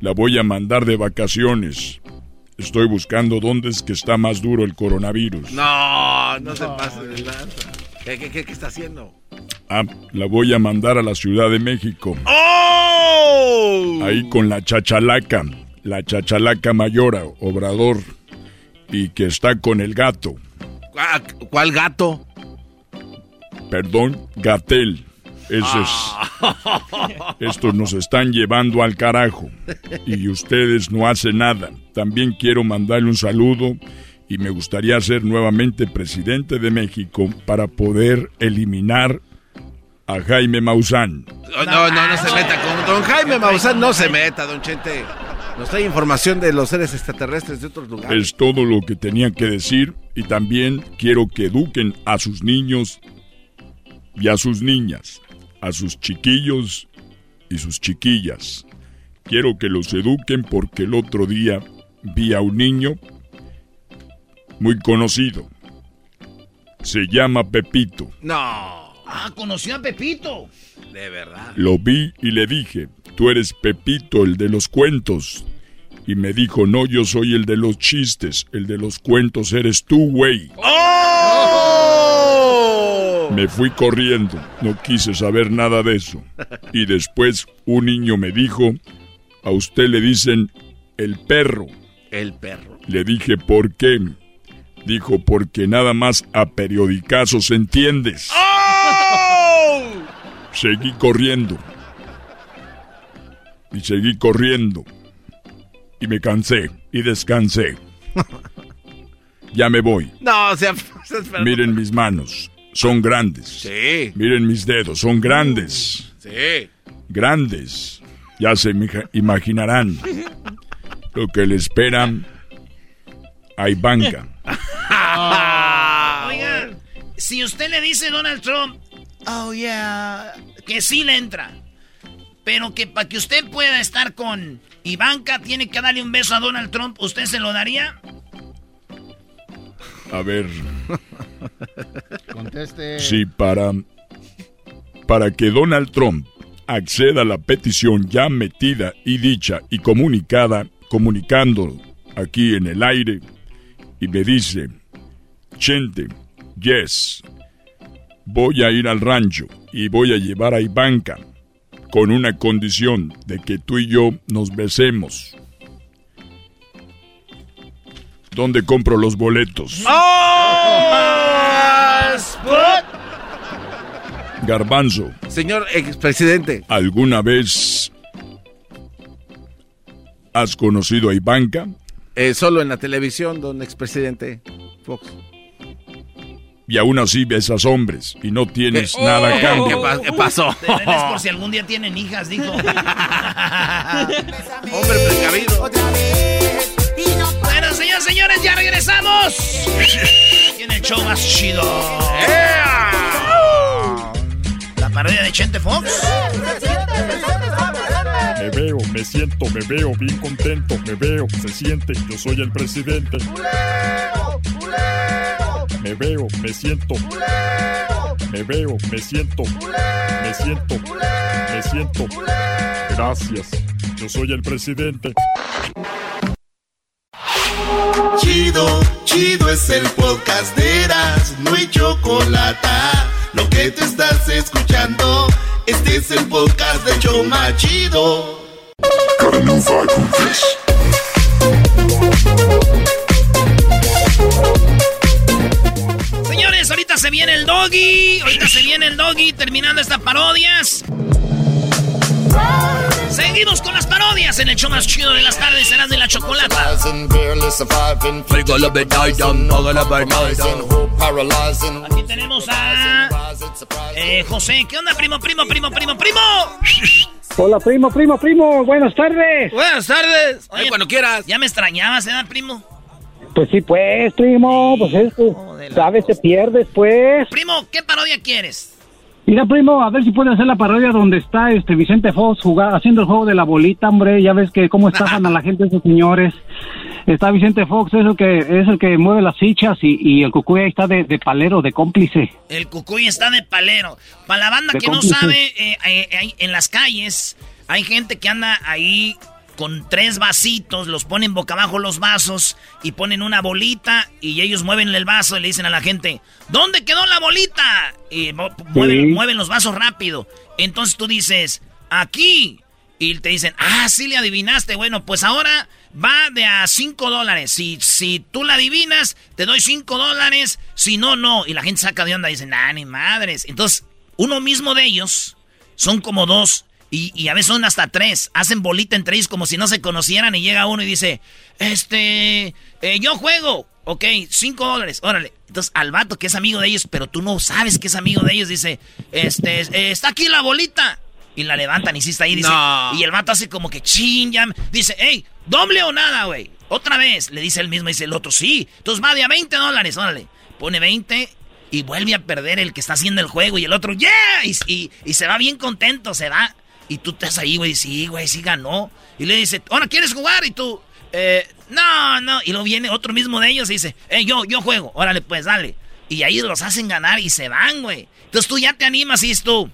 La voy a mandar de vacaciones. Estoy buscando dónde es que está más duro el coronavirus. No, no se pase de lanza. ¿Qué, qué, qué, qué está haciendo? Ah, la voy a mandar a la Ciudad de México. ¡Oh! Ahí con la chachalaca, la chachalaca mayora, Obrador, y que está con el gato. Ah, ¿Cuál gato? Perdón, Gatel. Ese es. Estos nos están llevando al carajo. Y ustedes no hacen nada. También quiero mandarle un saludo y me gustaría ser nuevamente presidente de México para poder eliminar a Jaime Maussan. No, no, no, no se meta con don Jaime Maussan, no se meta, don Chente. Nos trae información de los seres extraterrestres de otros lugares. Es todo lo que tenía que decir y también quiero que eduquen a sus niños y a sus niñas, a sus chiquillos y sus chiquillas. Quiero que los eduquen porque el otro día vi a un niño muy conocido. Se llama Pepito. No, Ah, conoció a Pepito. de verdad. Lo vi y le dije, tú eres Pepito, el de los cuentos. Y me dijo, no, yo soy el de los chistes, el de los cuentos eres tú, güey. ¡Oh! Me fui corriendo, no quise saber nada de eso. Y después un niño me dijo, a usted le dicen el perro. El perro. Le dije, ¿por qué? Dijo, porque nada más a periodicazos entiendes. Seguí corriendo. Y seguí corriendo. Y me cansé y descansé. [LAUGHS] Ya me voy. No, o sea, [LAUGHS] Miren mis manos. Son grandes. Sí. Miren mis dedos. Son grandes. Sí. Grandes. Ya se imaginarán [LAUGHS] lo que le esperan a Ivanka. Si usted le dice a Donald Trump, oh yeah, que sí le entra, pero que para que usted pueda estar con Ivanka tiene que darle un beso a Donald Trump, ¿usted se lo daría? A ver, [LAUGHS] Conteste. si para, para que Donald Trump acceda a la petición ya metida y dicha y comunicada, comunicando aquí en el aire, y me dice, Chente, yes, voy a ir al rancho y voy a llevar a Ivanka con una condición de que tú y yo nos besemos. ¿Dónde compro los boletos? Garbanzo, Señor expresidente, ¿alguna vez has conocido a Ivanka? eh, solo en la televisión, don expresidente Fox. Y aún así besas hombres y no tienes ¿Qué? nada a Oh, cambio. ¿Qué pa- qué pasó? Es por si [LAUGHS] algún día tienen hijas, dijo. [LAUGHS] Hombre precavido. Bueno, señores, señores, ya regresamos. Tiene el show más chido. La parodia de Chente Fox. Me veo, me siento, me veo bien contento. Me veo, se siente, yo soy el presidente. Me veo, me siento. Me veo, me siento. Me siento. Me siento. Gracias. Yo soy el presidente. Chido, chido es el podcast de Eras, no hay chocolate. Lo que te estás escuchando, este es el podcast de Choma Chido. Señores, ahorita se viene el doggy. Ahorita se viene el doggy terminando estas parodias. Seguimos con las parodias en el show más chido de las tardes, serás de la chocolata. Aquí tenemos a eh, José. ¿Qué onda, primo, primo, primo, primo, primo? Hola, primo, primo, primo. Buenas tardes. Buenas tardes. Oye, cuando quieras. Ya me extrañabas, ¿eh, primo? Pues sí, pues, primo. Pues eso. Sabes, te pierdes, pues. Primo, ¿qué parodia quieres? Mira, primo, a ver si puede hacer la parodia donde está este Vicente Fox jugando, haciendo el juego de la bolita, hombre. Ya ves que cómo estafan a la gente esos señores. Está Vicente Fox, es el que, es el que mueve las fichas y, y el cucuy ahí está de, de palero, de cómplice. El cucuy está de palero. Para la banda De que no sabe, eh, eh, eh, en las calles hay gente que anda ahí con tres vasitos, los ponen boca abajo los vasos y ponen una bolita y ellos mueven el vaso y le dicen a la gente, ¿dónde quedó la bolita? Y mueven, mueven los vasos rápido. Entonces tú dices, aquí. Y te dicen, ah, sí le adivinaste. Bueno, pues ahora va de a 5 dólares. Si, si tú la adivinas, te doy 5 dólares. Si no, no. Y la gente saca de onda y dicen, ah, ni madres. Entonces, uno mismo de ellos son como dos. Y, y a veces son hasta tres. Hacen bolita entre ellos como si no se conocieran. Y llega uno y dice, este, eh, yo juego. Ok, 5 dólares, órale. Entonces al vato que es amigo de ellos, pero tú no sabes que es amigo de ellos, dice, este, eh, está aquí la bolita. Y la levantan y sí está ahí, dice. No. Y el vato hace como que chin, ya. Dice, hey, doble o nada, güey. Otra vez, le dice el mismo, dice el otro, sí. Entonces va de a 20 dólares, órale. Pone 20 y vuelve a perder el que está haciendo el juego. Y el otro, yeah. Y, y- y se va bien contento, se va. Y tú estás ahí, güey, sí, güey, sí ganó. Y le dice, ahora quieres jugar. Y tú, eh, no, no. Y luego viene otro mismo de ellos y dice, eh, yo, yo juego. Órale, pues dale. Y ahí los hacen ganar y se van, güey. Entonces tú ya te animas y dices tú,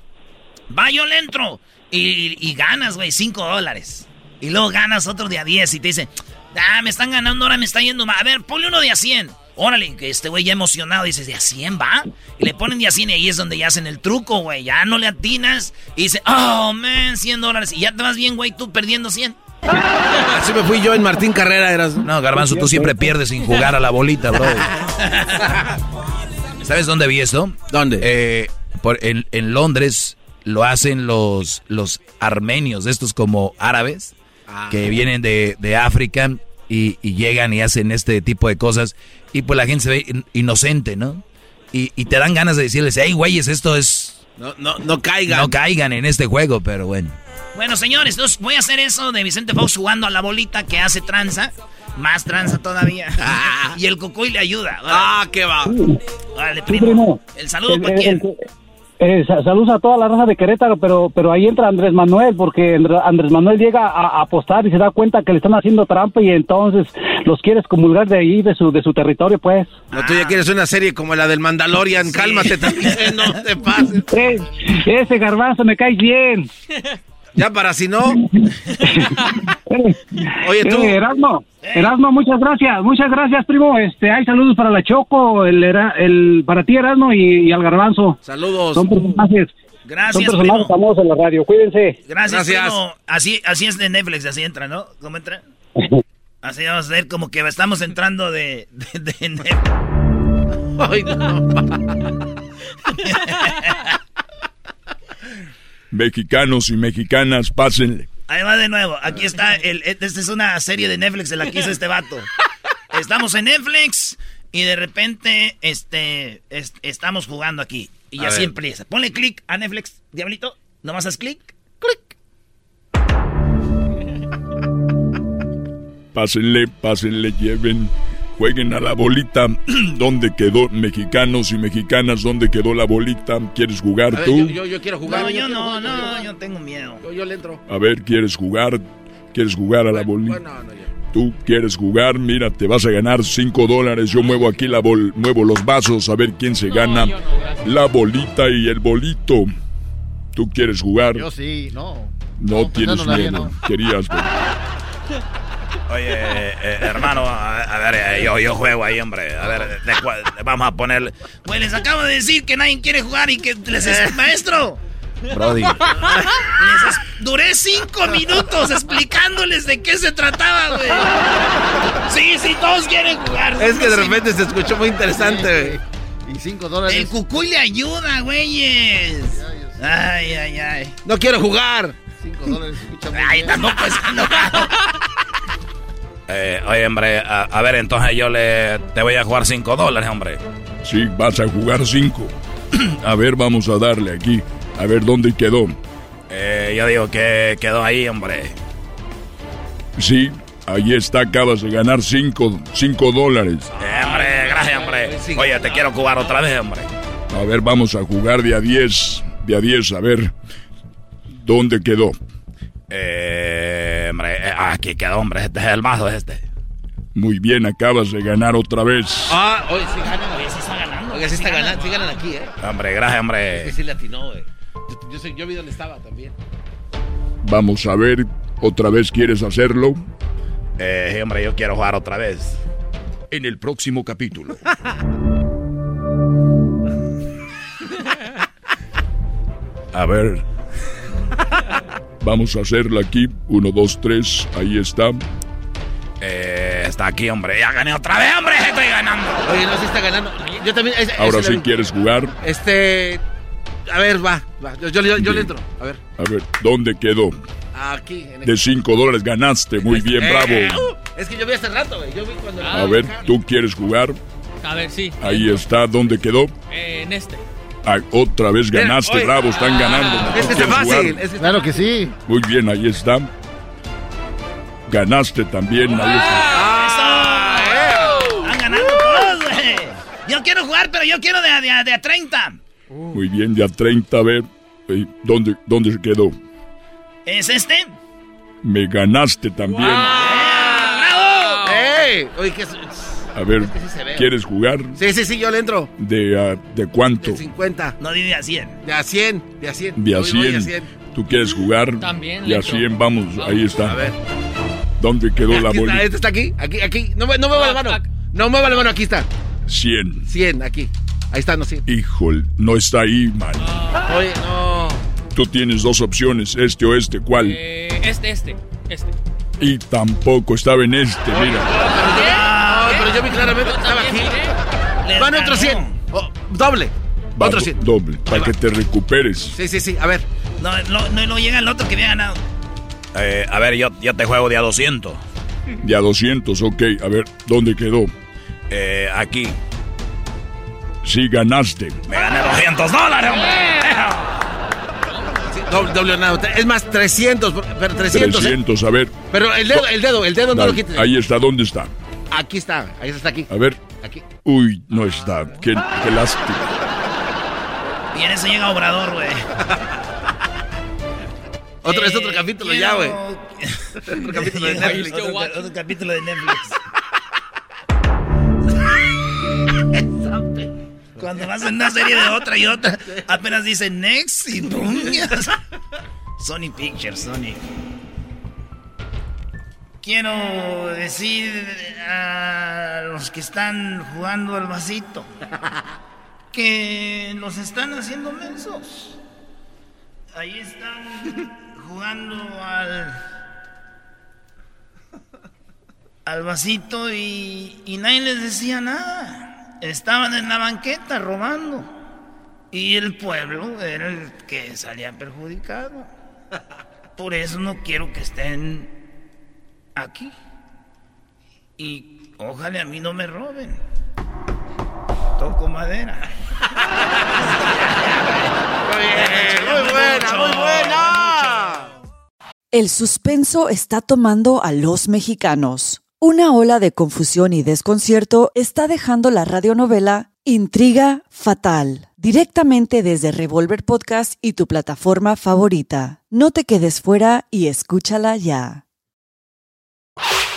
va, yo le entro. Y, y ganas, güey, 5 dólares. Y luego ganas otro de a 10 y te dicen, ah, me están ganando, ahora me está yendo mal. A ver, ponle uno de a 100. Órale, que este güey ya emocionado dice, ¿de a 100 va? Y le ponen de a 100 y ahí es donde ya hacen el truco, güey. Ya no le atinas y dice, oh, man, 100 dólares. Y ya te vas bien, güey, tú perdiendo 100. [LAUGHS] Así me fui yo en Martín Carrera. Eras... No, Garbanzo, tú siempre pierdes sin jugar a la bolita, bro. [LAUGHS] ¿Sabes dónde vi esto? ¿Dónde? por, en, en Londres lo hacen los, los armenios, estos como árabes, Ah. que vienen de, de África y, y llegan y hacen este tipo de cosas. Y pues la gente se ve in- inocente, ¿no? Y, y te dan ganas de decirles, hey, güeyes, esto es... No, no, no caigan. No caigan en este juego, pero bueno. Bueno, señores, entonces voy a hacer eso de Vicente Fox jugando a la bolita que hace tranza. Más tranza todavía. [LAUGHS] y el cocoy le ayuda. Ah, qué va. Órale, primo. primo. El saludo para el- quién. Eh, sa- saludos a toda la raza de Querétaro, pero pero ahí entra Andrés Manuel, porque Andr- Andrés Manuel llega a, a apostar y se da cuenta que le están haciendo trampa y entonces los quiere excomulgar de ahí, de su de su territorio, pues. No, tú ya quieres una serie como la del Mandalorian. Cálmate también, no te pases. [LAUGHS] Eh, ese garbanzo me cae bien. [LAUGHS] Ya para si no. [LAUGHS] Oye, tú. Eh, Erasmo, Erasmo, muchas gracias, muchas gracias, primo. Este, hay saludos para la Choco, el, Era- el para ti, Erasmo, y, y al garbanzo. Saludos. Son personajes. Gracias, Son personajes primo. famosos en la radio, cuídense. Gracias, primo. Así, así es de Netflix, así entra, ¿no? ¿Cómo entra? [LAUGHS] Así vamos a ver como que estamos entrando de, de, de Netflix. [LAUGHS] Ay, Mexicanos y mexicanas, pásenle. Ahí va de nuevo. Aquí está. El, esta es una serie de Netflix de la que hizo este vato. Estamos en Netflix y de repente este, es- estamos jugando aquí. Y así empieza. Ponle clic a Netflix, diablito. Nomás haz clic. Pásenle, pásenle, lleven. Jueguen a la bolita. [CLEARS THROAT] ¿Dónde quedó mexicanos y mexicanas? ¿Dónde quedó la bolita? ¿Quieres jugar ver, tú? yo, yo, yo quiero jugar. No, yo no, jugar, no, yo- yo tengo miedo. Yo, yo le entro. A ver, ¿quieres jugar? ¿Quieres jugar a la bolita? Bueno, no, ya. Tú quieres jugar, mira, te vas a ganar 5 dólares. Yo muevo aquí la bol, muevo los vasos a ver quién se gana la bolita y el bolito. ¿Tú quieres jugar? Yo sí, no. No, tienes pensándola bien, miedo. no. Querías. pero- [LAUGHS] Oye, eh, eh, hermano, a, a ver, eh, yo, yo juego ahí, hombre. A ver, de vamos a poner... Pues les acabo de decir que nadie quiere jugar y que les es maestro. Brody. Les es- duré cinco minutos explicándoles de qué se trataba, güey. Sí, sí, todos quieren jugar. Es que de repente se escuchó muy interesante. Y 5 dólares. El cucuy le ayuda, güeyes. Ay, ay, ay. No quiero jugar. 5 dólares. Ay, tampoco es enojado. Eh, oye, hombre, a, a ver, entonces yo le... Te voy a jugar 5 dólares, hombre. Sí, vas a jugar 5. A ver, vamos a darle aquí. A ver dónde quedó. Eh, yo digo que quedó ahí, hombre. Sí, ahí está, acabas de ganar 5 cinco dólares. Eh, hombre, gracias, hombre. Oye, te quiero jugar otra vez, hombre. A ver, vamos a jugar de a 10. De a 10, a ver. ¿Dónde quedó? Eh, hombre, eh, aquí quedó, hombre. Este es el mazo, este. Muy bien, acabas de ganar otra vez. Ah, oye, sí ganan. Oye, sí está ganando. Oye, sí está ganando. Sí ganan aquí, ¿eh? Hombre, gracias, Es que hombre. sí le atinó, güey. Yo, yo, sé- yo vi dónde estaba también. Vamos a ver, ¿otra vez quieres hacerlo? Eh, sí, hombre, yo quiero jugar otra vez. En el próximo capítulo. [LAUGHS] A ver. [LAUGHS] Vamos a hacerla aquí. Uno, dos, tres. Ahí está. Eh, está aquí, hombre. Ya gané otra vez, hombre. Estoy ganando. Oye, no, sí está ganando. Yo también. ese- Ahora sí quieres jugar. Este. A ver, va. va. Yo, yo, yo- yo le entro. A ver. A ver, ¿dónde quedó? Aquí. En el- De cinco dólares ganaste. Muy bien, Eh, bravo. uh, es que yo vi hace rato, güey. Yo vi cuando. A ver, ¿tú quieres jugar? A ver, sí. Ahí está. ¿Dónde quedó? Eh, en este. Ah, otra vez ganaste, bravo. Están ganando. ¿Tú Es que está fácil. jugar? Es que Claro que sí. Muy bien, ahí está. Ganaste también. Ahí está. ¡Eso! ¡Eh! Están ganando todos, güey. Yo quiero jugar, pero yo quiero de, a- de, a- de a 30. Muy bien, ya 30. A ver, eh, ¿dónde, ¿dónde se quedó? ¿Es este? Me ganaste también. ¡Bravo! ¡Ey! Oye, ¿qué? A ver, que sí. ¿quieres jugar? Sí, sí, sí, yo le entro. ¿De, ah, ¿De cuánto? De 50. No di de a 100. De a 100. De a 100. De a Voy- voy 100. ¿Tú quieres jugar? También De a entro. 100, vamos, ahí está. A ver. ¿Dónde quedó la Aquí está, bolita? este está aquí. Aquí, aquí. No, me- no mueva la mano. No mueva la mano, aquí está. 100. 100, aquí. Ahí está, no 100. Híjole, no está ahí, man. Oye, no. Tú tienes dos opciones, este o este, ¿cuál? Eh, este, este, este. Y tampoco estaba en este, mira. No, yo vi claramente que estaba aquí. Van otro ganó. 100. Oh, doble. Va, Otro do- 100. doble, para que te recuperes. Sí, sí, sí. A ver. No, no, no, no llega el otro que había ganado. Eh, a ver, yo, yo te juego de a 200. De a 200, ok. A ver, ¿dónde quedó? Eh, aquí. Sí, ganaste. Me gané 200 dólares, hombre. Sí, doble, doble ganado. Es más, 300. Pero 300. ¿eh? 300, a ver. Pero el dedo, el dedo, el dedo no Dale, lo quites. Ahí está, ¿dónde está? Aquí está. Ahí está aquí. A ver. Aquí. Uy, no está. Qué, qué lástima. Y en eso llega Obrador, güey. [LAUGHS] Otro, es Eh, otro capítulo quiero- ya, güey. [LAUGHS] otro capítulo de Netflix. Otro, otro capítulo de Netflix. Cuando vas en una serie de otra y otra, apenas dice next y pum. [LAUGHS] Sony Pictures, Sony. Quiero decir a los que están jugando al vasito que los están haciendo mensos. Ahí están jugando al al vasito y, y nadie les decía nada. Estaban en la banqueta robando. Y el pueblo era el que salía perjudicado. Por eso no quiero que estén aquí. Y ojalá a mí no me roben. Toco madera. Muy buena, muy buena. El suspenso está tomando a los mexicanos. Una ola de confusión y desconcierto está dejando la radionovela Intriga Fatal, directamente desde Revolver Podcast y tu plataforma favorita. No te quedes fuera y escúchala ya.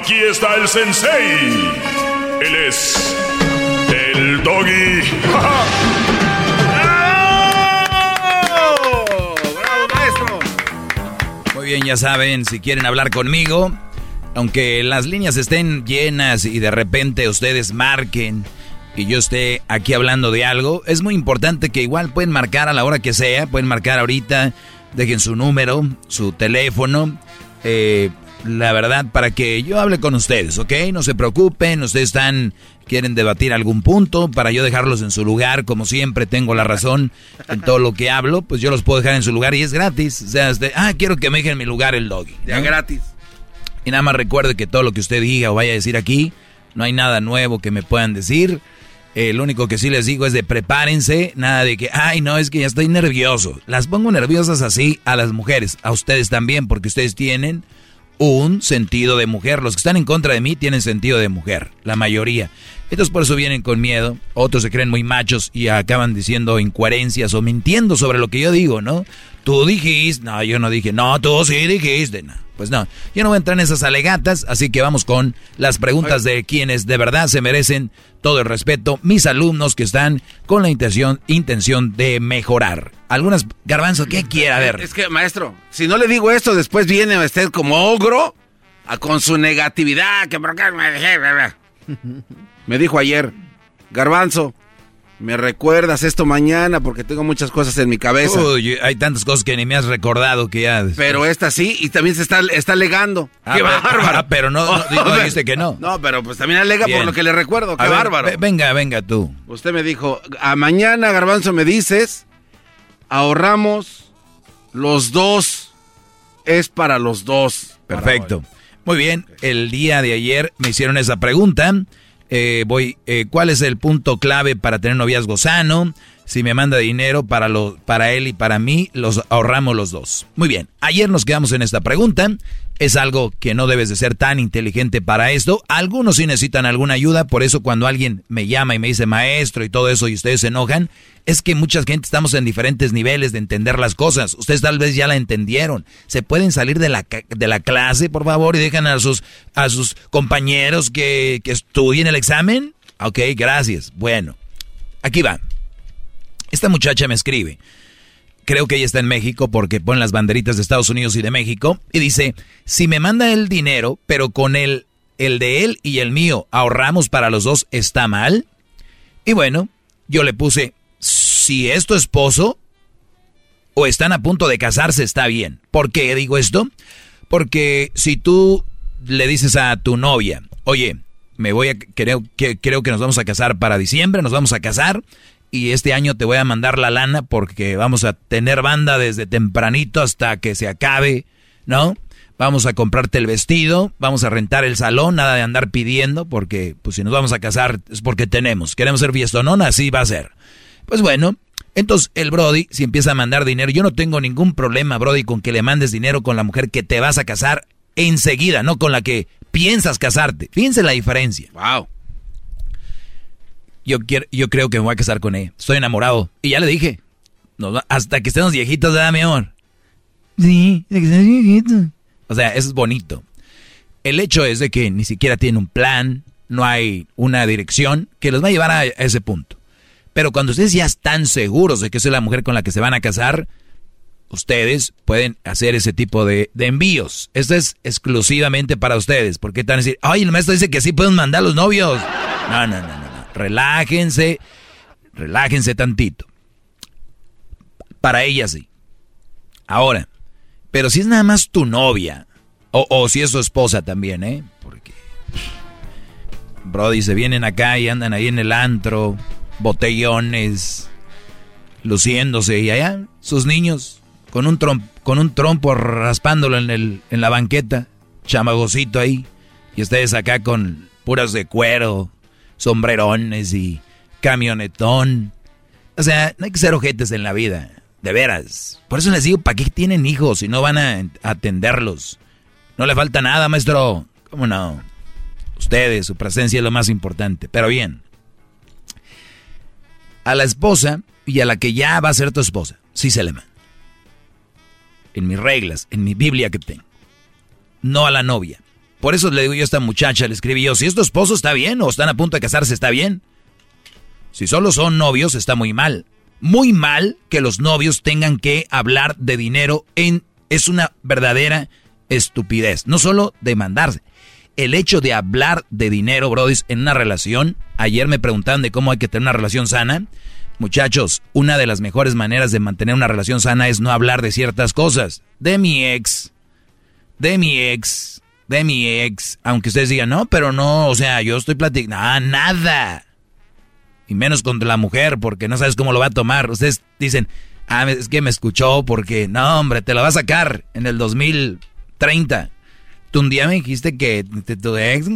Aquí está el sensei. Él es el doggy. Muy bien, ya saben, si quieren hablar conmigo, aunque las líneas estén llenas y de repente ustedes marquen y yo esté aquí hablando de algo, es muy importante que igual pueden marcar a la hora que sea, pueden marcar ahorita, dejen su número, su teléfono, eh, la verdad, para que yo hable con ustedes, ¿ok? No se preocupen, ustedes están, quieren debatir algún punto, para yo dejarlos en su lugar, como siempre tengo la razón en todo lo que hablo, pues yo los puedo dejar en su lugar y es gratis. O sea, este, ah, quiero que me dejen en mi lugar el doggy. Ya gratis. Y nada más recuerde que todo lo que usted diga o vaya a decir aquí, no hay nada nuevo que me puedan decir. Eh, lo único que sí les digo es de prepárense, nada de que, ay, no, es que ya estoy nervioso. Las pongo nerviosas así a las mujeres, a ustedes también, porque ustedes tienen un sentido de mujer. Los que están en contra de mí tienen sentido de mujer, la mayoría. Estos por eso vienen con miedo, otros se creen muy machos y acaban diciendo incoherencias o mintiendo sobre lo que yo digo, ¿no? Tú dijiste, no, yo no dije, no, tú sí dijiste, no. Pues no, yo no voy a entrar en esas alegatas, así que vamos con las preguntas de quienes de verdad se merecen todo el respeto, mis alumnos que están con la intención, intención de mejorar. Algunas, garbanzo, ¿qué quiere? A ver. Es que, maestro, si no le digo esto, después viene usted como ogro a, con su negatividad, que por qué me dejé. [LAUGHS] Me dijo ayer, garbanzo, me recuerdas esto mañana porque tengo muchas cosas en mi cabeza. Uy, hay tantas cosas que ni me has recordado que ya. Pero esta sí, y también se está, está alegando. Ah, ¡Qué pero- bárbaro! ah, pero no- no- no [LAUGHS] dijiste que no. No, pero pues también alega Bien. por lo que le recuerdo. ¡Qué A bárbaro! venga, venga tú. Usted me dijo, a mañana, Garbanzo, me dices, ahorramos los dos. Es para los dos. Perfecto. Muy bien, el día de ayer me hicieron esa pregunta. Eh, voy, eh, ¿cuál es el punto clave para tener noviazgo sano? Si me manda dinero para, lo, para él y para mí, los ahorramos los dos. Muy bien, ayer nos quedamos en esta pregunta. Es algo que no debes de ser tan inteligente para esto. Algunos sí necesitan alguna ayuda, por eso cuando alguien me llama y me dice maestro y todo eso y ustedes se enojan, es que mucha gente estamos en diferentes niveles de entender las cosas. Ustedes tal vez ya la entendieron. Se pueden salir de la, de la clase, por favor, y dejan a sus, a sus compañeros que, que estudien el examen. Ok, gracias. Bueno, aquí va. Esta muchacha me escribe. Creo que ella está en México porque pone las banderitas de Estados Unidos y de México. Y dice, si me manda el dinero, pero con el, el de él y el mío ahorramos para los dos, ¿está mal? Y bueno, yo le puse, si es tu esposo o están a punto de casarse, está bien. ¿Por qué digo esto? Porque si tú le dices a tu novia, oye, me voy a, creo que, creo que nos vamos a casar para diciembre, nos vamos a casar y este año te voy a mandar la lana porque vamos a tener banda desde tempranito hasta que se acabe, ¿no? Vamos a comprarte el vestido, vamos a rentar el salón, nada de andar pidiendo, porque pues si nos vamos a casar es porque tenemos. Queremos ser fiestonona, así va a ser. Pues bueno, entonces el Brody, si empieza a mandar dinero, yo no tengo ningún problema, Brody, con que le mandes dinero con la mujer que te vas a casar enseguida, no con la que piensas casarte. Fíjense la diferencia. Wow. Yo, quiero, yo creo que me voy a casar con ella. Estoy enamorado. Y ya le dije. nos hasta que estemos viejitos, ¿verdad, mi amor? Sí, hasta que estemos viejitos. O sea, eso es bonito. El hecho es de que ni siquiera tiene un plan, no hay una dirección que los va a llevar a, ese punto. Pero cuando ustedes ya están seguros de que esa es la mujer con la que se van a casar, ustedes pueden hacer ese tipo de, de envíos. Esto es exclusivamente para ustedes. Porque van a decir, ay, el maestro dice que sí pueden mandar los novios. No, no, no, no. Relájense, relájense tantito. Para ella sí. Ahora, pero si es nada más tu novia, o, o si es su esposa también, ¿eh? Porque Brody, se vienen acá y andan ahí en el antro, botellones, luciéndose y allá sus niños con un, con un trompo raspándolo en, el, en la banqueta, chamagocito ahí, y ustedes acá con puras de cuero, sombrerones y camionetón. O sea, no hay que ser ojetes en la vida, de veras. Por eso les digo, ¿para qué tienen hijos si no van a atenderlos? No le falta nada, maestro. ¿Cómo no? Ustedes, su presencia es lo más importante. Pero bien, a la esposa y a la que ya va a ser tu esposa, sí se le manda. En mis reglas, en mi Biblia que tengo. No a la novia. Por eso le digo yo a esta muchacha, le escribí yo, si es tu esposo está bien o están a punto de casarse está bien. Si solo son novios está muy mal. Muy mal que los novios tengan que hablar de dinero en... Es una verdadera estupidez. No solo demandarse. El hecho de hablar de dinero, Brody, en una relación. Ayer me preguntaban de cómo hay que tener una relación sana. Muchachos, una de las mejores maneras de mantener una relación sana es no hablar de ciertas cosas. De mi ex. De mi ex. De mi ex. Aunque ustedes digan, no, pero no, o sea, yo estoy platicando. nada. Y menos contra la mujer, porque no sabes cómo lo va a tomar. Ustedes dicen, ah, es que me escuchó porque, no, hombre, te lo va a sacar en el 2000. 30. Tú un día me dijiste que tu ex...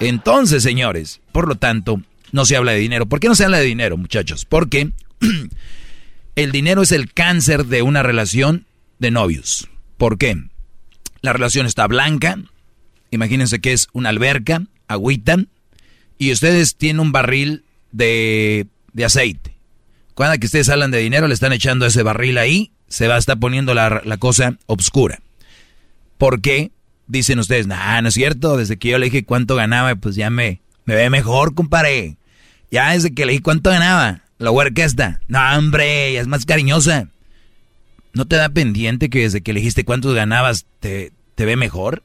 Entonces, señores, por lo tanto, no se habla de dinero. ¿Por qué no se habla de dinero, muchachos? Porque [CLEARS THROAT] el dinero es el cáncer de una relación de novios. ¿Por qué? La relación está blanca. Imagínense que es una alberca, agüita, y ustedes tienen un barril de, de aceite. Cuando que ustedes hablan de dinero, le están echando ese barril ahí se va a estar poniendo la, cosa obscura. ¿Por qué? Dicen ustedes, no es cierto, desde que yo le dije cuánto ganaba, pues ya me, me ve mejor, compadre. Ya desde que le dije cuánto ganaba, la huerca está. No, hombre, ya es más cariñosa. ¿No te da pendiente que desde que le dijiste cuánto ganabas te, te ve mejor?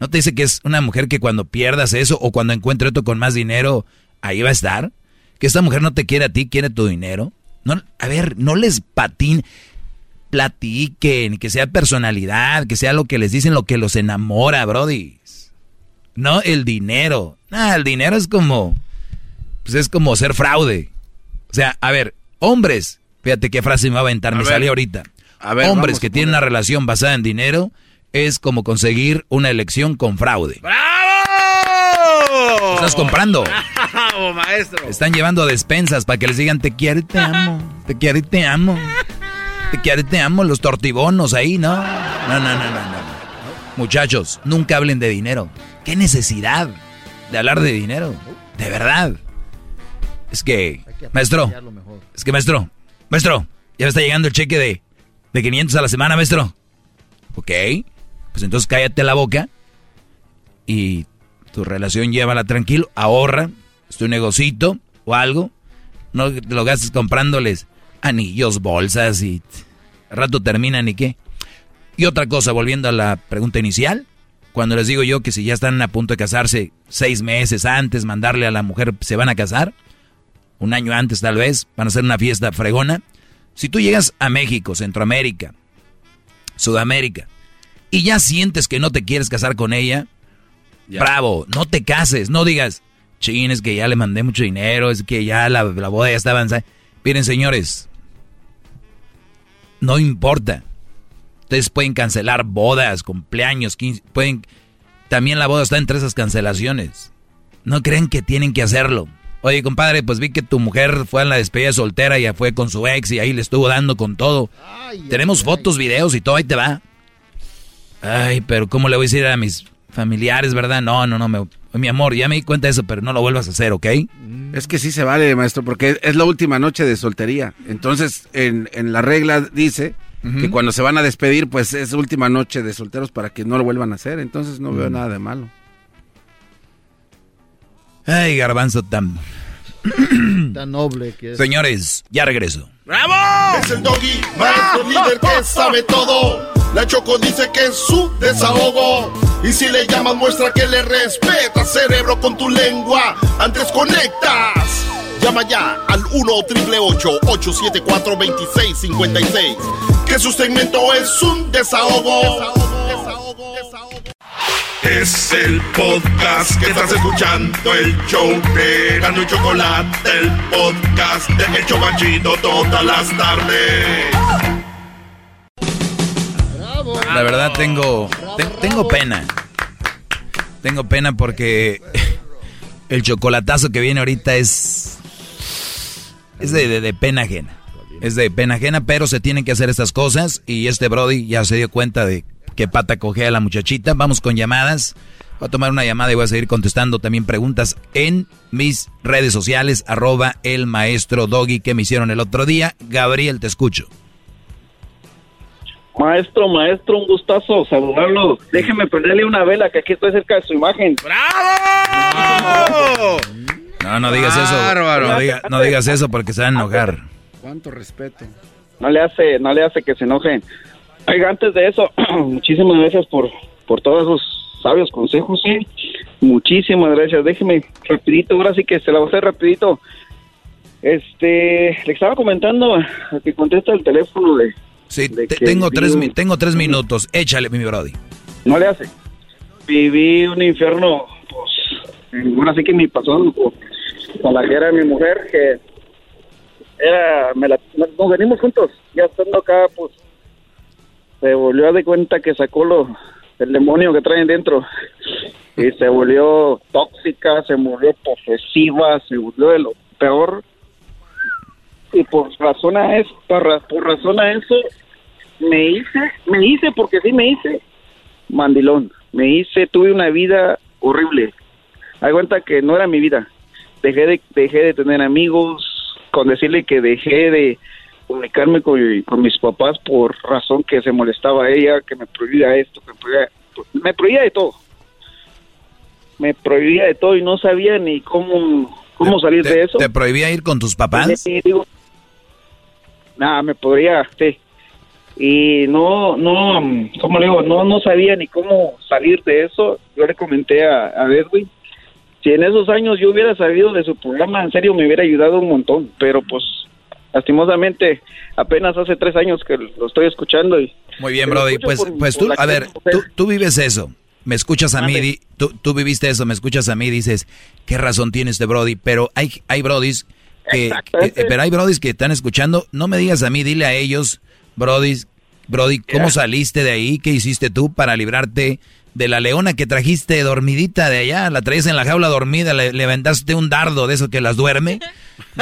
¿No te dice que es una mujer que cuando pierdas eso o cuando encuentre otro con más dinero, ahí va a estar? ¿Que esta mujer no te quiere a ti, quiere tu dinero? No, a ver, no les patin platiquen, que sea personalidad, que sea lo que les dicen, lo que los enamora, Brody. No el dinero. Ah, el dinero es como, pues es como ser fraude. O sea, a ver, hombres, fíjate qué frase me va a aventar, me sale ahorita. A ver, hombres que tienen una relación basada en dinero es como conseguir una elección con fraude. ¡Bravo! Estás comprando. ¡Bravo, maestro! Están llevando despensas para que les digan te quiero y te amo. Te quiero y te amo. Te te amo, los tortibonos ahí, ¿no? No, no, no, no, no. Muchachos, nunca hablen de dinero. ¿Qué necesidad de hablar de dinero? De verdad. Es que, maestro, es que maestro, maestro, ya me está llegando el cheque de, de 500 a la semana, maestro. Ok, pues entonces cállate la boca y tu relación llévala tranquilo, ahorra, es tu negocito o algo. No te lo gastes comprándoles anillos, bolsas y rato terminan y qué. Y otra cosa, volviendo a la pregunta inicial, cuando les digo yo que si ya están a punto de casarse seis meses antes, mandarle a la mujer, se van a casar, un año antes tal vez, van a hacer una fiesta fregona. Si tú llegas a México, Centroamérica, Sudamérica, y ya sientes que no te quieres casar con ella, bravo, no te cases, no digas, chin, es que ya le mandé mucho dinero, es que ya la, la boda ya está avanzada. Miren, señores, no importa. Ustedes pueden cancelar bodas, cumpleaños, pueden... También la boda está entre esas cancelaciones. No creen que tienen que hacerlo. Oye, compadre, pues vi que tu mujer fue a la despedida soltera y ya fue con su ex y ahí le estuvo dando con todo. Tenemos fotos, videos y todo, ahí te va. Ay, pero ¿cómo le voy a decir a mis familiares, verdad? No, no, no, mi amor, ya me di cuenta de eso, pero no lo vuelvas a hacer, ¿ok? Es que sí se vale, maestro, porque es la última noche de soltería. Entonces, en, la regla dice que cuando se van a despedir, pues es última noche de solteros para que no lo vuelvan a hacer. Entonces no veo nada de malo. Ay, garbanzo tan... [CLEARS THROAT] tan noble que es. Señores, ya regreso. ¡Bravo! Es el doggy, maestro [LAUGHS] líder que sabe todo. La Choco dice que es su desahogo. Y si le llamas, muestra que le respeta, cerebro, con tu lengua. Antes conectas. Llama ya al 1-888-874-2656. Que su segmento es un desahogo. desahogo, desahogo, desahogo. Es el podcast que estás escuchando, el show de Gano y Chocolate, el podcast de Hecho Machito todas las tardes. La verdad tengo, tengo pena. Tengo pena porque [LAUGHS] el chocolatazo que viene ahorita es, es de, de pena ajena. Es de pena ajena, pero se tienen que hacer estas cosas y este Brody ya se dio cuenta de que pata coge a la muchachita. Vamos con llamadas. Voy a tomar una llamada y voy a seguir contestando también preguntas en mis redes sociales, arroba el maestro Doggy que me hicieron el otro día. Gabriel, te escucho. Maestro, maestro, un gustazo saludarlo. Déjeme prenderle una vela que aquí estoy cerca de su imagen. ¡Bravo! No, no digas eso. No, no, digas eso porque se va a enojar. Cuánto respeto. No le hace, no le hace que se enoje. Oiga, antes de eso, [CLEARS THROAT] muchísimas gracias por, por todos esos sabios consejos, ¿sí? Muchísimas gracias. Déjeme rapidito, ahora sí que se la voy a hacer rapidito. Este, le estaba comentando a que contesta el teléfono de... Sí, tengo, tres, tengo tres minutos. Échale, mi brody. No le hace. Viví un infierno, pues, ahora sí que me pasó con la que era mi mujer, que era, me la, nos venimos juntos, ya estando acá, pues, se volvió a de cuenta que sacó lo, el demonio que traen dentro. Y se volvió tóxica, se volvió posesiva, se volvió de lo peor. Y por razón a eso, por, por razón a eso me hice, me hice porque sí me hice mandilón, me hice, tuve una vida horrible, hay cuenta que no era mi vida, dejé de, dejé de tener amigos, con decirle que dejé de comunicarme con, mis papás por razón que se molestaba ella, que me prohibía esto, que me prohibía, me prohibía de todo. Me prohibía de todo y no sabía ni cómo, cómo salir de eso. ¿Te prohibía ir con tus papás? Sí, digo, nada, me podría, sí. Y no, no, ¿cómo le digo? No, no sabía ni cómo salir de eso. Yo le comenté a, a Edwin si en esos años yo hubiera sabido de su programa, en serio me hubiera ayudado un montón, pero pues lastimosamente apenas hace tres años que lo estoy escuchando y... Muy bien, Brody, pues, pues tú, a ver, tú, vives eso, me escuchas a mí, tú, tú viviste eso, me escuchas a mí, dices, ¿qué razón tiene este Brody? Pero hay, hay Brodis que, pero hay Brodis que están escuchando, no me digas a mí, dile a ellos, Brodis, Brody, ¿cómo saliste de ahí? ¿Qué hiciste tú para librarte de la leona que trajiste dormidita de allá, la traes en la jaula dormida, le, levantaste un dardo de eso que las duerme. [LAUGHS]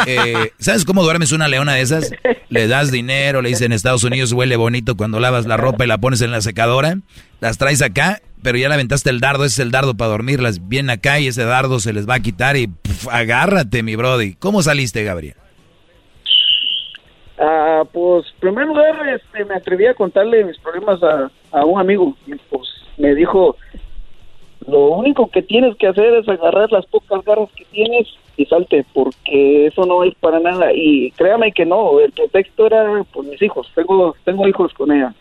Eh, ¿Sabes cómo duermes una leona de esas? Le das dinero, le dicen en Estados Unidos huele bonito cuando lavas la ropa y la pones en la secadora. Las traes acá, pero ya le aventaste el dardo, ese es el dardo para dormirlas. Viene acá y ese dardo se les va a quitar y agárrate, mi brody. ¿Cómo saliste, Gabriel? Ah, pues, primero lugar, este, me atreví a contarle mis problemas a, a un amigo. Y pues me dijo, lo único que tienes que hacer es agarrar las pocas garras que tienes y salte, porque eso no es para nada. Y créame que no, el pretexto era pues mis hijos, tengo, tengo hijos con ella.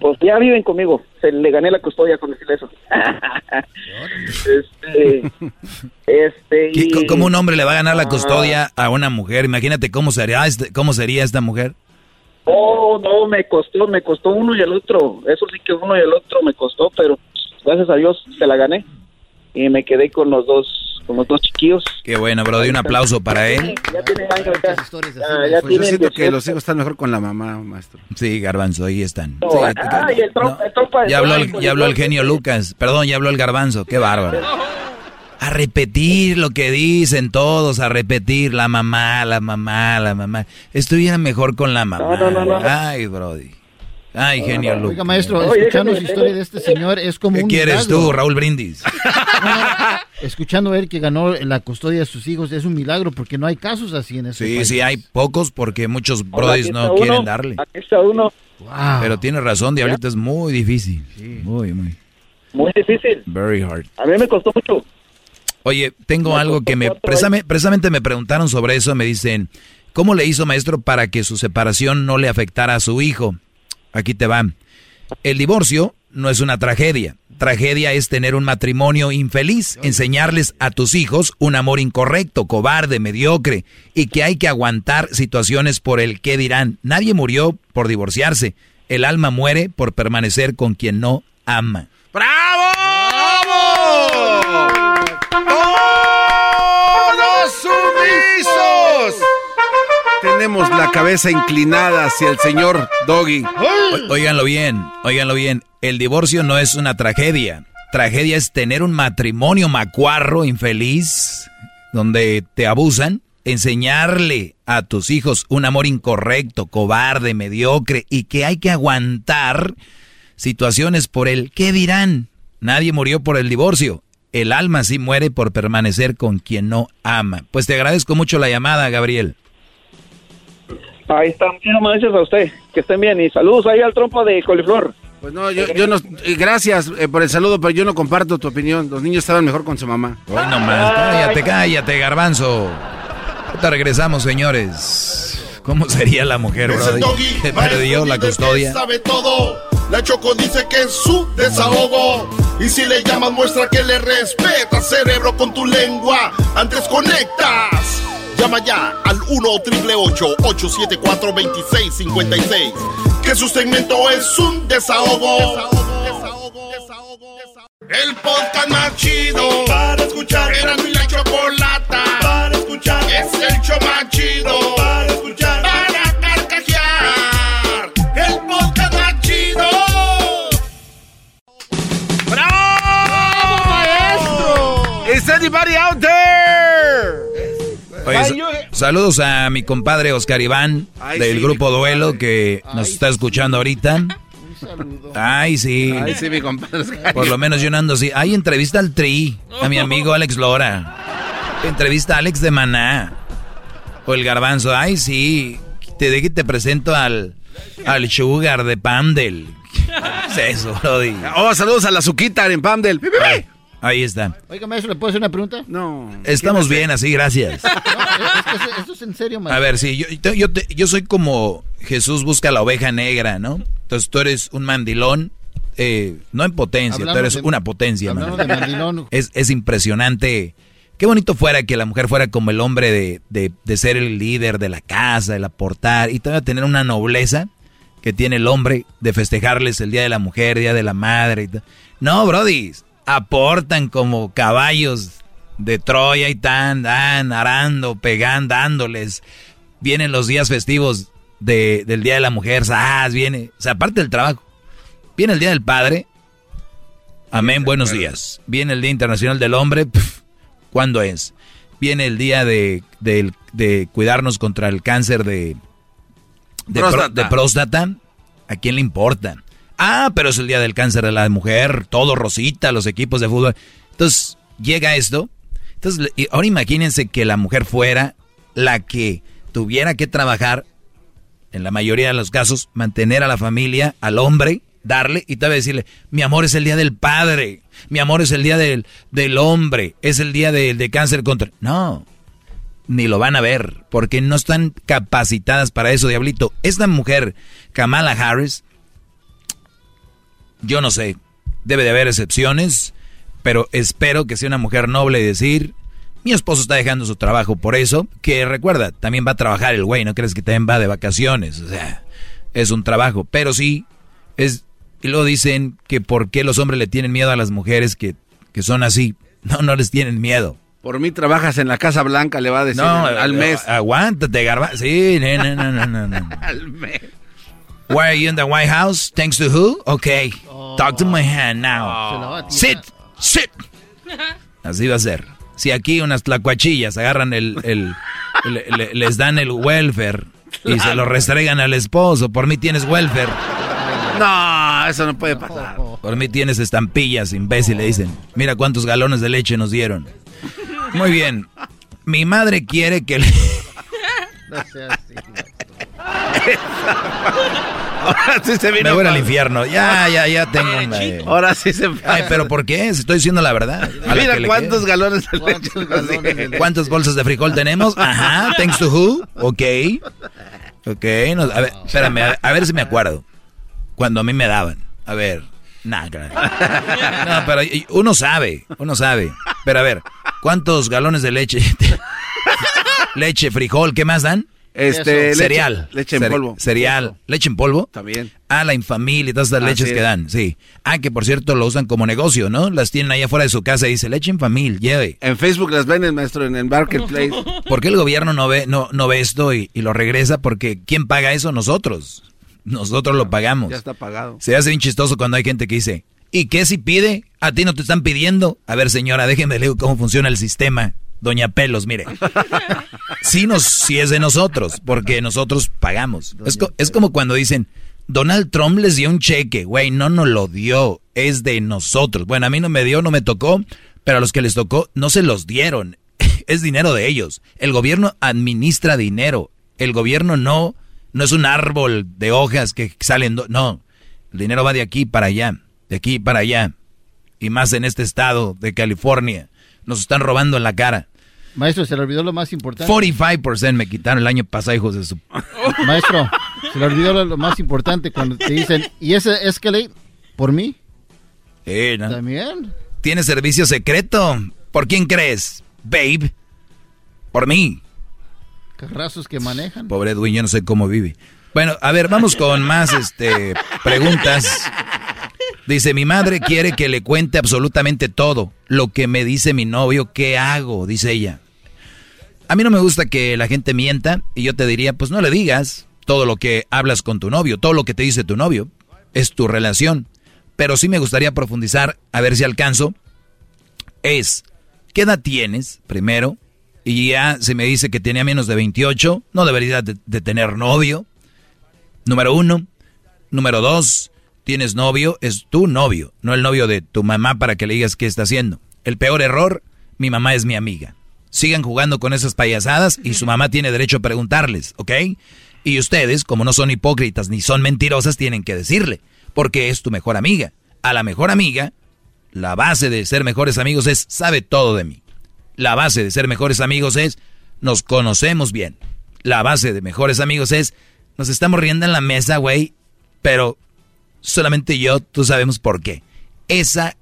Pues ya viven conmigo, se le gané la custodia con decirle eso. [LAUGHS] este, este ¿Cómo un hombre le va a ganar la custodia a una mujer? Imagínate cómo sería, este, cómo sería esta mujer. Oh, no, me costó, me costó uno y el otro. Eso sí que uno y el otro me costó, pero gracias a Dios se la gané. Y me quedé con los dos, con los dos chiquillos. Qué bueno, bro. un aplauso para él. Ya tiene años ya. pues yo siento que los hijos están mejor con la mamá, maestro. Sí, Garbanzo, ahí están. ya habló, el, ya habló el genio Lucas. Perdón, ya habló el Garbanzo. Qué bárbaro. A repetir lo que dicen todos, a repetir la mamá, la mamá, la mamá. Estuviera mejor con la mamá. No, no, no, Ay, Brody. Ay, genio Lucas. Oiga, maestro, escuchando su historia de este señor es como ¿Qué quieres tú, Raúl Brindis? [LAUGHS] escuchando él que ganó la custodia de sus hijos es un milagro porque no hay casos así en ese Sí, sí, hay pocos porque muchos brodis no quieren darle. Aquí está uno. Pero tiene razón, Diablito, es muy difícil. Muy, muy. Muy difícil. Very hard. A mí me costó mucho. Oye, tengo algo que me precisamente, me preguntaron sobre eso, me dicen, ¿cómo le hizo maestro para que su separación no le afectara a su hijo? Aquí te va. El divorcio no es una tragedia. Tragedia es tener un matrimonio infeliz, enseñarles a tus hijos un amor incorrecto, cobarde, mediocre, y que hay que aguantar situaciones por el que dirán. Nadie murió por divorciarse. El alma muere por permanecer con quien no ama. ¡Bravo! ¡Todos Tenemos la cabeza inclinada hacia el señor Doggy. Óiganlo bien, óiganlo bien. El divorcio no es una tragedia. Tragedia es tener un matrimonio macuarro, infeliz, donde te abusan, enseñarle a tus hijos un amor incorrecto, cobarde, mediocre y que hay que aguantar situaciones por el ¿qué dirán? Nadie murió por el divorcio. El alma sí muere por permanecer con quien no ama. Pues te agradezco mucho la llamada, Gabriel. Ahí está, muchísimas gracias a usted. Que estén bien y saludos ahí al trompo de coliflor. Pues no, yo, yo no. eh, Gracias eh, por el saludo, pero yo no comparto tu opinión. Los niños estaban mejor con su mamá. Hoy nomás, cállate, cállate, garbanzo. Ahorita regresamos, señores. ¿Cómo sería la mujer, bro? maestro perdió la custodia. sabe todo. La Choco dice que es su desahogo. Y si le llamas, muestra que le respeta, cerebro, con tu lengua. Antes conectas. Llama ya al 1-888-874-2656. Que su segmento es un desahogo. El podcast más chido para escuchar. Era mi la chocolata para escuchar. Es el show más chido para escuchar. Para carcajear. El podcast más chido. ¿Is anybody out there? Oye, sa- saludos a mi compadre Oscar Iván Ay, del sí, grupo Duelo que nos está escuchando ahorita. [LAUGHS] Ay, sí. Ay, sí, mi compadre. Por lo menos yo no ando así. Ay, entrevista al Tri, a mi [LAUGHS] amigo Alex Lora. Entrevista a Alex de Maná. O el Garbanzo. Ay, sí. Te de que te presento al, al Sugar de Pandel. [LAUGHS] ¿Qué es eso, Brody? Oh, saludos a la Suquita en Pamdel. Ahí está. Oiga, maestro, ¿le puedo hacer una pregunta? No. Estamos bien así, gracias. No, es que eso- esto es en serio, maestro. A ver, sí, yo, yo, yo te- yo soy como Jesús busca la oveja negra, ¿no? Entonces tú eres un mandilón, eh, no en potencia, Hablamos tú eres de- una potencia, de mandilón. Es, es impresionante. Qué bonito fuera que la mujer fuera como el hombre de, de, de ser el líder de la casa, el aportar, y todavía tener una nobleza que tiene el hombre de festejarles el Día de la Mujer, Día de la Madre. y. No, Brody, aportan como caballos de Troya y tan, dan, arando, pegando, dándoles. Vienen los días festivos de, del Día de la Mujer, ¡zas! viene, o sea, aparte del trabajo. Viene el Día del Padre, amén, buenos días. Viene el Día Internacional del Hombre, pf, ¿cuándo es? Viene el día de, de cuidarnos contra el cáncer de, de, Próstata. ¿A quién le importa? Ah, pero es el día del cáncer de la mujer, todo rosita, los equipos de fútbol. Entonces, llega esto. Entonces, ahora imagínense que la mujer fuera la que tuviera que trabajar, en la mayoría de los casos, mantener a la familia, al hombre, darle y tal vez decirle, mi amor es el día del padre, mi amor es el día del, del hombre, es el día de, de cáncer contra... No, ni lo van a ver, porque no están capacitadas para eso, diablito. Esta mujer, Kamala Harris, yo no sé, debe de haber excepciones, pero espero que sea una mujer noble y decir, mi esposo está dejando su trabajo por eso, que recuerda, también va a trabajar el güey, no crees que también va de vacaciones, o sea, es un trabajo, pero sí, es, y luego dicen que por qué los hombres le tienen miedo a las mujeres que, que son así, no, no les tienen miedo. Por mí trabajas en la Casa Blanca, le va a decir No, al mes. Aguántate, garba. Sí, no, no, no, no, no. [LAUGHS] al mes. Why are you in the White House? Thanks to who? Okay. Talk to my hand now. Sit, sit. Así va a ser. Si aquí unas tlacuachillas agarran el, el- le- le- les dan el welfare y se lo restregan al esposo, por mí tienes welfare. No, eso no puede pasar. Por mí tienes estampillas, imbécil, le dicen. Mira cuántos galones de leche nos dieron. Muy bien. Mi madre quiere que le... [LAUGHS] No sea así. Ahora sí se vino. Me voy al infierno. Ya, ya, ya tengo una... Ahora sí se Ay, pero ¿por qué? Si Estoy diciendo la verdad. A Mira cuántos galones de leche dieron. ¿Cuántas bolsas de frijol tenemos? Ajá, thanks to who? Ok. Ok, no, a ver, espérame, a, a ver si me acuerdo. Cuando a mí me daban. A ver, nah, caray. No, pero uno sabe, uno sabe. Pero a ver, ¿cuántos galones de leche? [LAUGHS] leche, frijol, ¿qué más dan? Este, leche- cereal. leche en polvo. Cereal. ¿Leche en polvo? También. Ah, la infamil y todas Así leches que dan, sí. Ah, que por cierto lo usan como negocio, ¿no? Las tienen ahí afuera de su casa y dice leche infamil, lleve. En Facebook las venden, maestro, en el Marketplace. [LAUGHS] ¿Por qué el gobierno no ve, no, no ve esto y, y lo regresa? Porque ¿quién paga eso? Nosotros. Nosotros lo pagamos. Ya está pagado. Se hace bien chistoso cuando hay gente que dice, ¿y qué si pide? ¿A ti no te están pidiendo? A ver, señora, déjeme leer cómo funciona el sistema. Doña Pelos, mire. Sí, nos, sí es de nosotros, porque nosotros pagamos. Es, co- es como cuando dicen, Donald Trump les dio un cheque. Güey, no nos lo dio, es de nosotros. Bueno, a mí no me dio, no me tocó, pero a los que les tocó no se los dieron. [LAUGHS] Es dinero de ellos. El gobierno administra dinero. El gobierno no, no es un árbol de hojas que salen. No, el dinero va de aquí para allá, de aquí para allá. Y más en este estado de California. Nos están robando en la cara. Maestro, se le olvidó lo más importante. 45% me quitaron el año pasado, hijos de su... [LAUGHS] Maestro, se le olvidó lo, lo más importante cuando te dicen, ¿y ese Escalade por mí? Eh, ¿no? También. ¿Tiene servicio secreto? ¿Por quién crees? Babe. Por mí. Carrazos que manejan. Pobre Edwin, yo no sé cómo vive. Bueno, a ver, vamos con más este, preguntas. Dice, mi madre quiere que le cuente absolutamente todo. Lo que me dice mi novio, ¿qué hago? Dice ella. A mí no me gusta que la gente mienta y yo te diría, pues no le digas todo lo que hablas con tu novio, todo lo que te dice tu novio. Es tu relación. Pero sí me gustaría profundizar, a ver si alcanzo. Es, ¿qué edad tienes? Primero. Y ya se me dice que tenía menos de 28, no debería de, de tener novio. Número uno. Número dos, tienes novio, es tu novio, no el novio de tu mamá para que le digas qué está haciendo. El peor error, mi mamá es mi amiga. Sigan jugando con esas payasadas y su mamá tiene derecho a preguntarles, ¿ok? Y ustedes, como no son hipócritas ni son mentirosas, tienen que decirle, porque es tu mejor amiga. A la mejor amiga, la base de ser mejores amigos es sabe todo de mí. La base de ser mejores amigos es nos conocemos bien. La base de mejores amigos es nos estamos riendo en la mesa, güey, pero solamente yo, tú sabemos por qué. Esa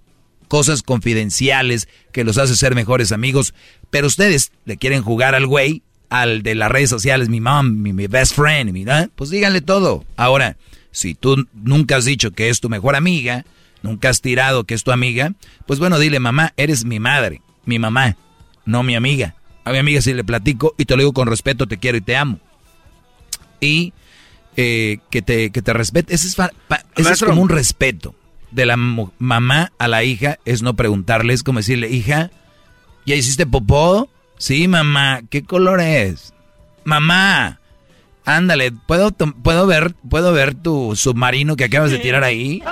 cosas confidenciales que los hace ser mejores amigos, pero ustedes le quieren jugar al güey, al de las redes sociales, mi mom, mi, best friend, mi, ¿ah? pues díganle todo. Ahora, si tú nunca has dicho que es tu mejor amiga, nunca has tirado que es tu amiga, pues bueno, dile, mamá, eres mi madre, mi mamá, no mi amiga. A mi amiga si le platico y te lo digo con respeto, te quiero y te amo. Y eh, que, te, que te respete. Ese es, ese como un respeto de la mamá a la hija, es no preguntarle, es como decirle, hija, ¿ya hiciste popó? Sí, mamá, ¿qué color es? Mamá, ándale, ¿puedo, puedo, ver, ¿puedo ver tu submarino que acabas de tirar ahí?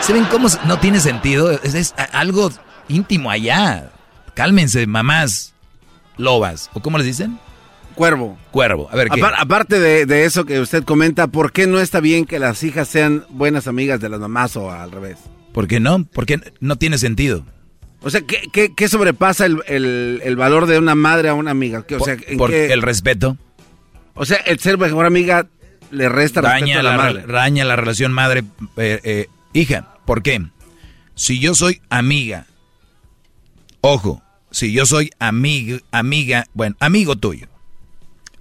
¿Se ven cómo no tiene sentido? Es, es algo íntimo allá. Cálmense, mamás lobas, ¿o cómo les dicen? Cuervo. Cuervo. A ver, aparte de, de eso que usted comenta, ¿por qué no está bien que las hijas sean buenas amigas de las mamás o al revés? ¿Por qué no? Porque no tiene sentido. O sea, ¿qué, qué- qué sobrepasa el, el- el valor de una madre a una amiga? ¿Qué- O sea, ¿en Por qué- el respeto. o sea, el ser mejor amiga le resta respeto Daña a la, la, madre. daña la relación madre, eh, eh, hija. ¿Por qué? Si yo soy amiga, ojo, si yo soy amiga, amiga, bueno, amigo tuyo,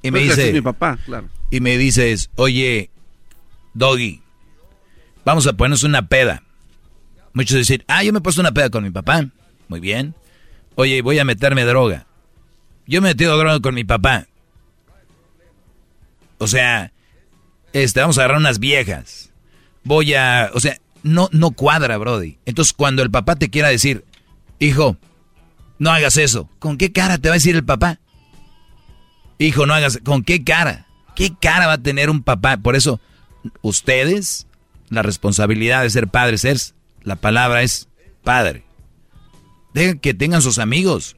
y me dice, mi papá, claro. y me dices, oye, Doggy, vamos a ponernos una peda. Muchos dicen, ah, yo me he puesto una peda con mi papá. Muy bien. Oye, voy a meterme droga. Yo me he metido droga con mi papá. O sea, este, vamos a agarrar unas viejas. Voy a, o sea, no, no cuadra, Brody. Entonces, cuando el papá te quiera decir, hijo, no hagas eso, ¿con qué cara te va a decir el papá? Hijo, no hagas, ¿con qué cara? ¿Qué cara va a tener un papá? Por eso, ustedes, la responsabilidad de ser padres es, la palabra es padre. Dejen que tengan sus amigos.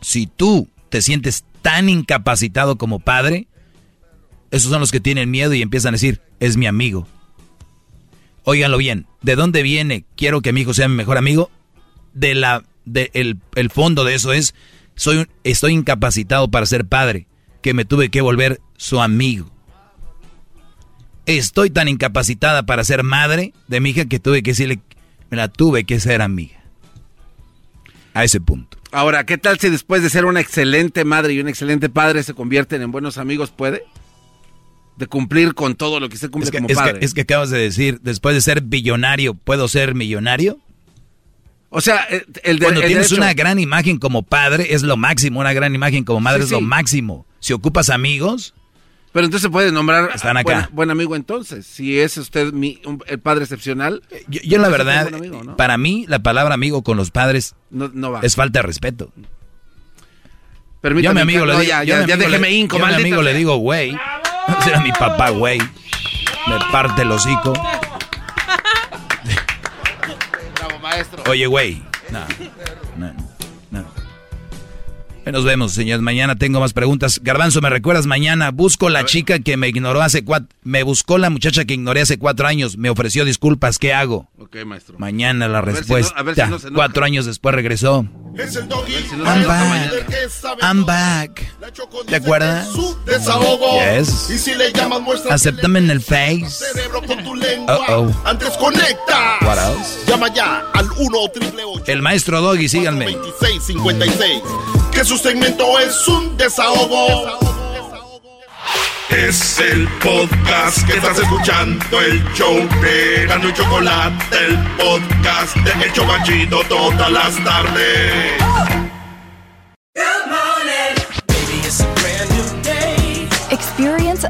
Si tú te sientes tan incapacitado como padre, esos son los que tienen miedo y empiezan a decir, es mi amigo. Óiganlo bien, ¿de dónde viene? Quiero que mi hijo sea mi mejor amigo. De la, de el, el fondo de eso es, soy un- estoy incapacitado para ser padre, que me tuve que volver su amigo. Estoy tan incapacitada para ser madre de mi hija que tuve que decirle, me la tuve que ser amiga. A ese punto. Ahora, ¿qué tal si después de ser una excelente madre y un excelente padre se convierten en buenos amigos? ¿Puede? De cumplir con todo lo que se cumple es que, como es padre. Que, es que acabas de decir, después de ser billonario, ¿puedo ser millonario? O sea, eh, el de, Cuando el tienes derecho- una gran imagen como padre, es lo máximo. Una gran imagen como madre Sí, es lo máximo. Si ocupas amigos, Pero entonces se puede nombrar Están acá. Buen, buen amigo entonces. Si es usted mi, un- el padre excepcional. yo, yo la verdad, para mí, la palabra amigo con los padres No, no va. es falta de respeto. Permítame, yo a mi amigo le digo, ya, déjeme yo a mi amigo le digo, güey. [LAUGHS] Será mi papá, güey. Me parte el hocico. Oye, güey. No. Nos vemos, señores. Mañana tengo más preguntas. Garbanzo, ¿me recuerdas mañana? Busco la chica que me ignoró hace cuatro... Me buscó la muchacha que ignoré hace cuatro años. Me ofreció disculpas. ¿Qué hago? Ok, maestro. Mañana la ver si no- respuesta. a ver si no se enoja. cuatro años después regresó. Es el doggy. si no I'm back. I'm back. ¿Te acuerdas? desahogo. Yes. Y si le llamas muestra Acéptame en el face. cerebro con tu lengua. Uh-oh. Antes conecta. What else? Llama ya al 1 triple El maestro Doggy, síganme. 2656. Que su segmento es un desahogo. Es el podcast que estás escuchando, el show de Gano Chocolate, el podcast de El Chocachito todas las tardes.